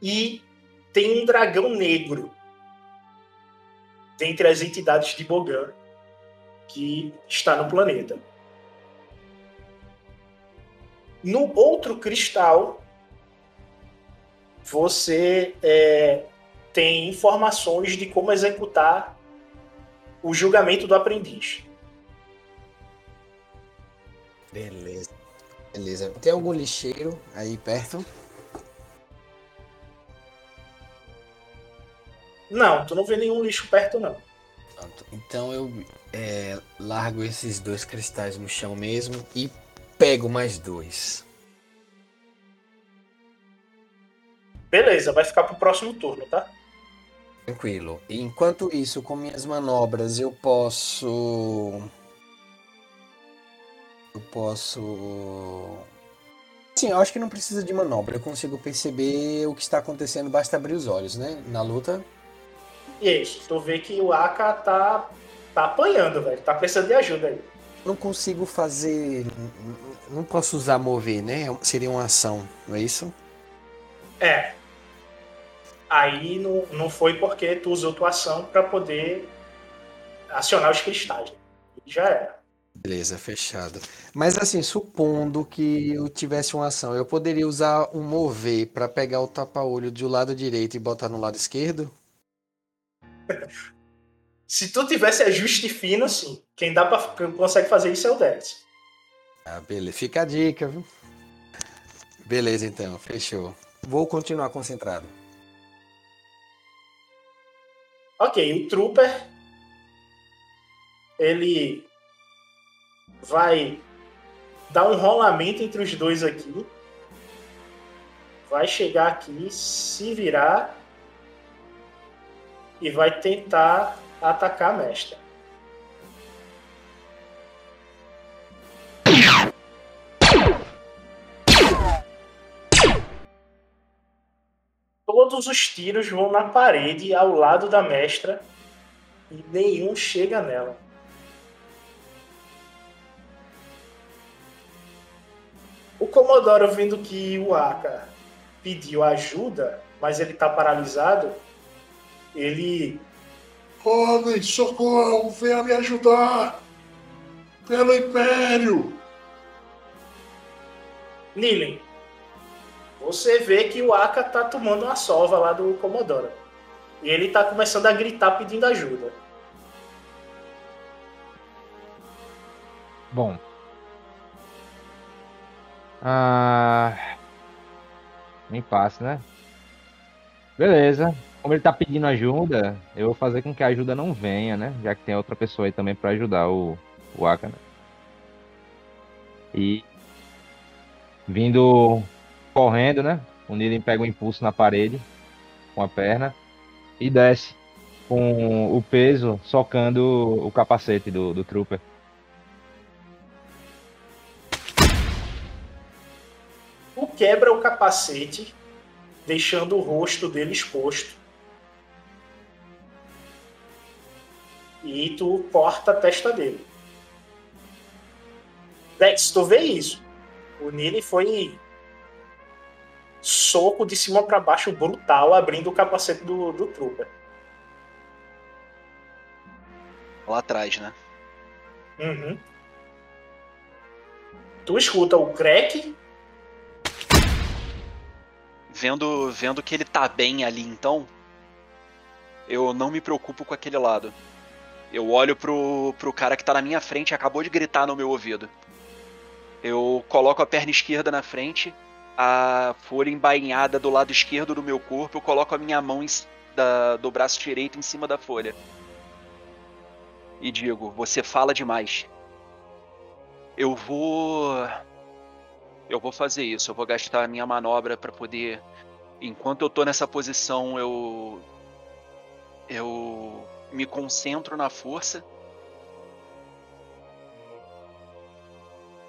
E tem um dragão negro dentre as entidades de Bogan que está no planeta. No outro cristal, você é, tem informações de como executar o julgamento do aprendiz. Beleza. Beleza. Tem algum lixeiro aí perto? Não, tu não vê nenhum lixo perto, não. Pronto. Então eu é, largo esses dois cristais no chão mesmo e pego mais dois. Beleza, vai ficar pro próximo turno, tá? Tranquilo. E enquanto isso, com minhas manobras, eu posso. Eu posso. Sim, eu acho que não precisa de manobra. Eu consigo perceber o que está acontecendo, basta abrir os olhos, né? Na luta. E é isso, tu vê que o Aka tá, tá apanhando, velho. Tá precisando de ajuda aí. Não consigo fazer. Não posso usar mover, né? Seria uma ação, não é isso? É. Aí não, não foi porque tu usou tua ação pra poder acionar os cristais. Já era. Beleza, fechado. Mas assim, supondo que eu tivesse uma ação, eu poderia usar um mover para pegar o tapa-olho do lado direito e botar no lado esquerdo? Se tu tivesse ajuste fino, sim. Quem dá pra, quem consegue fazer isso é o Dex. Ah, beleza. Fica a dica, viu? Beleza, então. Fechou. Vou continuar concentrado. Ok, o Trooper. Ele vai dar um rolamento entre os dois aqui. Vai chegar aqui, se virar e vai tentar atacar a mestra. Todos os tiros vão na parede ao lado da mestra e nenhum chega nela. O Comodoro, vendo que o Aka pediu ajuda, mas ele tá paralisado, ele Homem, socorro, venha me ajudar! Pelo Império! Nilen, você vê que o Aka tá tomando uma sova lá do Comodoro. E ele tá começando a gritar pedindo ajuda. Bom. Ah. Nem passa, né? Beleza. Como ele tá pedindo ajuda, eu vou fazer com que a ajuda não venha, né? Já que tem outra pessoa aí também pra ajudar o, o Aka, né? E. Vindo correndo, né? O Nilen pega um impulso na parede com a perna e desce com o peso socando o capacete do, do Trooper. quebra o capacete, deixando o rosto dele exposto. E tu corta a testa dele. Dex, tu vê isso. O Nili foi soco de cima para baixo brutal, abrindo o capacete do, do Trooper. Lá atrás, né? Uhum. Tu escuta o crack. Vendo, vendo que ele tá bem ali, então, eu não me preocupo com aquele lado. Eu olho pro, pro cara que tá na minha frente e acabou de gritar no meu ouvido. Eu coloco a perna esquerda na frente, a folha embainhada do lado esquerdo do meu corpo, eu coloco a minha mão da, do braço direito em cima da folha. E digo: Você fala demais. Eu vou. Eu vou fazer isso. Eu vou gastar a minha manobra para poder. Enquanto eu tô nessa posição, eu. Eu me concentro na força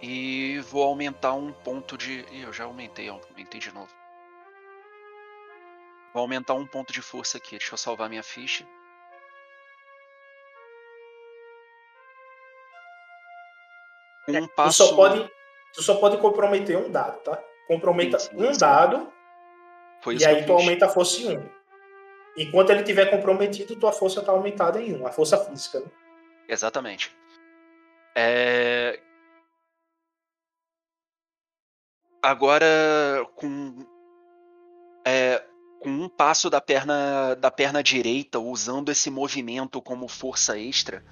E vou aumentar um ponto de. Ih, eu já aumentei, aumentei de novo. Vou aumentar um ponto de força aqui. Deixa eu salvar minha ficha. Um passo. Tu só, pode, tu só pode comprometer um dado, tá? Comprometa sim, sim, um sim. dado. Foi e aí tu aumenta a força em um. Enquanto ele tiver comprometido, tua força tá aumentada em um. A força física, né? Exatamente. É... Agora, com, é, com um passo da perna, da perna direita, usando esse movimento como força extra,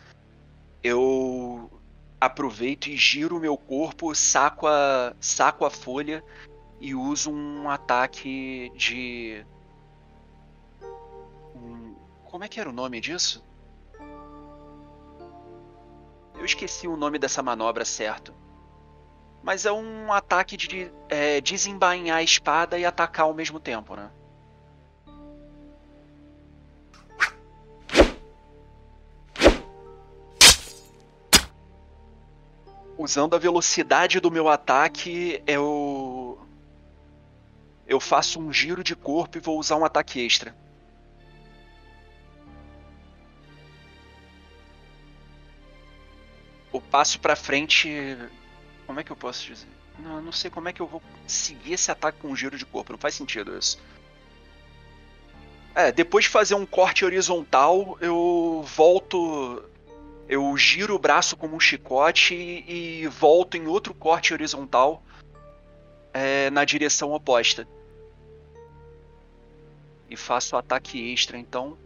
eu aproveito e giro o meu corpo, saco a, saco a folha e uso um ataque de. Como é que era o nome disso? Eu esqueci o nome dessa manobra certo mas é um ataque de é, desembainhar a espada e atacar ao mesmo tempo, né? Usando a velocidade do meu ataque, eu eu faço um giro de corpo e vou usar um ataque extra. O passo para frente como é que eu posso dizer? Não, eu não sei como é que eu vou seguir esse ataque com um giro de corpo. Não faz sentido isso. É, depois de fazer um corte horizontal, eu volto. Eu giro o braço como um chicote e, e volto em outro corte horizontal é, na direção oposta. E faço o ataque extra, então.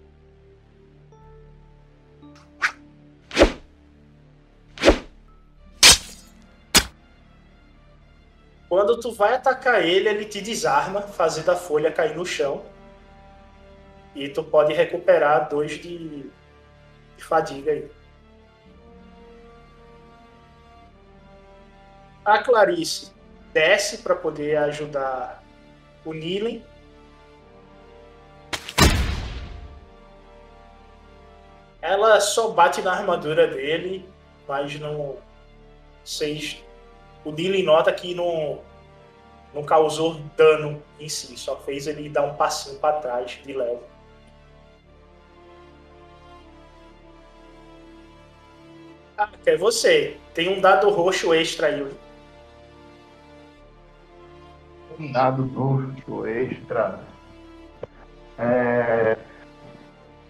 Quando tu vai atacar ele, ele te desarma, fazendo a folha cair no chão. E tu pode recuperar dois de, de fadiga aí. A Clarice desce para poder ajudar o Nilen. Ela só bate na armadura dele, mas não. Vocês o Dylan nota que não, não causou dano em si, só fez ele dar um passinho para trás de leve. Ah, é você. Tem um dado roxo extra aí. Um dado roxo extra. É...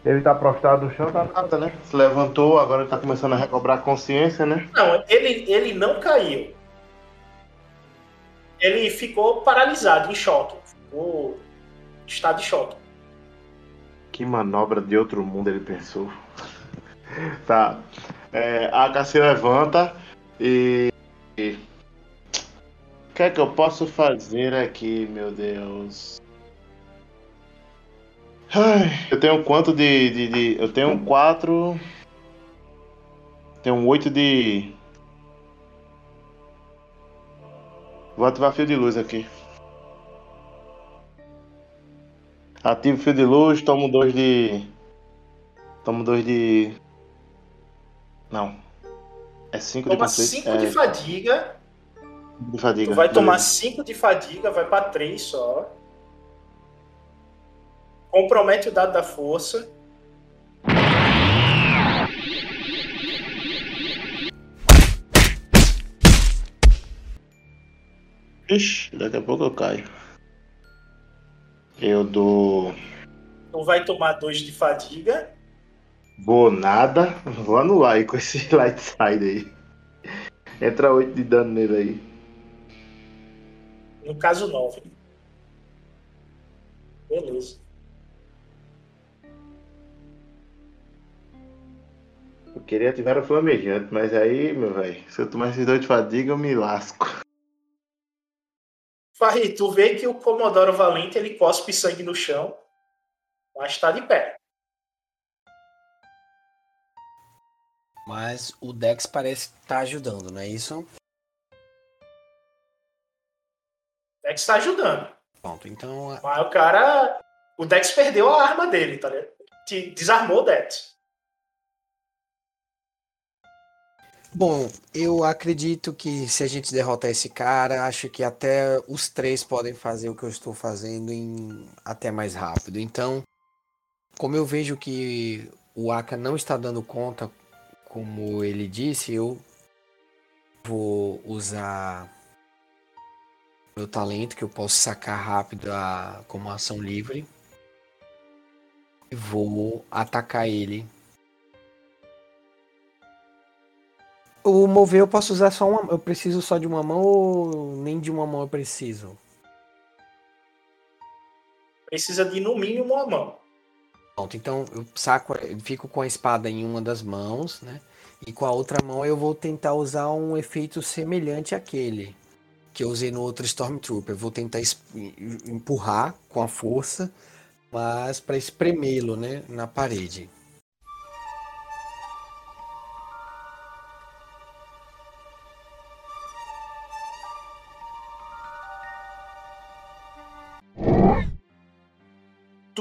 Ele tá prostrado no chão, tá nada, né? Se levantou, agora ele tá começando a recobrar consciência, né? Não, ele, ele não caiu ele ficou paralisado, em choque. Ficou estado de choque. Que manobra de outro mundo ele pensou. tá. É, a se levanta e. O que é que eu posso fazer aqui, meu Deus? Ai, eu tenho quanto de, de, de. Eu tenho quatro. Tenho oito de. Vou ativar fio de luz aqui. Ativo fio de luz, tomo dois de. Tomo dois de. Não. É cinco Toma de cinco é... de fadiga De fadiga. Tu vai tomar beleza. 5 de fadiga, vai pra 3 só. Compromete o dado da força. Ixi, daqui a pouco eu caio. Eu dou. Tu vai tomar 2 de fadiga. Vou nada. Vou anular aí com esse light side aí. Entra 8 de dano nele aí. No caso, 9. Beleza. Eu queria ativar o flamejante, mas aí, meu velho, se eu tomar esses dois de fadiga, eu me lasco. Tu vê que o Comodoro Valente ele cospe sangue no chão, mas tá de pé. Mas o Dex parece que tá ajudando, não é isso? O Dex tá ajudando. Pronto, então Mas o cara. O Dex perdeu a arma dele, tá ligado? Desarmou o Dex. Bom, eu acredito que se a gente derrotar esse cara, acho que até os três podem fazer o que eu estou fazendo em até mais rápido. Então, como eu vejo que o Aka não está dando conta, como ele disse, eu vou usar meu talento que eu posso sacar rápido a, como ação livre. E vou atacar ele O mover eu posso usar só uma. Eu preciso só de uma mão ou nem de uma mão eu preciso? Precisa de no mínimo uma mão. Pronto, então eu saco, eu fico com a espada em uma das mãos, né? E com a outra mão eu vou tentar usar um efeito semelhante àquele que eu usei no outro Stormtrooper. Eu vou tentar empurrar com a força, mas para espremê-lo, né, na parede.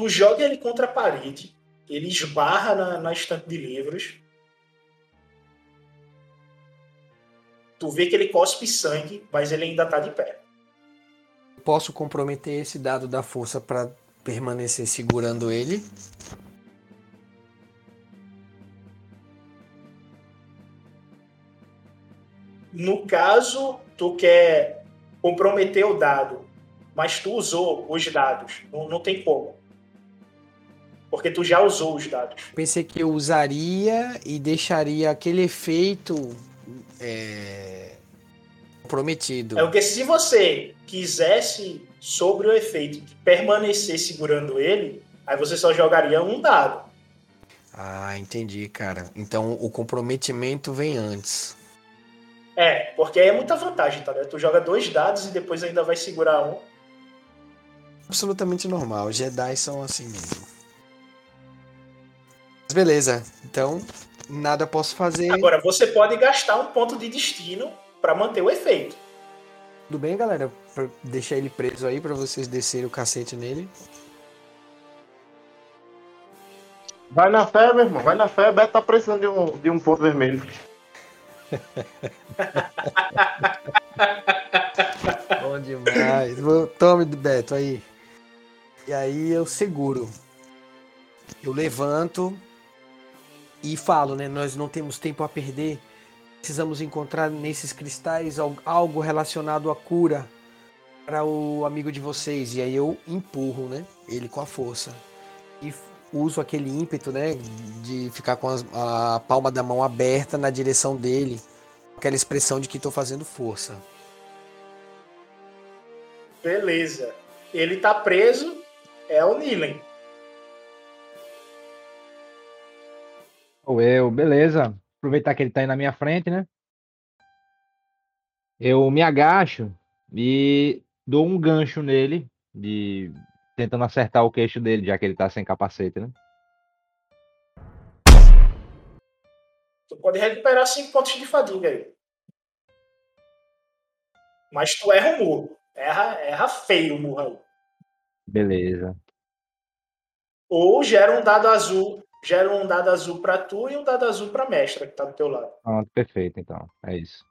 Tu joga ele contra a parede, ele esbarra na, na estante de livros. Tu vê que ele cospe sangue, mas ele ainda tá de pé. Posso comprometer esse dado da força para permanecer segurando ele? No caso, tu quer comprometer o dado, mas tu usou os dados. Não, não tem como. Porque tu já usou os dados. Pensei que eu usaria e deixaria aquele efeito é, prometido. É porque se você quisesse, sobre o efeito, permanecer segurando ele, aí você só jogaria um dado. Ah, entendi, cara. Então o comprometimento vem antes. É, porque aí é muita vantagem, tá ligado? Tu joga dois dados e depois ainda vai segurar um. Absolutamente normal. Jedi são assim mesmo. Mas beleza. Então, nada posso fazer. Agora, você pode gastar um ponto de destino pra manter o efeito. Tudo bem, galera? Pra deixar ele preso aí pra vocês descerem o cacete nele. Vai na fé, meu irmão. Vai na fé. Beto tá precisando de um, de um ponto vermelho. Bom demais. Vou- Tome, Beto, aí. E aí eu seguro. Eu levanto e falo, né? Nós não temos tempo a perder. Precisamos encontrar nesses cristais al- algo relacionado à cura para o amigo de vocês. E aí eu empurro, né? Ele com a força. E uso aquele ímpeto, né? De ficar com a palma da mão aberta na direção dele. Aquela expressão de que estou fazendo força. Beleza. Ele tá preso, é o Nilen. Ou eu, beleza. Aproveitar que ele tá aí na minha frente, né? Eu me agacho e dou um gancho nele, de tentando acertar o queixo dele, já que ele tá sem capacete, né? Tu pode recuperar 5 pontos de fadiga aí. Mas tu erra o murro. Erra, erra feio o murro aí. Beleza. Ou gera um dado azul. Gera um dado azul pra tu e um dado azul pra mestra que tá do teu lado. Pronto, perfeito, então. É isso.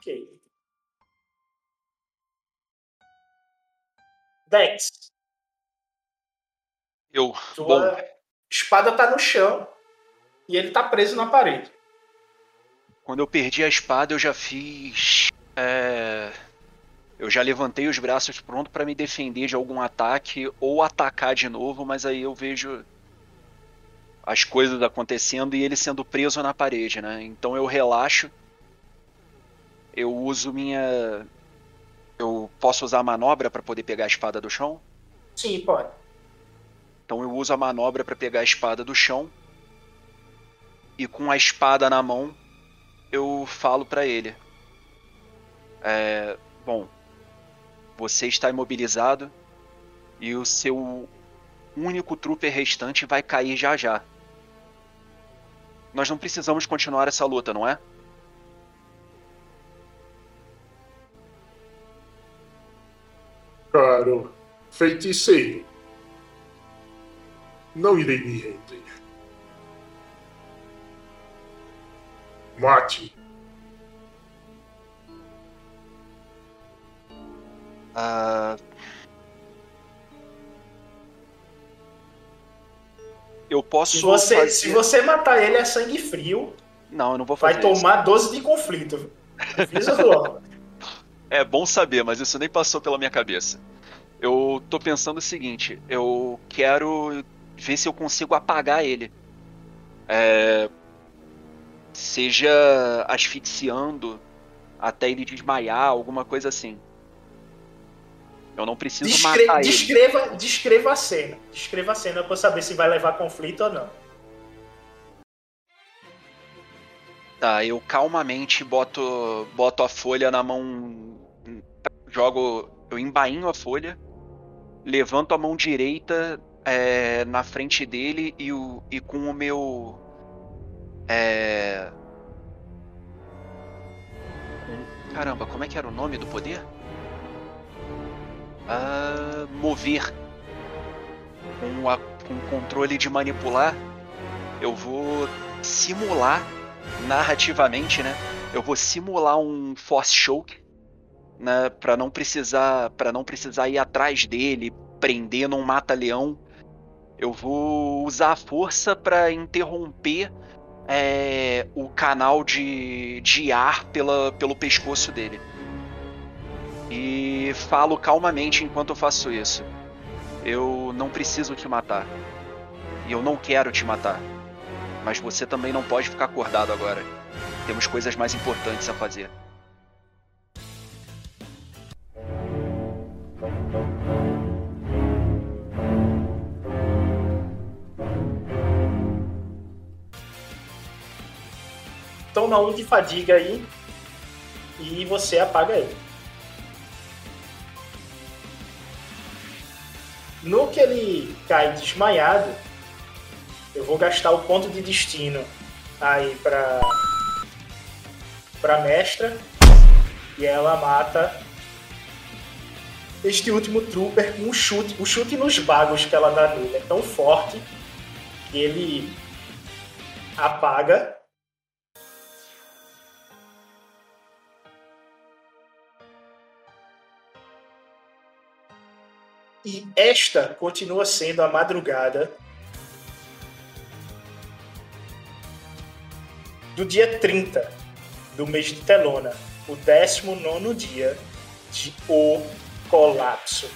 Ok. Dex, Eu. tua Bom, espada tá no chão e ele tá preso na parede. quando eu perdi a espada, eu já fiz. é, Eu já levantei os braços pronto pra me defender de algum ataque ou atacar de novo, mas aí eu vejo as coisas acontecendo e ele sendo preso na parede, né? Então eu relaxo. Eu uso minha. Eu posso usar a manobra pra poder pegar a espada do chão? Sim, pode. Então eu uso a manobra pra pegar a espada do chão. E com a espada na mão, eu falo pra ele. É, bom, você está imobilizado e o seu único trooper restante vai cair já já. Nós não precisamos continuar essa luta, não é? Caro feiticeiro, não irei me render. Mate. Ah, eu posso Se você, fazer... se você matar ele é sangue frio, Não, eu não vou fazer vai isso. tomar 12 de conflito. É bom saber, mas isso nem passou pela minha cabeça. Eu tô pensando o seguinte: eu quero ver se eu consigo apagar ele. É, seja asfixiando até ele desmaiar, alguma coisa assim. Eu não preciso Descre- matar ele. descreva, descreva a cena. Descreva a cena pra eu saber se vai levar conflito ou não. Tá, eu calmamente boto, boto a folha na mão. Jogo. Eu embainho a folha, levanto a mão direita é, na frente dele e, o, e com o meu. É. Caramba, como é que era o nome do poder? Ah, mover. Com, a, com controle de manipular, eu vou simular narrativamente, né? Eu vou simular um force choke, né, para não precisar, para não precisar ir atrás dele, prender num mata-leão. Eu vou usar a força para interromper é, o canal de, de ar pela, pelo pescoço dele. E falo calmamente enquanto eu faço isso. Eu não preciso te matar. E eu não quero te matar. Mas você também não pode ficar acordado agora. Temos coisas mais importantes a fazer. Toma um de fadiga aí e você apaga ele. No que ele cai desmaiado, eu vou gastar o ponto de destino aí pra, pra mestra. E ela mata este último trooper com um chute, o chute nos bagos que ela dá nele. É tão forte que ele apaga E esta continua sendo a madrugada do dia 30 do mês de Telona, o 19 dia de O Colapso.